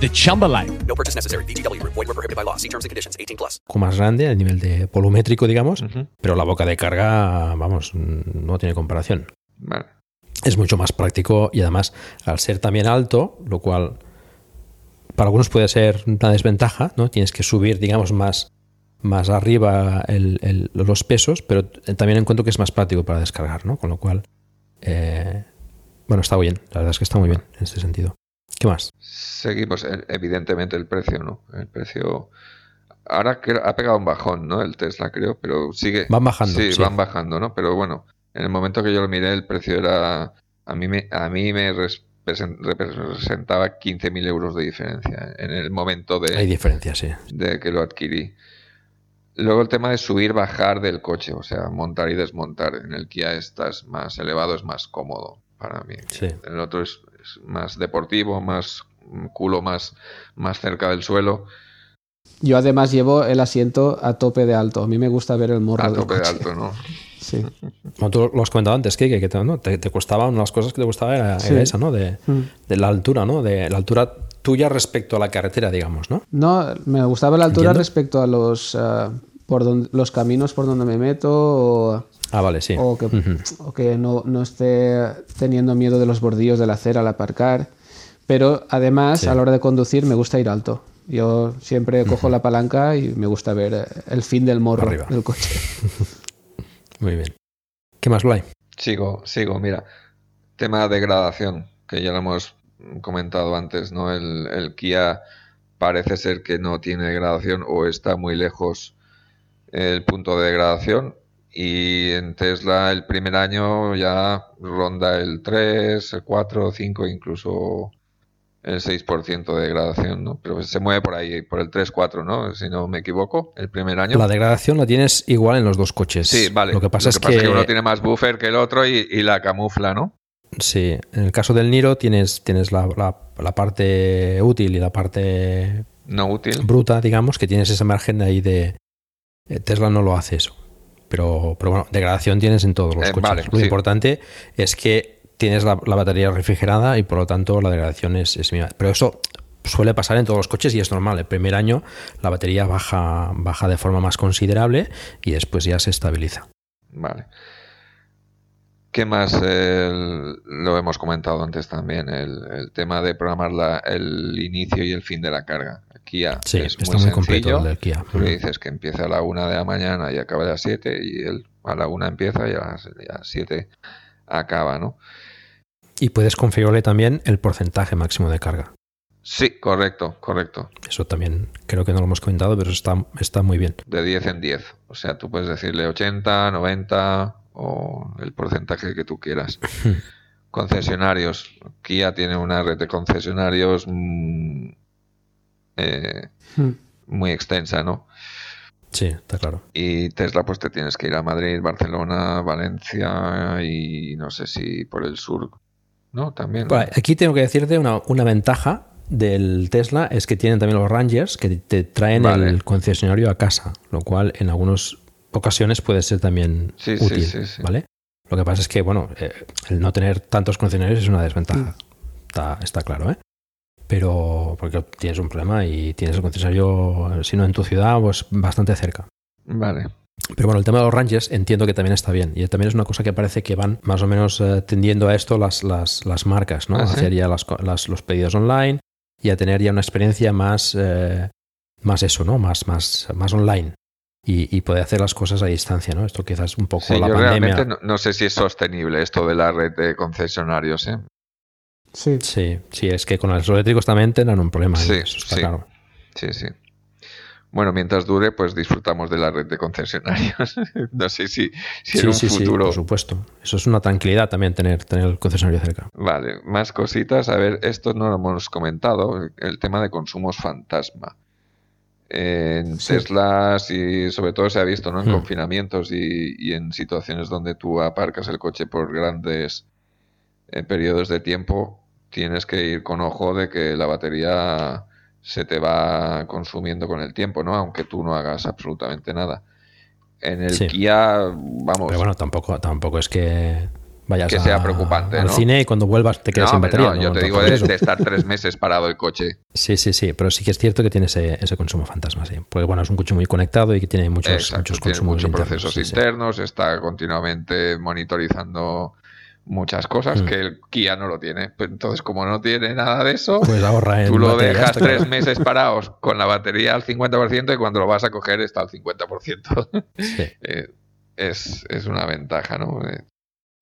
the Chumba life. No purchase necessary. VGW Group. Void were prohibited by law. See terms and conditions. 18 plus. poco más grande a nivel de volumétrico, digamos, pero la boca de carga, vamos, no tiene comparación. Vale. Es mucho más práctico y además, al ser también alto, lo cual para algunos puede ser una desventaja, ¿no? Tienes que subir, digamos, más, más arriba el- el- los pesos, pero también encuentro que es más práctico para descargar, ¿no? Con lo cual, eh, bueno, está bien, la verdad es que está muy bien en ese sentido. ¿Qué más? Seguimos, eh, evidentemente, el precio, ¿no? El precio. Ahora ha pegado un bajón, ¿no? El Tesla, creo, pero sigue. Van bajando, Sí, sí. van bajando, ¿no? Pero bueno, en el momento que yo lo miré, el precio era. A mí me, a mí me res- presen- representaba 15.000 euros de diferencia en el momento de, Hay diferencias, sí. de que lo adquirí. Luego el tema de subir, bajar del coche, o sea, montar y desmontar. En el Kia estás más elevado, es más cómodo para mí. Sí. El otro es más deportivo, más mm, culo más, más cerca del suelo. Yo además llevo el asiento a tope de alto. A mí me gusta ver el morro A del tope de alto, ¿no? Sí. Como tú lo has comentado antes, que, que te, ¿no? te, te costaba, una de las cosas que te gustaba era, Sí. era esa, ¿no? De, Mm. de la altura, ¿no? De la altura tuya respecto a la carretera, digamos, ¿no? No, me gustaba la altura Entiendo. respecto a los, ah, por donde, los caminos por donde me meto o, Ah, vale, sí. o que, Ujú. o que no, no esté teniendo miedo de los bordillos de la acera al aparcar. Pero además, Sí. a la hora de conducir, me gusta ir alto. Yo siempre cojo la palanca y me gusta ver eh, el fin del morro Arriba. del coche. Muy bien. ¿Qué más lo hay? Sigo, sigo, mira. Tema de gradación, que ya lo hemos comentado antes, ¿no? El, el Kia parece ser que no tiene degradación o está muy lejos el punto de degradación. Y en Tesla el primer año ya ronda el 3, el 4, 5, incluso el 6% de degradación, ¿no? Pero se mueve por ahí, por el 3, 4, ¿no? Si no me equivoco, el primer año. La degradación la tienes igual en los dos coches. Sí, vale. Lo que pasa es que, uno tiene más buffer que el otro y, y la camufla, ¿no? sí, en el caso del Niro tienes, tienes la, la- la parte útil y la parte No útil. bruta, digamos, que tienes ese margen ahí de... eh, Tesla no lo hace eso. Pero, pero bueno, degradación tienes en todos los Eh, coches. vale, lo sí. importante es que tienes la, la batería refrigerada y por lo tanto la degradación es, es mínima. Pero eso suele pasar en todos los coches y es normal. El primer año la batería baja, baja de forma más considerable y después ya se estabiliza. Vale. ¿Qué más? Lo hemos comentado antes también, el, el tema de programar la- el inicio y el fin de la carga. Kia Sí, es está muy, muy completo sencillo. el del Kia. Tú le dices que empieza a la una de la mañana y acaba a las 7 y él a la una empieza y a las, a las 7 acaba, ¿no? Y puedes configurarle también el porcentaje máximo de carga. Sí, correcto, correcto. Eso también creo que no lo hemos comentado, pero está, está muy bien. De 10 en 10. O sea, tú puedes decirle 80, 90 o el porcentaje que tú quieras. Concesionarios. Kia tiene una red de concesionarios mm, eh, Hmm. muy extensa, ¿no? Sí, está claro. Y Tesla, pues te tienes que ir a Madrid, Barcelona, Valencia y no sé si por el sur. ¿No? También. aquí tengo que decirte una, una ventaja del Tesla es que tienen también los Rangers que te traen Vale. el concesionario a casa, lo cual en algunas ocasiones puede ser también Sí, sí, útil, sí, sí. ¿vale? Lo que pasa es que, bueno, eh, el no tener tantos concesionarios es una desventaja. Está, está claro, ¿eh? Pero porque tienes un problema y tienes el concesionario, si no en tu ciudad, pues bastante cerca. Vale. Pero bueno, el tema de los Rangers entiendo que también está bien. Y también es una cosa que parece que van más o menos eh, tendiendo a esto las, las, las marcas, ¿no? ¿Ah, A hacer ya las las- los pedidos online y a tener ya una experiencia más, eh, más eso, ¿no? Más, más, más online. Y, y poder hacer las cosas a distancia, ¿no? Esto quizás un poco Sí, la yo pandemia. realmente no, no sé si es sostenible esto de la red de concesionarios, ¿eh? Sí. Sí, sí, es que con los eléctricos también tendrán un problema. Sí, eso está sí. claro. Sí, sí. Bueno, mientras dure, pues disfrutamos de la red de concesionarios. no sé si, si en Sí, un sí, sí, futuro. por supuesto. Eso es una tranquilidad también tener, tener el concesionario cerca. Vale, más cositas. A ver, esto no lo hemos comentado, el tema de consumos fantasma. En Sí. Tesla, sí, sobre todo se ha visto ¿no? en Hmm. confinamientos y, y en situaciones donde tú aparcas el coche por grandes eh, periodos de tiempo, tienes que ir con ojo de que la batería se te va consumiendo con el tiempo, ¿no? Aunque tú no hagas absolutamente nada. En el Sí. Kia, vamos, Pero bueno, tampoco, tampoco es que vayas Que sea a- preocupante, al ¿no? cine y cuando vuelvas te quedes no, sin batería. no, yo no, te digo de, estar tres meses parado el coche. Sí, sí, sí, pero sí que es cierto que tiene ese, ese consumo fantasma, sí. Porque bueno, es un coche muy conectado y que tiene muchos, Exacto, muchos tiene consumos muchos internos, procesos sí. internos, está continuamente monitorizando muchas cosas Mm. que el Kia no lo tiene. Pues Entonces, como no tiene nada de eso, Pues ahorra tú lo dejas tres claro. meses parados con la batería al 50% y cuando lo vas a coger está al 50%. Sí. Eh, es, es una ventaja, ¿no? Eh,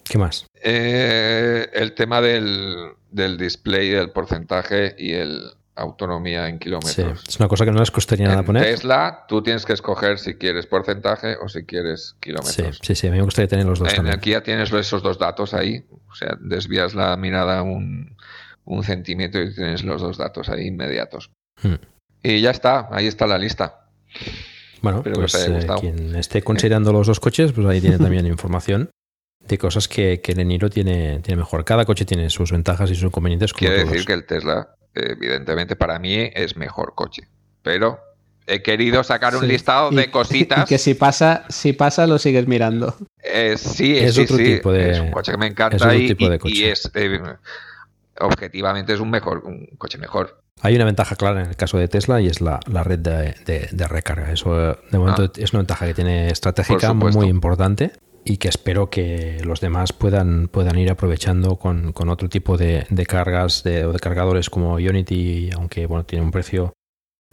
¿Qué más? eh, el tema del, del display, del porcentaje y el autonomía en Sí, kilómetros. es una cosa que no les costaría nada En poner. Tesla, tú tienes que escoger si quieres porcentaje o si quieres kilómetros. sí, sí, a mí me gustaría tener los dos en también. el Kia tienes esos dos datos ahí, o sea, desvías la mirada un, un centímetro y tienes los dos datos ahí inmediatos. Hmm. Y ya está, ahí está la lista. Bueno, Espero pues eh, quien esté considerando los dos coches, pues ahí tiene también información de cosas que, que el Eniro tiene, tiene mejor. Cada coche tiene sus ventajas y sus inconvenientes. Quiere decir que el Tesla, evidentemente, para mí es mejor coche. Pero he querido sacar un Sí. listado Y- de cositas. Y que si pasa, si pasa lo sigues mirando. Eh, sí, Es sí, otro sí, tipo de- es un coche que me encanta y, tipo de y- coche. y es eh, objetivamente es un mejor un coche mejor. Hay una ventaja clara en el caso de Tesla y es la, la red de, de- de recarga. Eso eh, de momento Ah. es una ventaja que tiene estratégica muy, importante y que espero que los demás puedan, puedan ir aprovechando con, con otro tipo de, de cargas de, o de cargadores como Unity, aunque bueno, tiene un precio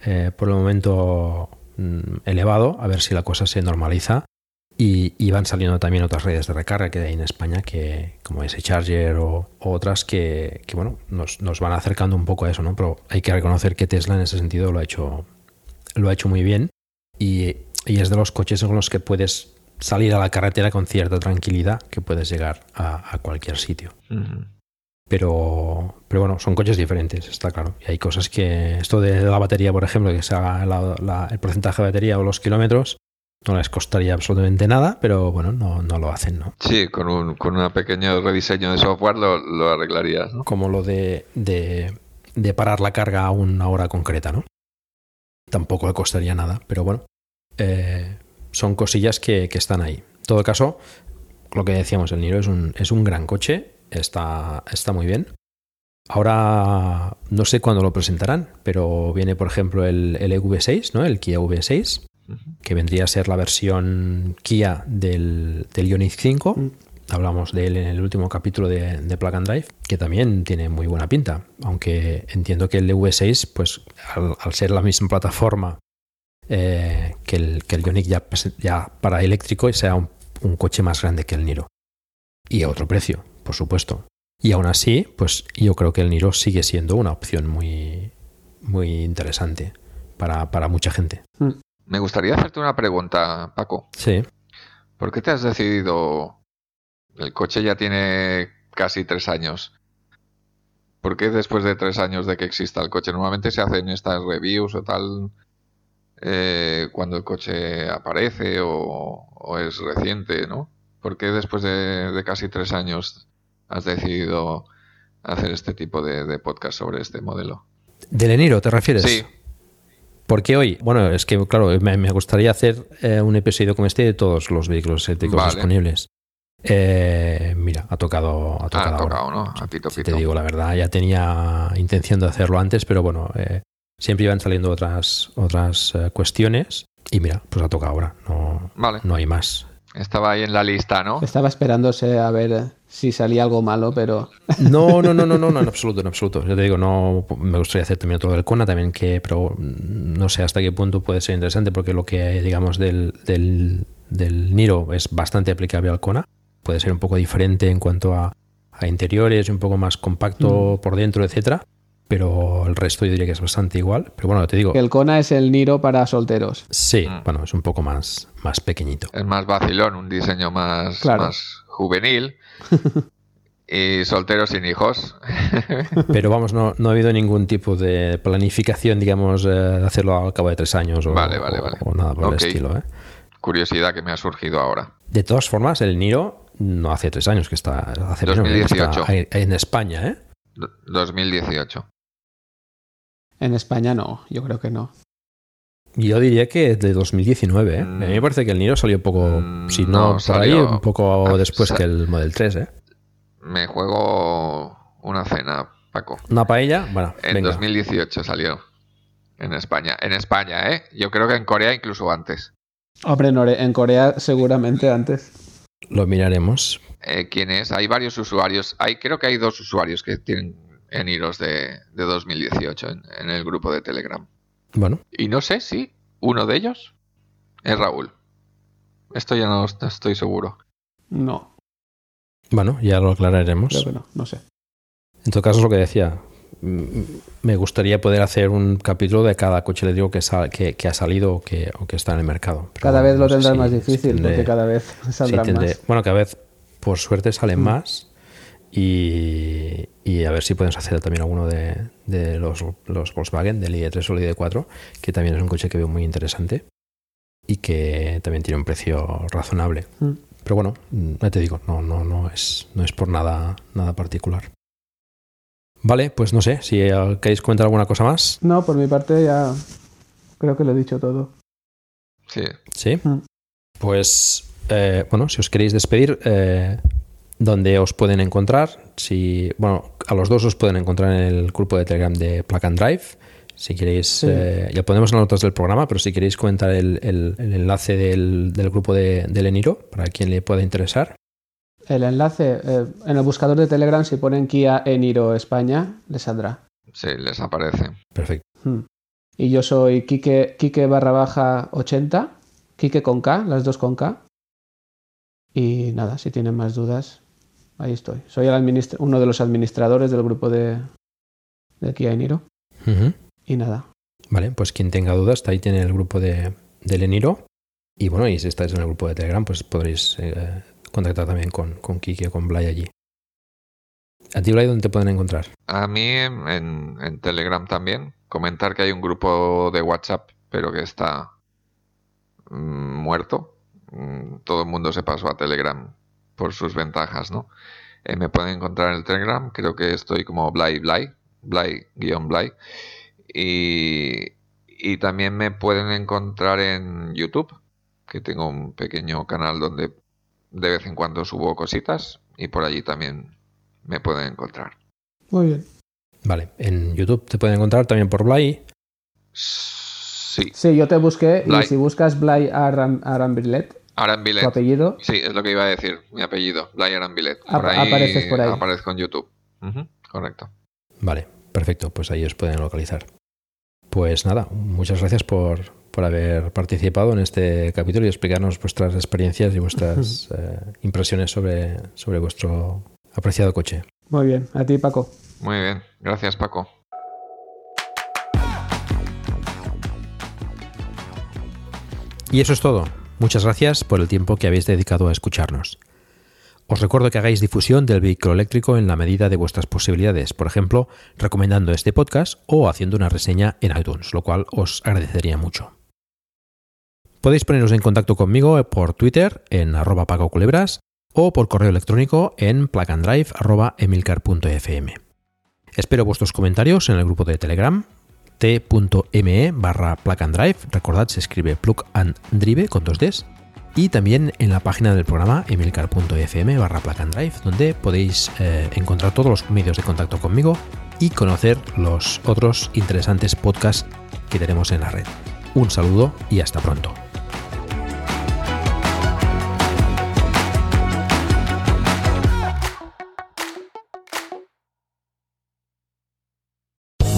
eh, por el momento mm, elevado, a ver si la cosa se normaliza. Y, y van saliendo también otras redes de recarga que hay en España, que como ese Charger o, o otras que, que, bueno, nos, nos van acercando un poco a eso, ¿no? Pero hay que reconocer que Tesla en ese sentido lo ha hecho, lo ha hecho muy bien y, y es de los coches con los que puedes salir a la carretera con cierta tranquilidad, que puedes llegar a, a cualquier sitio. Pero, pero bueno, son coches diferentes, está claro. Y hay cosas que, esto de la batería, por ejemplo, que se haga la- la- el porcentaje de batería o los kilómetros, no les costaría absolutamente nada, pero bueno, no, no lo hacen, ¿no? Sí, con un con un pequeño rediseño de software lo, lo arreglarías, ¿no? Como lo de, de, de parar la carga a una hora concreta, ¿no? Tampoco le costaría nada, pero bueno, eh, son cosillas que, que están ahí. En todo caso, lo que decíamos, el Niro es un, es un gran coche, está, está muy bien. Ahora no sé cuándo lo presentarán, pero viene, por ejemplo, el, el EV6, ¿no? El Kia V6, que vendría a ser la versión Kia del, del Ioniq 5. Hablamos de él en el último capítulo de, de Plug and Drive, que también tiene muy buena pinta. Aunque entiendo que el V6, pues al, al ser la misma plataforma eh, que, el, que el Ioniq ya, ya para eléctrico, sea un, un coche más grande que el Niro. Y a otro precio, por supuesto. Y aún así, pues yo creo que el Niro sigue siendo una opción muy, muy interesante para, para mucha gente. Me gustaría hacerte una pregunta, Paco. Sí. ¿Por qué te has decidido? El coche ya tiene casi tres años. ¿Por qué después de tres años de que exista el coche? Normalmente se hacen estas reviews o tal eh, cuando el coche aparece o, o es reciente, ¿no? ¿Por qué después de, de casi tres años has decidido hacer este tipo de, de podcast sobre este modelo? ¿Del Eniro te refieres? Sí. Porque hoy, bueno, es que claro, me, gustaría hacer eh, un episodio como este de todos los vehículos eléctricos Vale. disponibles. Eh, mira, ha tocado, ha Ah, tocado ha ahora. tocado, ¿no? A pito, Si pito. te digo la verdad, ya tenía intención de hacerlo antes, pero bueno, eh, siempre iban saliendo otras, otras eh, cuestiones y mira, pues ha tocado ahora, no, Vale. no hay más. Estaba ahí en la lista, ¿no? Estaba esperándose a ver si salía algo malo, pero No, no, no, no, no, no, en absoluto, en absoluto. Yo te digo, no, me gustaría hacer también otro del Kona también, que, pero mm, no sé hasta qué punto puede ser interesante, porque lo que digamos del, del, del Niro es bastante aplicable al Kona. Puede ser un poco diferente en cuanto a, a interiores, un poco más compacto por dentro, etcétera. Pero el resto yo diría que es bastante igual. Pero bueno, te digo, que el Kona es el Niro para solteros. sí, Mm. bueno, es un poco más, más pequeñito. Es más vacilón, un diseño más, Claro. más juvenil. y soltero sin hijos. Pero vamos, no, no ha habido ningún tipo de planificación, digamos, eh, de hacerlo al cabo de tres años o, Vale, vale, o- vale. o nada por el estilo. ¿eh? Curiosidad que me ha surgido ahora. De todas formas, el Niro no hace tres años que está, hace menos, que está 2018. ahí- ahí en España, ¿eh? Do- 2018. En España no, yo creo que no. Yo diría que de 2019, ¿eh? A mí me parece que el Niro salió un poco, si no, Mm, no, por ahí, salió- un poco después sa- que el Model 3, ¿eh? Me juego una cena, Paco. Una paella, bueno, En venga. 2018 salió. En España. En España, ¿eh? Yo creo que en Corea incluso antes. Hombre, en Corea seguramente antes. Lo miraremos. Eh, ¿Quién es? Hay varios usuarios. Hay, creo que hay dos usuarios que tienen en Iros de, de 2018 en, en el grupo de Telegram. Bueno, Y no sé si uno de ellos es Raúl. Esto ya no, no estoy seguro. No, bueno, ya lo aclararemos. creo que no, no sé. En todo caso, es lo que decía. Mm, Me gustaría poder hacer un capítulo de cada coche eléctrico que, sal- que, que ha salido o que, o que está en el mercado. Pero Cada vez lo no sé tendrás si- más si difícil tendré- porque cada vez saldrán tendré- más. Bueno, cada vez, por suerte, salen Mm. más. Y, y a ver si podemos hacer también alguno de, de los, los Volkswagen, del ID3 o el ID4, que también es un coche que veo muy interesante y que también tiene un precio razonable. Mm. Pero bueno, ya te digo, no, no, no, es, no es por nada, nada particular. Vale, pues no sé, si queréis comentar alguna cosa más. No, por mi parte ya creo que lo he dicho todo. Sí. Sí. Mm. Pues, eh, bueno, si os queréis despedir, eh, ¿dónde os pueden encontrar? Si, bueno, a los dos os pueden encontrar en el grupo de Telegram de Plug and Drive. Si queréis, Sí. eh, ya ponemos en las notas del programa, pero si queréis comentar el, el- el enlace del, del grupo de, del Eniro, para quien le pueda interesar. El enlace eh, en el buscador de Telegram, si ponen Kia Eniro España, les saldrá. Sí, les aparece. Perfecto. Hmm. Y yo soy Kike, Kike barra baja 80, Kike con K, las dos con K. Y nada, si tienen más dudas, ahí estoy. Soy el uno de los administradores del grupo de, de Kia Eniro. Y nada, Vale, pues quien tenga dudas, ahí tiene el grupo de, del Eniro. Y bueno, y si estáis en el grupo de Telegram, pues podréis eh, contactar también con, con Kiki o con Blay allí. ¿A ti, Blay, dónde te pueden encontrar? A mí en, en- en Telegram también. Comentar que hay un grupo de WhatsApp, pero que está mm, muerto. Mm, Todo el mundo se pasó a Telegram por sus ventajas, ¿no? Eh, me pueden encontrar en el Telegram, creo que estoy como Blay Blay, Blay guion Blay. Y, y también me pueden encontrar en YouTube, que tengo un pequeño canal donde de vez en cuando subo cositas y por allí también me pueden encontrar. muy bien. Vale, en YouTube te pueden encontrar también por Blay. Sí. Sí, yo te busqué Blay. y si buscas Blay Aram, Arambrilet, Arambilet. tu apellido, Sí, es lo que iba a decir, mi apellido, Blay Arambilet. Ap- Por ahí apareces por ahí. aparezco en YouTube. Correcto. Vale, perfecto, pues ahí os pueden localizar. Pues nada, muchas gracias por, por haber participado en este capítulo y explicarnos vuestras experiencias y vuestras eh, impresiones sobre, sobre vuestro apreciado coche. muy bien. A ti, Paco. Muy bien, gracias Paco. Y eso es todo. Muchas gracias por el tiempo que habéis dedicado a escucharnos. Os recuerdo que hagáis difusión del vehículo eléctrico en la medida de vuestras posibilidades, por ejemplo, recomendando este podcast o haciendo una reseña en iTunes, lo cual os agradecería mucho. Podéis poneros en contacto conmigo por Twitter en arroba pacoculebras o por correo electrónico en placandrive.emilcar.fm. Espero vuestros comentarios en el grupo de Telegram t.me barra plug recordad se escribe plug and drive con dos Ds, y también en la página del programa emilcar.fm barra plug donde podéis eh, encontrar todos los medios de contacto conmigo y conocer los otros interesantes podcasts que tenemos en la red. Un saludo y hasta pronto.